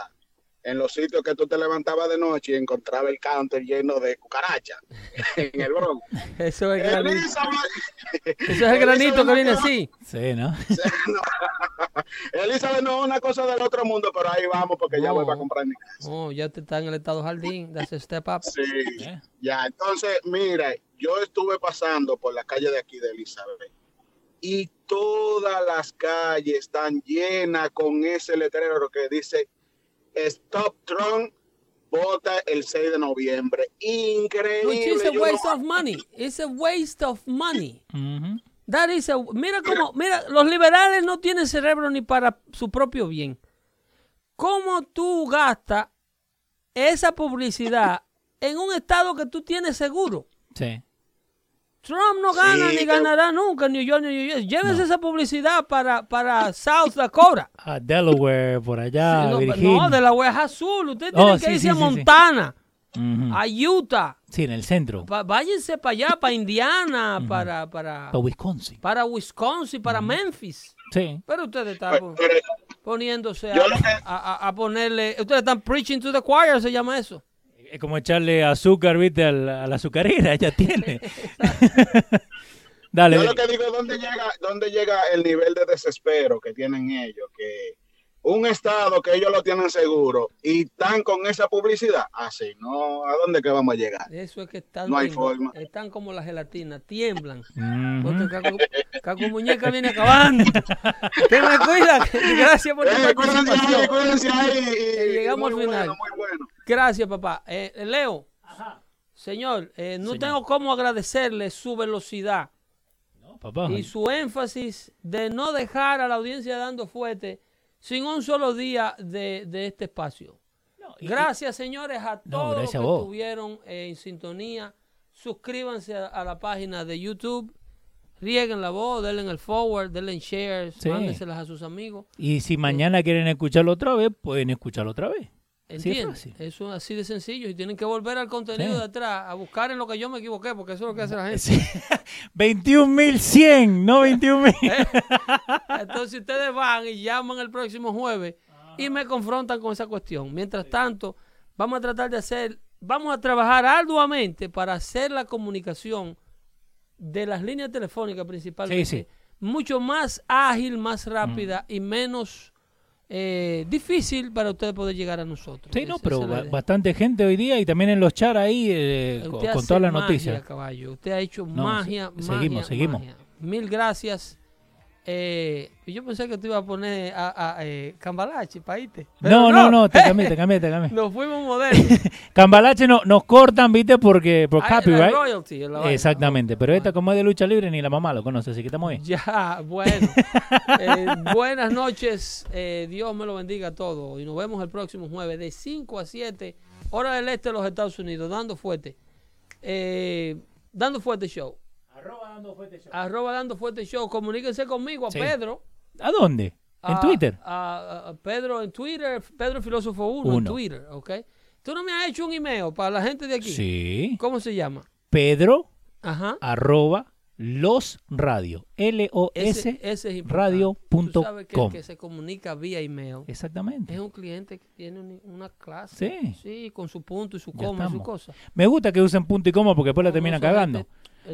en los sitios que tú te levantabas de noche y encontraba el counter lleno de cucarachas en el Bronx. Eso es granito. Elizabeth, Eso es el granito que viene así. Sí, ¿no? Elizabeth no es una cosa del otro mundo, pero ahí vamos porque ya voy para comprar mi casa. Oh, ya te está en el estado jardín. That's a step up. Sí, ¿Eh? ya. Entonces, mira, yo estuve pasando por la calle de aquí de Elizabeth y todas las calles están llenas con ese letrero que dice Stop Trump, vota el 6 de noviembre. Increíble. Which is a waste no- of money. It's a waste of money. That is a- mira cómo, mira, los liberales no tienen cerebro ni para su propio bien. ¿Cómo tú gastas esa publicidad en un estado que tú tienes seguro? Sí. Trump no gana Sí, ni pero- ganará nunca en New York ni New York. Llévese esa publicidad para, para South Dakota. A Delaware, por allá, Sí, no, no, de la Oveja Azul. Usted Oh, tiene que sí, irse sí, a. Montana, a Utah. Sí, en el centro. Pa- váyanse para allá, para Indiana, para, para, Para Wisconsin. para Wisconsin, para Memphis. Sí. Pero ustedes están Pero- pero poniéndose que- a- a- a ponerle. Ustedes están preaching to the choir, se llama eso. Es como echarle azúcar, viste, al- a la azucarera, ya tiene. Dale. Yo lo que digo, ¿dónde llega, ¿dónde llega el nivel de desespero que tienen ellos? Que un estado que ellos lo tienen seguro y están con esa publicidad, así, ¿no? ¿A dónde que vamos a llegar? Eso es que están, No hay forma. están como la gelatina, tiemblan. Caco, Caco Muñeca viene acabando. Te me cuida. Gracias por tu Eh, cuídense ahí, participación. cuídense ahí. y- llegamos al final. Bueno, muy bueno. Gracias, papá. Eh, Leo, señor, eh, no tengo cómo agradecerle su velocidad No, papá. y su énfasis de no dejar a la audiencia dando fuerte sin un solo día de, de este espacio. y- Gracias, señores, a todos los que estuvieron eh, en sintonía. Suscríbanse a, a la página de YouTube. Rieguen la voz, denle el forward, denle en shares, Sí. mándenselas a sus amigos. Y si mañana quieren escucharlo otra vez, pueden escucharlo otra vez. Es ¿Entiendes? Eso es así de sencillo. Y tienen que volver al contenido Sí. de atrás, a buscar en lo que yo me equivoqué, porque eso es lo que hace la gente. Sí. 21.100, no 21.000. Entonces ustedes van y llaman el próximo jueves y me confrontan con esa cuestión. Mientras tanto, vamos a tratar de hacer, vamos a trabajar arduamente para hacer la comunicación de las líneas telefónicas principalmente mucho más ágil, más rápida y menos eh, difícil para ustedes poder llegar a nosotros. Sí, no, pero bastante gente hoy día y también en los chats ahí eh, con, Usted con todas las noticias. caballo. Usted ha hecho No, magia, se- magia, seguimos, seguimos. magia. Mil gracias. Eh, yo pensé que te iba a poner a, a, eh, Cambalache. Pero No, no, no, te cambié, te cambié, te cambié. Nos fuimos modernos. Cambalache no, nos cortan, viste, porque por Ah, copyright. royalty, la vaina. Exactamente, pero esta como es de lucha libre ni la mamá lo conoce, así que estamos bien. Ya, bueno. Eh, buenas noches. eh, Dios me lo bendiga a todos. Y nos vemos el próximo jueves de 5 a 7, hora del este de los Estados Unidos, dando fuerte. Eh, dando fuerte show. Arroba dando fuerte show. Comuníquense conmigo a Sí. Pedro. ¿A dónde? ¿En a- Twitter? A, a Pedro en Twitter, Pedro Filósofo 1 en Uno. Twitter, ¿ok? Tú no me has hecho un email para la gente de aquí. Sí. ¿Cómo se llama? Pedro Ajá. arroba los radio. L-O-S ese es importante. radio Tú punto sabes que que se comunica vía email Exactamente. es un cliente que tiene un- una clase. Sí. Sí, con su punto y su Ya coma y su cosa. Me gusta que usen punto y coma porque después la terminan cagando.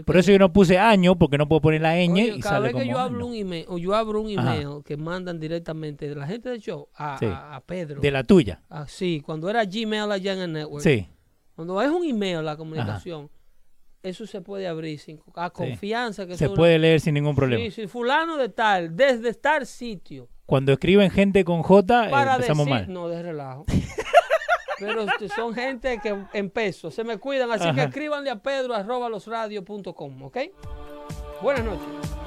Por que- eso yo no puse año porque no puedo poner la ñ Oye, y cada sale vez que como yo abro un email o yo abro un Ajá. email que mandan directamente de la gente del show a, Sí. a- a Pedro. De la tuya. Ah, sí, cuando era Gmail allá en el network. Sí. Cuando es un email la comunicación, eso se puede abrir sin a confianza que Se eso puede leer sin ningún problema. Sí, sí, fulano de tal, desde tal sitio. Cuando escriben gente con J, eh, Para empezamos decir, mal. no, de relajo. Pero son gente que en peso, se me cuidan, así que escríbanle a pedro arroba losradio.com, ¿ok? Buenas noches.